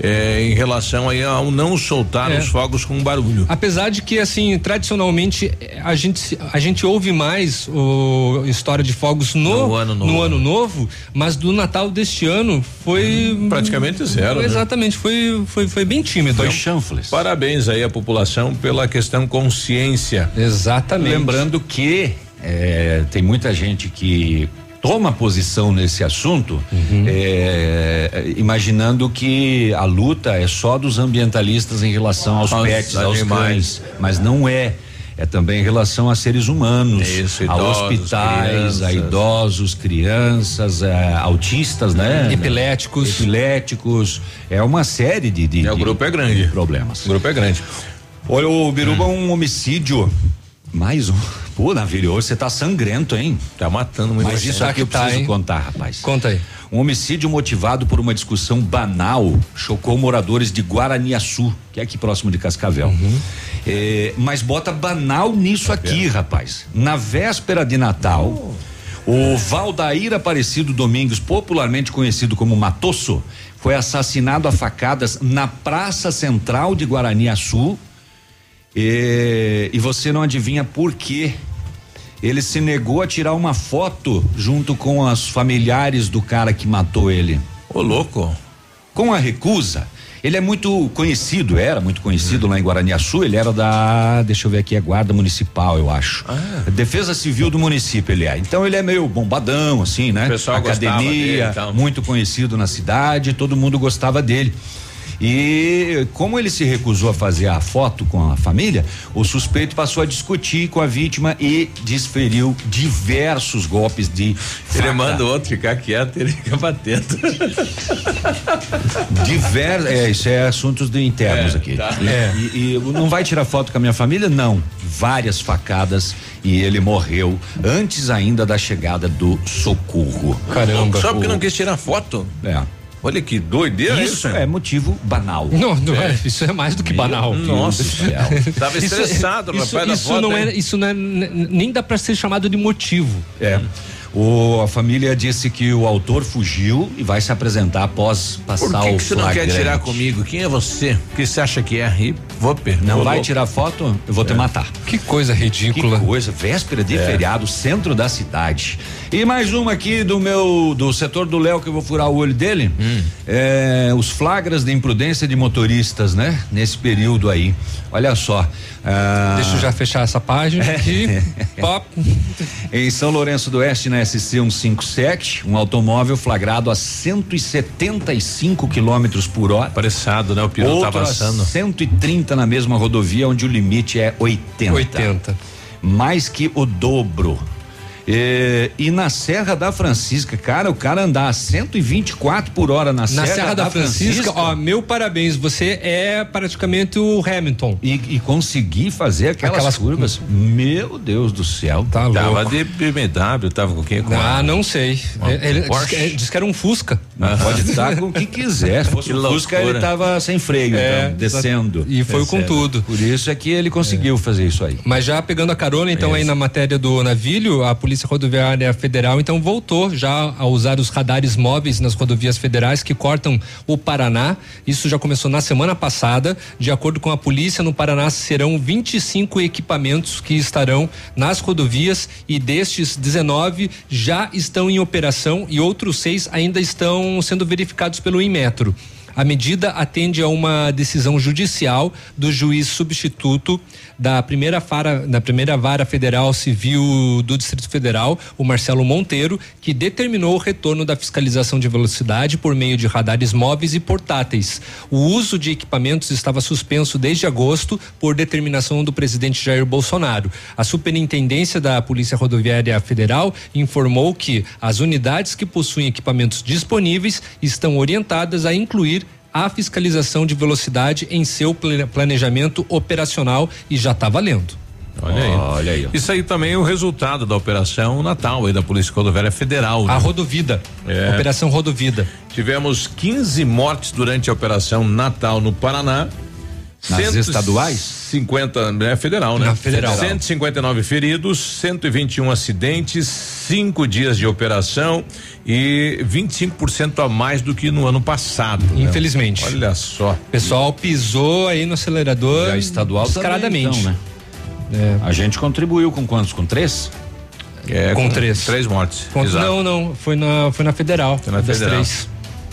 É, em relação aí ao não soltar É. os fogos com barulho. Apesar de que, assim, tradicionalmente a gente, a gente ouve mais o história de fogos no, No ano novo. no ano novo, mas do Natal deste ano foi. Praticamente zero, né? Exatamente, foi, foi, foi bem tímido. Foi chanfles. Parabéns aí à população pela questão consciência. Exatamente. Lembrando que eh, tem muita gente que toma posição nesse assunto, Uhum. eh, imaginando que a luta é só dos ambientalistas em relação aos Aos pets, aos animais. cães, mas não é. É também em relação a seres humanos, Isso, a idosos, hospitais, crianças. a idosos, crianças, eh, autistas, né? Epiléticos. Epiléticos. É uma série de, de, É, o de grupo é grande. problemas. O grupo é grande. Olha, o Biruba, um homicídio. Mais um. Pô, Navírio, hoje você tá sangrento, hein? Tá matando muita Mas isso aqui eu Tá, preciso contar, rapaz. Conta aí. Um homicídio motivado por uma discussão banal chocou moradores de Guaraniaçu, que é aqui próximo de Cascavel. Uhum. É, mas bota banal nisso aqui, rapaz. Na véspera de Natal, o Valdair Aparecido Domingos, popularmente conhecido como Matosso, foi assassinado a facadas na Praça Central de Guaraniaçu. E, e você não adivinha por quê? Ele se negou a tirar uma foto junto com os familiares do cara que matou ele. Ô, louco. Com a recusa, ele é muito conhecido, era muito conhecido lá em Guaraniaçu, ele era da, deixa eu ver aqui, é guarda municipal, eu acho. Defesa Civil do município ele é. Então ele é meio bombadão assim, né? O pessoal dele Academia, e tal. muito conhecido na cidade, todo mundo gostava dele. E como ele se recusou a fazer a foto com a família, o suspeito passou a discutir com a vítima e desferiu diversos golpes de Ele manda o outro ficar quieto, ele fica batendo. Diver, é, isso é assuntos de internos É, aqui. tá. É. E, e não vai tirar foto com a minha família? Não. Várias facadas e ele morreu antes ainda da chegada do socorro. Caramba. Só porque não quis tirar foto. É. Olha que doideira Isso é motivo banal. Não, não é. Isso é mais do que banal. Nossa, céu. Tava Isso- estressado, isso, rapaz, da isso foto, não é, isso não é, nem dá pra ser chamado de motivo. É. O, a família disse que o autor fugiu e vai se apresentar após passar Por que, o que você não quer tirar comigo? Quem é você? O que você acha que é? E vou perder. Não vai tirar foto? Eu vou te matar. Que coisa ridícula. Que coisa, véspera de É. feriado, centro da cidade. E mais uma aqui do meu, do setor do Léo que eu vou furar o olho dele. Hum. É, os flagras de imprudência de motoristas, né? Nesse período aí. Olha só. ah, Deixa eu já fechar essa página aqui. Pop. Em São Lourenço do Oeste, na SC 157, um automóvel flagrado a 175 quilômetros por hora. Apressado, né? O piloto tá a avançando. 130 na mesma rodovia, onde o limite é 80. 80. Mais que o dobro. É, e na Serra da Francisca, cara, o cara andar a 124 por hora na, Na Serra, da, Francisca, ó, meu parabéns, você é praticamente o Hamilton. E, e conseguir fazer aquelas, Aquelas- curvas, meu Deus do céu. Tá Tava louco. de BMW, tava com quem? Com Ah, a- não sei. Ó, Ele disse que- disse que era um Fusca. Mas pode estar com o que quiser. Se fosse Que um Fusca, ele tava sem freio, É, então, descendo. E foi com Descendo. tudo. Por isso é que ele conseguiu fazer isso aí. Mas já pegando a carona, então, aí na matéria do navilho, a Polícia Rodoviária Federal, então, voltou já a usar os radares móveis nas rodovias federais que cortam o Paraná. Isso já começou na semana passada. De acordo com a polícia, no Paraná serão 25 equipamentos que estarão nas rodovias e destes 19 já estão em operação e outros seis ainda estão sendo verificados pelo Inmetro. A medida atende a uma decisão judicial do juiz substituto da primeira vara, da primeira vara federal civil do Distrito Federal, o Marcelo Monteiro, que determinou o retorno da fiscalização de velocidade por meio de radares móveis e portáteis. O uso de equipamentos estava suspenso desde agosto por determinação do presidente Jair Bolsonaro. A Superintendência da Polícia Rodoviária Federal informou que as unidades que possuem equipamentos disponíveis estão orientadas a incluir a fiscalização de velocidade em seu plane- planejamento operacional e já está valendo. Olha aí. Olha aí. Isso aí também é o resultado da Operação Natal aí da Polícia Rodoviária Federal. né? A Rodovida, É. Operação Rodovida. Tivemos 15 mortes durante a Operação Natal no Paraná. Nas 150 estaduais? 50, é federal, né? Na federal. 159 feridos, 121 acidentes, cinco dias de operação e 25% a mais do que no ano passado. né? Infelizmente. Olha só. O pessoal pisou aí no acelerador E a estadual também, descaradamente. então, né? A gente contribuiu com quantos? Com três? É, Com três. Três mortes. Exato. não, não, foi na, foi na federal. Foi na das federal. três.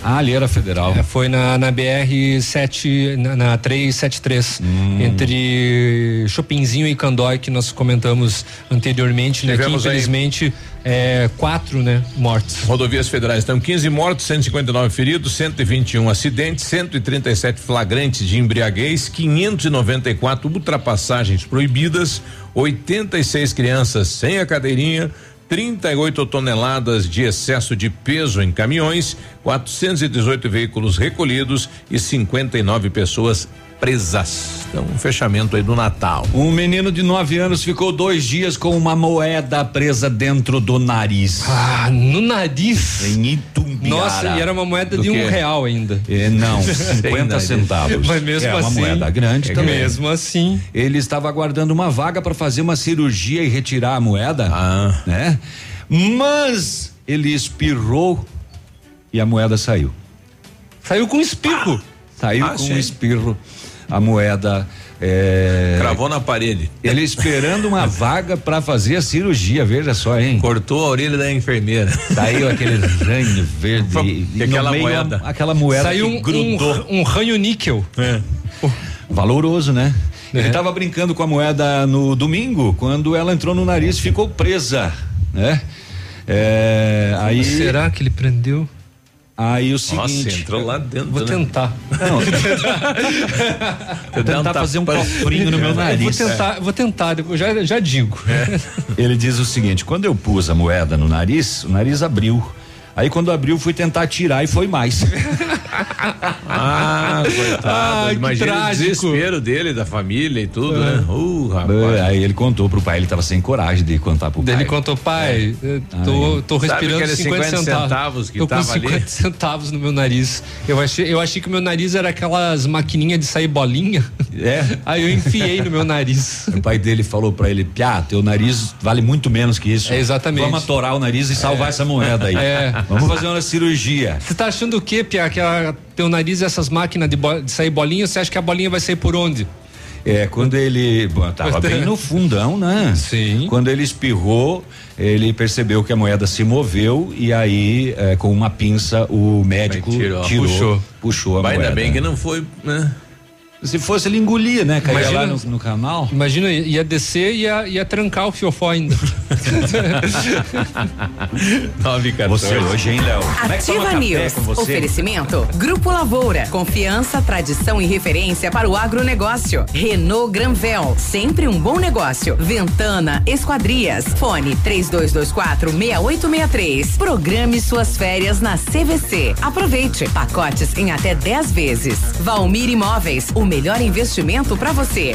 Ah, ali era federal. É, foi na, na BR 7, na, na 373, Hum. entre Chopinzinho e Candói, que nós comentamos anteriormente, né? Que infelizmente é, quatro, né, mortes. Rodovias federais estão 15 mortos, 159 feridos, 121 acidentes, 137 flagrantes de embriaguez, 594 ultrapassagens proibidas, 86 crianças sem a cadeirinha, 38 toneladas de excesso de peso em caminhões, 418 veículos recolhidos e 59 pessoas presas. Então, um fechamento aí do Natal. Um menino de 9 anos ficou dois dias com uma moeda presa dentro do nariz. Ah, no nariz. Em Itumbiara. Nossa, e era uma moeda Do de um quê? real ainda. É, não, 50 nariz. centavos. Mas mesmo é uma assim- moeda grande É também. Mesmo assim. Ele estava aguardando uma vaga para fazer uma cirurgia e retirar a moeda, Ah. né? Mas ele espirrou e a moeda saiu. Saiu com espirro. Saiu Ah, com sim. um espirro. A moeda. É, Cravou na parede. ele esperando uma vaga para fazer a cirurgia, veja só, hein? Cortou a orelha da enfermeira. Saiu aquele ranho verde. E e aquela moeda. Aquela moeda Saiu que um, grudou. um, um ranho níquel. Valoroso, né? É. Ele estava brincando com a moeda no domingo, quando ela entrou no nariz, ficou presa, né? É, aí, Será que ele prendeu? Aí o Nossa, seguinte, entrou lá dentro. Vou né? tentar. não, vou Dá um tentar fazer um cofrinho no meu Eu Vou nariz. tentar, vou tentar, já, já digo. Ele diz o seguinte: quando eu pus a moeda no nariz, o nariz abriu. Aí quando abriu, fui tentar tirar e foi mais. Ah, coitado. Ah, Imagina o desespero dele, da família e tudo, né? Uh, rapaz. Aí ele contou pro pai, ele tava sem coragem de contar pro pai. Ele contou, pai, eu tô, tô respirando aqueles 50, 50 centavos. centavos que tô com tava ali? 50 centavos no meu nariz. Eu achei, eu achei que o meu nariz era aquelas maquininhas de sair bolinha. É. Aí eu enfiei no meu nariz. O pai dele falou pra ele, Piá, teu nariz vale muito menos que isso. É, exatamente. Vamos atorar o nariz e salvar essa moeda aí. É. Vamos fazer uma cirurgia. Você tá achando o quê, Pia? Que a, teu nariz e essas máquinas de, bo- de sair bolinha, você acha que a bolinha vai sair por onde? É, quando ele bom, tava bem no fundão, né? Sim. Quando ele espirrou, ele percebeu que a moeda se moveu e aí, é, com uma pinça, o médico tirou. tirou, Puxou. puxou, a Mas moeda. ainda bem que não foi, né? Se fosse, ele engolia, né? Caía Imagina- lá no, no canal. Imagina, ia descer e ia, ia trancar o fiofó ainda. Nove Você hoje, hein, Léo? É Ativa café News. Oferecimento. Grupo Lavoura. Confiança, tradição e referência para o agronegócio. Renault Granvel. Sempre um bom negócio. Ventana Esquadrias. Fone 3224 6863. Programe suas férias na CVC. Aproveite. Pacotes em até 10 vezes. Valmir Imóveis. O melhor investimento para você.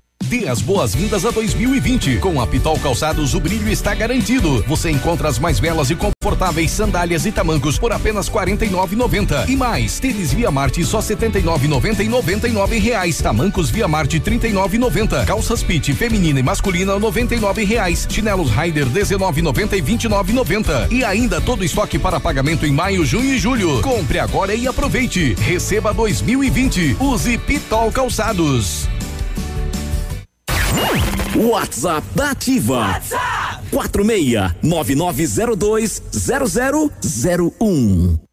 Dê as boas-vindas a 2020. Com a Pitol Calçados, o brilho está garantido. Você encontra as mais belas e confortáveis sandálias e tamancos por apenas R$ 49,90. E mais, tênis Via Marte só R$ 79,90 e 99 reais. Tamancos Via Marte R$ 39,90. Calças Pit feminina e masculina 99 reais. Chinelos Rider R$ 19,90 e R$ 29,90. E ainda todo estoque para pagamento em maio, junho e julho. Compre agora e aproveite. Receba 2020. Use Pitol Calçados. WhatsApp da Ativa. 46 9902 0001.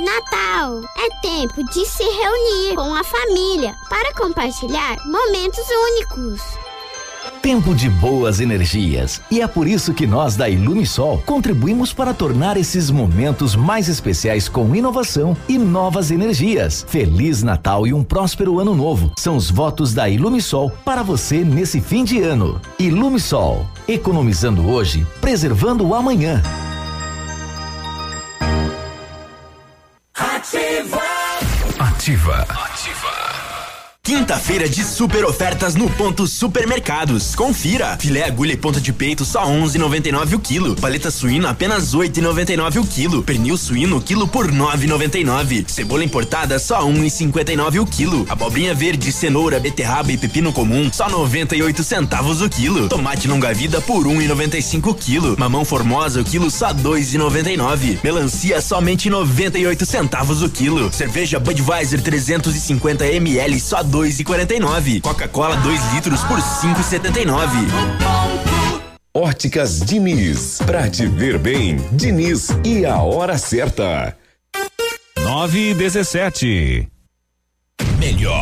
Natal é tempo de se reunir com a família para compartilhar momentos únicos. Tempo de boas energias. E é por isso que nós da Ilumisol contribuímos para tornar esses momentos mais especiais com inovação e novas energias. Feliz Natal e um próspero ano novo. São os votos da Ilumisol para você nesse fim de ano. Ilumisol, economizando hoje, preservando o amanhã. Ativa. Quinta-feira de super ofertas no Ponto Supermercados. Confira. Filé agulha e ponta de peito só 11,99 o quilo. Paleta suína apenas 8,99 o quilo. Pernil suíno quilo por 9,99. Cebola importada só 1,59 o quilo. Abobrinha verde, cenoura, beterraba e pepino comum só 98 centavos o quilo. Tomate longa vida por 1,95 o quilo. Mamão formosa o quilo só 2,99. Melancia somente 98 centavos o quilo. Cerveja Budweiser 350 ml só 2,49. Coca-Cola 2 litros por 5,79. Óticas Diniz. Pra te ver bem, Diniz e a hora certa. 9 e 17. Melhor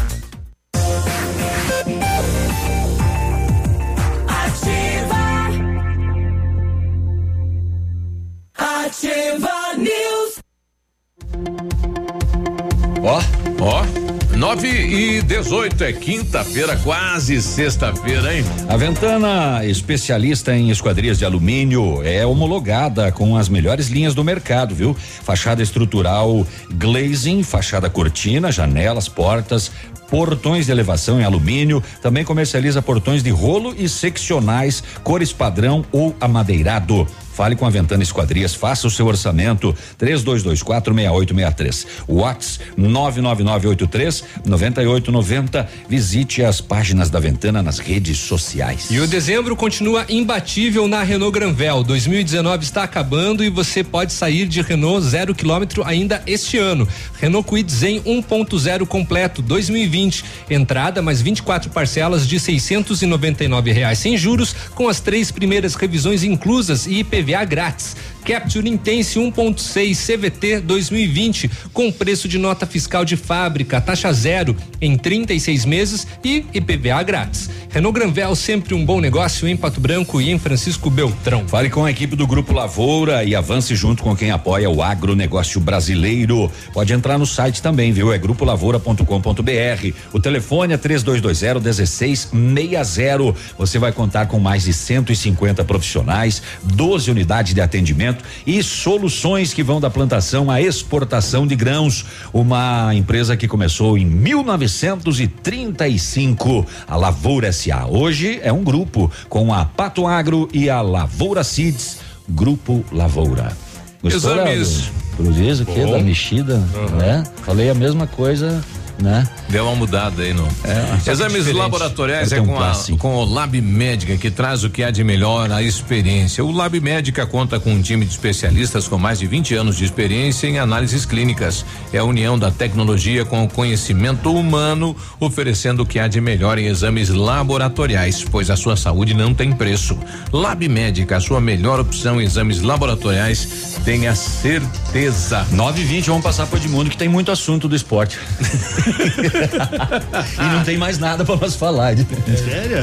Ó, ó. 9 e 18 é quinta-feira, quase sexta-feira, hein? A Ventana, especialista em esquadrias de alumínio, é homologada com as melhores linhas do mercado, viu? Fachada estrutural glazing, fachada cortina, janelas, portas, portões de elevação em alumínio, também comercializa portões de rolo e seccionais, cores padrão ou amadeirado. Fale com a Ventana Esquadrias, faça o seu orçamento. 32246863. Whats 99983 9890. Visite as páginas da Ventana nas redes sociais. E o dezembro continua imbatível na Renault Granvel. 2019 está acabando e você pode sair de Renault zero quilômetro ainda este ano. Renault Kwid Zen 1.0 completo 2020. Entrada mais 24 parcelas de 699 reais sem juros, com as três primeiras revisões inclusas e IPVA grátis. Capture Intense 1.6 CVT 2020 com preço de nota fiscal de fábrica, taxa zero em 36 meses e IPVA grátis. Renault Granvel sempre um bom negócio em Pato Branco e em Francisco Beltrão. Fale com a equipe do Grupo Lavoura e avance junto com quem apoia o agronegócio brasileiro. Pode entrar no site também, viu? É grupolavoura.com.br. O telefone é 3220 1660. Você vai contar com mais de 150 profissionais, 12 unidades de atendimento e soluções que vão da plantação à exportação de grãos. Uma empresa que começou em 1935, a Lavoura SA. Hoje é um grupo com a Pato Agro e a Lavoura Seeds, Grupo Lavoura. Gostou, Exames. Visto aqui, Bom. da mexida, Uhum. né? Falei a mesma coisa, né? Deu uma mudada aí no. só Exames diferente. laboratoriais é um com, a, com o Lab Médica, que traz o que há de melhor, a experiência. O Lab Médica conta com um time de especialistas com mais de 20 anos de experiência em análises clínicas. É a união da tecnologia com o conhecimento humano, oferecendo o que há de melhor em exames laboratoriais, pois a sua saúde não tem preço. Lab Médica, a sua melhor opção em exames laboratoriais, tenha certeza. 9 e 20 vamos passar pro Edmundo que tem muito assunto do esporte. e não tem mais nada para nós falar. Sério?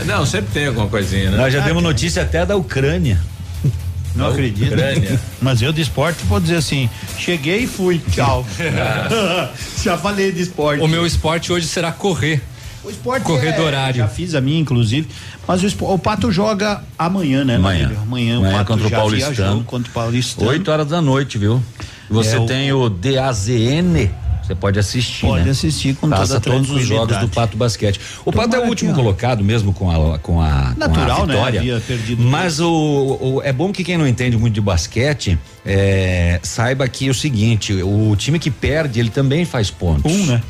É, não, sempre tem alguma coisinha, né? Nós já temos notícia até da Ucrânia. Não Da acredito. Ucrânia. Mas eu de esporte vou dizer assim: cheguei e fui. Tchau. já falei de esporte. O meu esporte hoje será correr. O esporte Correr é, do horário. Já fiz a minha, inclusive. Mas o, o Pato joga amanhã, né? Amanhã. Amanhã, Amanhã o Pato contra o já Paulistano. viajou contra o Paulistano. 8 horas da noite, viu? Você É, o- tem o DAZN. Você pode assistir, Pode né? assistir com Passa toda a todos os jogos do Pato Basquete. O Pato é Tomara o último colocado mesmo com a com a, Natural, com a né? vitória. Havia perdido Mas o, o- é bom que quem não entende muito de basquete é, saiba que é o seguinte, o time que perde ele também faz pontos. Um, né?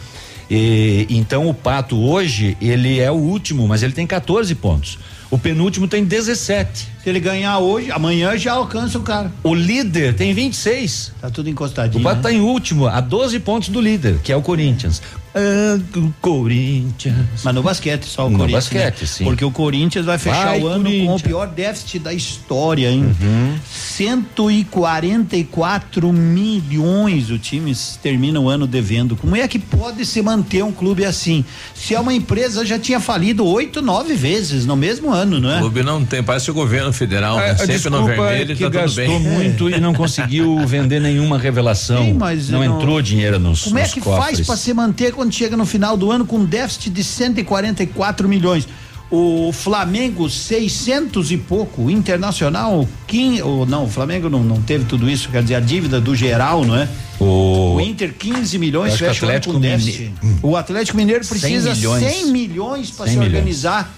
E, então o Pato hoje ele é o último, mas ele tem 14 pontos. O penúltimo tem 17. Se ele ganhar hoje, amanhã já alcança o cara. O líder tem 26. Tá tudo O encostadinho. Pato né? tá em último, a 12 pontos do líder, que é o Corinthians. Ah, o Corinthians. Mas no basquete, só o No Corinthians. basquete, né? sim. Porque o Corinthians vai fechar Vai, o ano com o pior déficit da história, hein? Uhum. 144 milhões o time termina o ano devendo. Como é que pode se manter um clube assim? Se é uma empresa já tinha falido oito, nove vezes no mesmo ano, não O é? clube não tem, parece o governo federal, né? A- a Sempre no desculpa é vermelho que tá tudo gastou bem. muito e não conseguiu vender nenhuma revelação. Sim, mas não, não- entrou dinheiro nos, Como é que cofres. faz para se manter quando chega no final do ano com um déficit de 144 milhões? O Flamengo 600 e pouco, o Internacional 15, ou não, o Flamengo não, não teve tudo isso, quer dizer, a dívida do geral, não é? O, O Inter 15 milhões fecha o Atlético com déficit. Mineiro- O Atlético Mineiro 100 precisa 100 milhões. milhões, para 100 se milhões. organizar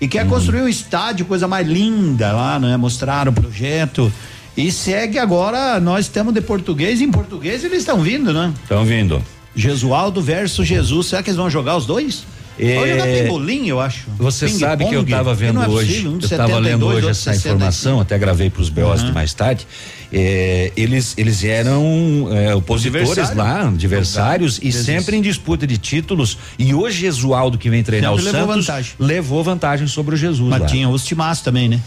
e quer construir um estádio, coisa mais linda lá, né? Mostrar o projeto e segue agora, nós estamos de português, em português eles estão vindo, né? Estão vindo. Jesualdo versus Jesus. Será que eles vão jogar os dois? É, Pode jogar pebolim, eu acho. Você Ping sabe que eu pong, estava vendo é hoje, um eu estava 72, lendo hoje essa 65. informação, até gravei para os BOs de Uhum. mais tarde. É, eles eles eram é, opositores lá, adversários e sempre em disputa de títulos. E o Gesualdo que vem treinar Sempre o levou Santos vantagem. levou vantagem sobre o Jesus Mas lá. tinha os timaços também, né?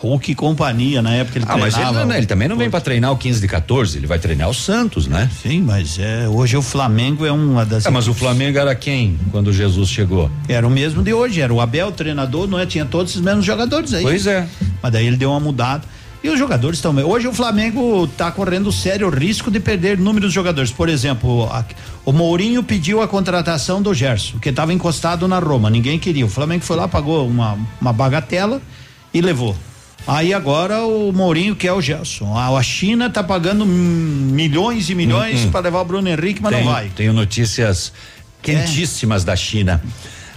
Hulk e companhia, na época ele Ah, mas ele, treinava. não- ele também não vem para treinar o 15 de 14, ele vai treinar o Santos, né? Sim, mas é, hoje o Flamengo é uma das. É, mas o Flamengo era quem quando Jesus chegou? Era o mesmo de hoje, era o Abel, o treinador, não é? Tinha todos os mesmos jogadores aí. Pois é. Mas daí ele deu uma mudada. E os jogadores também. Hoje o Flamengo está correndo sério risco de perder números de jogadores. Por exemplo, a- o Mourinho pediu a contratação do Gerson, que estava encostado na Roma. Ninguém queria. O Flamengo foi lá, pagou uma, uma bagatela e levou. Aí agora o Mourinho quer o Gerson. A, a China está pagando milhões e milhões Hum, para levar o Bruno Henrique, mas tenho, não vai. Tenho notícias quentíssimas da China.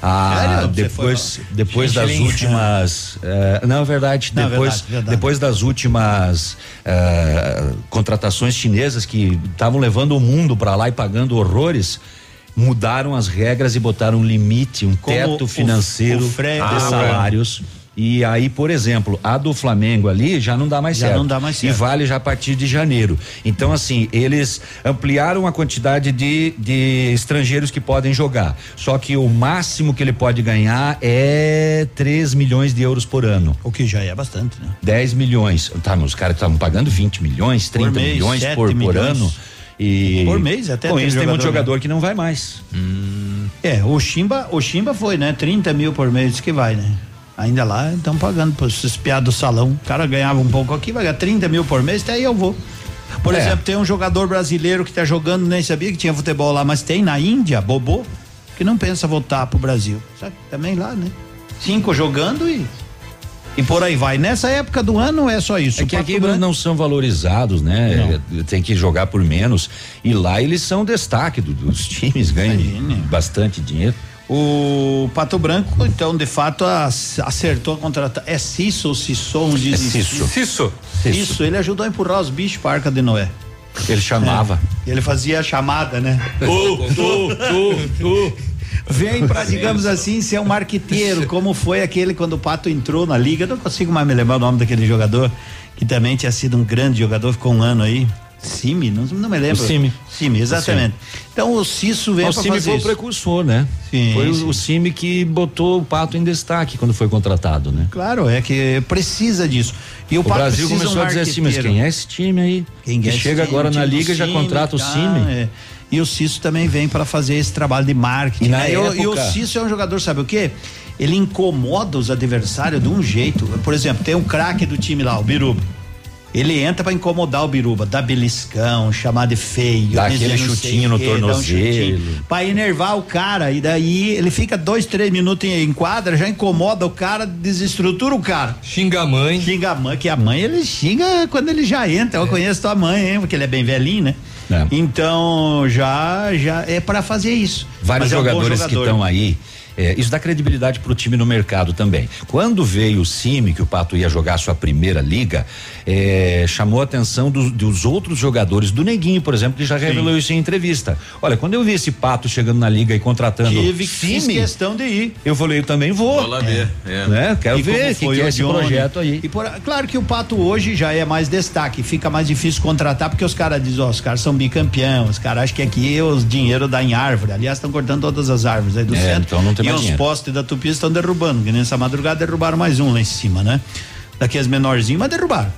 Ah, Sério? Depois, depois das últimas, eh, não é verdade, Não, depois, verdade, verdade. depois das últimas eh, contratações chinesas que estavam levando o mundo para lá e pagando horrores, mudaram as regras e botaram um limite, um Como teto o- financeiro o Fre- de salários. E aí, por exemplo, a do Flamengo ali já não dá mais Já certo. não dá mais certo. E vale já a partir de janeiro. Então, assim, eles ampliaram a quantidade de, de estrangeiros que podem jogar. Só que o máximo que ele pode ganhar é 3 milhões de euros por ano. O que já é bastante, né? 10 milhões. Tá, os caras estavam pagando 20 milhões, 30 mês, milhões por, por milhões. ano. E Por mês, até Com tem isso tem muito jogador, jogador que não vai mais. É, o Chimba, o Chimba foi, né? 30 mil por mês que vai, né? Ainda lá estão pagando para esses piados do salão. O cara ganhava um pouco aqui, vai ganhar 30 mil por mês, até aí eu vou. Por É. exemplo, tem um jogador brasileiro que tá jogando, nem sabia que tinha futebol lá, mas tem na Índia, Bobô, que não pensa voltar pro Brasil. Sabe? Também lá, né? Cinco jogando e. E por aí vai. Nessa época do ano é só isso. É que aqui não são valorizados, né? Tem que jogar por menos. E lá eles são destaque do- dos times, ganham bastante dinheiro. O Pato Branco, então, de fato, acertou a contratar. É Cisso ou dizem É Cisso. Cisso. Isso, ele ajudou a empurrar os bichos para a Arca de Noé. Ele chamava. É. Ele fazia a chamada, né? Tu, tu, tu, tu. Vem pra, digamos assim, ser um marqueteiro, como foi aquele quando o Pato entrou na liga. Não consigo mais me lembrar o nome daquele jogador, que também tinha sido um grande jogador, ficou um ano aí. Cime, não, não me lembro. O Cime. Cime, exatamente. Então o Cisso veio o pra Cime fazer foi o precursor, né? Sim, foi o- sim. o Cime que botou o Pato em destaque quando foi contratado, né? Claro, é que precisa disso. E o, O Pato Brasil começou um a dizer assim, mas quem é esse time aí? Quem que é esse chega time? agora O na liga já Cime, contrata o Cime. é. E o Cício também vem para fazer esse trabalho de marketing. E né? O- e o época- Cício é um jogador, sabe o quê? Ele incomoda os adversários de um jeito. Por exemplo, tem um craque do time lá, o Biruba. Ele entra para incomodar o Biruba, dá beliscão, chamar de feio, Dá dizer aquele chutinho o no um tornozelo. chutinho, Pra enervar o cara. E daí ele fica dois, três minutos em, em quadra, já incomoda o cara, desestrutura o cara. Xinga a mãe. Xinga a mãe, que a mãe ele xinga quando ele já entra. Eu conheço tua mãe, hein? Porque ele é bem velhinho, né? É. Então já já é para fazer isso. Vários Mas é um jogadores que jogador. estão aí. é, isso dá credibilidade pro time no mercado também. Quando veio o Cime, que o Pato ia jogar sua primeira liga, é, chamou a atenção dos, dos outros jogadores, do Neguinho, por exemplo, que já revelou isso em entrevista. Olha, quando eu vi esse Pato chegando na liga e contratando Tive fiz questão de ir. eu falei, eu também vou. Vou lá ver. É. Né? Quero E ver que, foi que é o esse projeto aí. E por- claro que o Pato hoje já é mais destaque, fica mais difícil contratar porque os caras dizem, ó, os caras são bicampeão, os caras acham que aqui os dinheiro dá em árvore. Aliás, estão cortando todas as árvores aí do É, centro. então não tem e mais os dinheiro. postes da Tupi estão derrubando, que nessa madrugada derrubaram mais um lá em cima, né? Daqueles menorzinhos, mas derrubaram.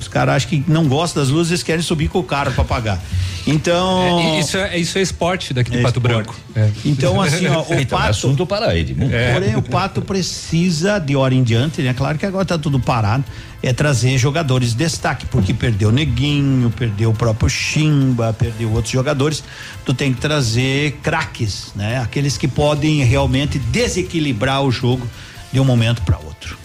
Os caras acham que não gostam das luzes, eles querem subir com o carro pra pagar. Então. É, isso, é, isso é esporte daqui de É Pato esporte. Branco. É. Então, assim, ó, o Então, é Pato. assunto para ele. né? Porém, o Pato precisa, de hora em diante, né? Claro que agora tá tudo parado, é trazer jogadores de destaque, porque perdeu o Neguinho, perdeu o próprio Chimba, perdeu outros jogadores. Tu tem que trazer craques, né? Aqueles que podem realmente desequilibrar o jogo de um momento para outro.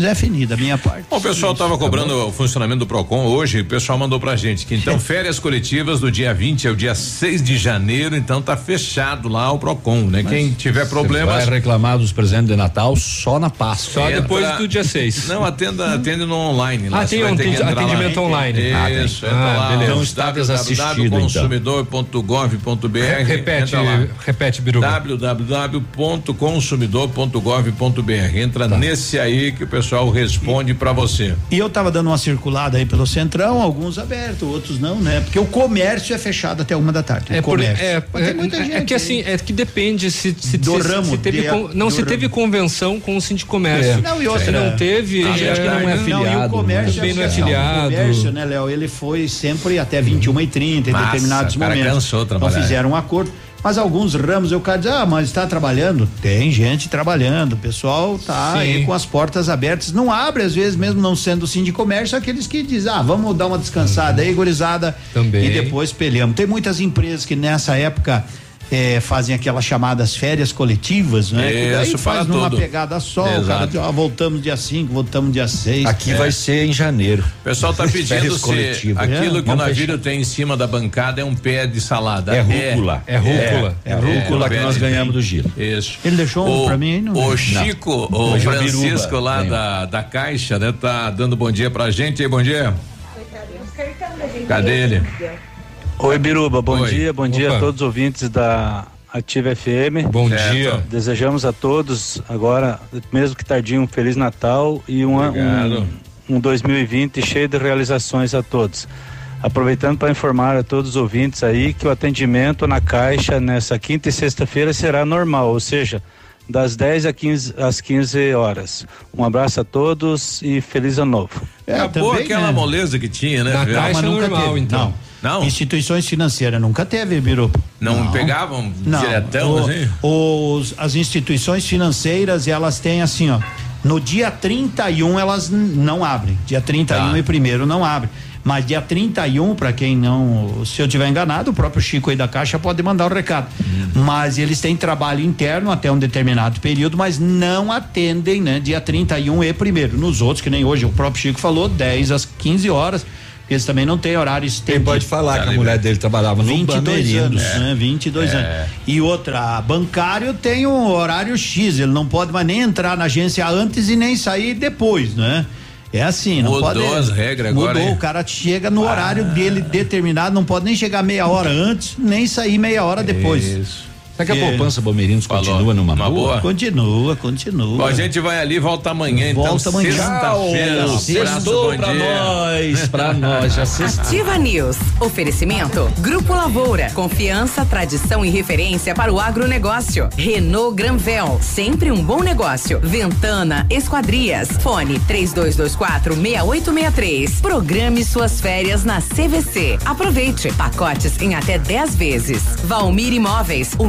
Zé Fini, da minha parte. Bom, o pessoal estava cobrando o funcionamento do PROCON hoje, o pessoal mandou pra gente que então férias coletivas do dia 20 ao dia 6 de janeiro, então tá fechado lá o PROCON, né? Mas Quem tiver Você problemas. Vai reclamar dos presentes de Natal só na Páscoa. Só Entra- depois do dia 6. Não, atenda, atende no online. Lá, Ah, tem um ter que atendi- entrar lá. atendimento online. Ah, tem. Isso, entra Ah, lá. beleza. Então está desassistido, www.consumidor.gov.br. Repete, entra lá. repete, Biruba. www.consumidor.gov.br. Entra Tá. nesse aí que o pessoal responde pra você. E eu tava dando uma circulada aí pelo centrão, alguns abertos, outros não, né? Porque o comércio é fechado até uma da tarde. É, o por, comércio. é, Mas tem muita é, é gente que aí. assim, é que depende se, se, Do se, ramo, se teve de- con- não do se teve ramo. convenção com o Sindicomércio. É. Não, e outra, se não teve, Tem é, gente que não é não, afiliado. e o comércio também não é assim, afiliado. O comércio, né, Léo? Ele foi sempre até 21 e 30 em Massa, determinados momentos. cansou Então fizeram um acordo. Mas alguns ramos eu quero dizer, ah, mas está trabalhando? Tem gente trabalhando, o pessoal tá Sim. aí com as portas abertas. Não abre, às vezes, mesmo não sendo sim de comércio, aqueles que dizem, ah, vamos dar uma descansada aí, gurizada. Também. E depois peleamos. Tem muitas empresas que nessa época eh, fazem aquelas chamadas férias coletivas, né? que daí Isso, faz para numa tudo. pegada só, o cara diz, ó, voltamos dia 5, voltamos dia 6. Aqui É. vai ser em janeiro. O pessoal tá pedindo se coletivas. aquilo É, que o navio tem em cima da bancada é um pé de salada. É rúcula. É rúcula. É, rúcula que pé nós ganhamos do Giro. Isso. Ele deixou um o, pra mim aí, não? O Chico, o Hoje é o Francisco Biruba. lá da, da Caixa, né? Tá dando bom dia pra gente aí, bom dia. Cadê ele? Oi, Biruba, bom Oi. dia, bom dia Opa. a todos os ouvintes da Ativa FM. Bom Certo. dia. Desejamos a todos agora, mesmo que tardinho, um Feliz Natal e um, um, um 2020 cheio de realizações a todos. Aproveitando para informar a todos os ouvintes aí que o atendimento na Caixa nessa quinta e sexta-feira será normal, ou seja, das 10 às 15, às 15 horas. Um abraço a todos e feliz ano novo. É, Acabou também, aquela né? moleza que tinha, né? Na? Caixa Mas nunca normal, teve. então. Não. Não? Instituições financeiras nunca teve, Birupa. Não, pegavam Não. diretão, O- assim? os, as instituições financeiras, elas têm assim, ó. No dia 31 elas não abrem. Dia 31 Tá. e primeiro não abre. Mas dia 31, para quem não, se eu tiver enganado, o próprio Chico aí da Caixa pode mandar o recado. Uhum. Mas eles têm trabalho interno até um determinado período, mas não atendem, né? Dia 31 e primeiro. Nos outros, que nem hoje o próprio Chico falou, 10 às 15 horas. Eles também não têm horário Quem estendido. pode falar que a mulher dele trabalhava no 22 Bamerindos. anos, né? 22 É. anos. E outra, bancário tem um horário X, ele não pode mais nem entrar na agência antes e nem sair depois, né? É assim, não Mudou pode. as regras mudou, agora, hein? o cara chega no horário dele determinado, não pode nem chegar meia hora antes, nem sair meia hora depois. Isso. Será que a poupança Falou. continua numa Uma boa? boa. Continua, continua. Bom, a gente vai ali, volta amanhã, então. Volta amanhã. Sexta-feira. Sextou pra dia. nós, pra nós, já sextou. Ativa News. Oferecimento. Grupo Lavoura. Confiança, tradição e referência para o agronegócio. Renault Granvel. Sempre um bom negócio. Ventana Esquadrias. Fone 3224 6863. Programe suas férias na CVC. Aproveite. Pacotes em até 10 vezes. Valmir Imóveis. O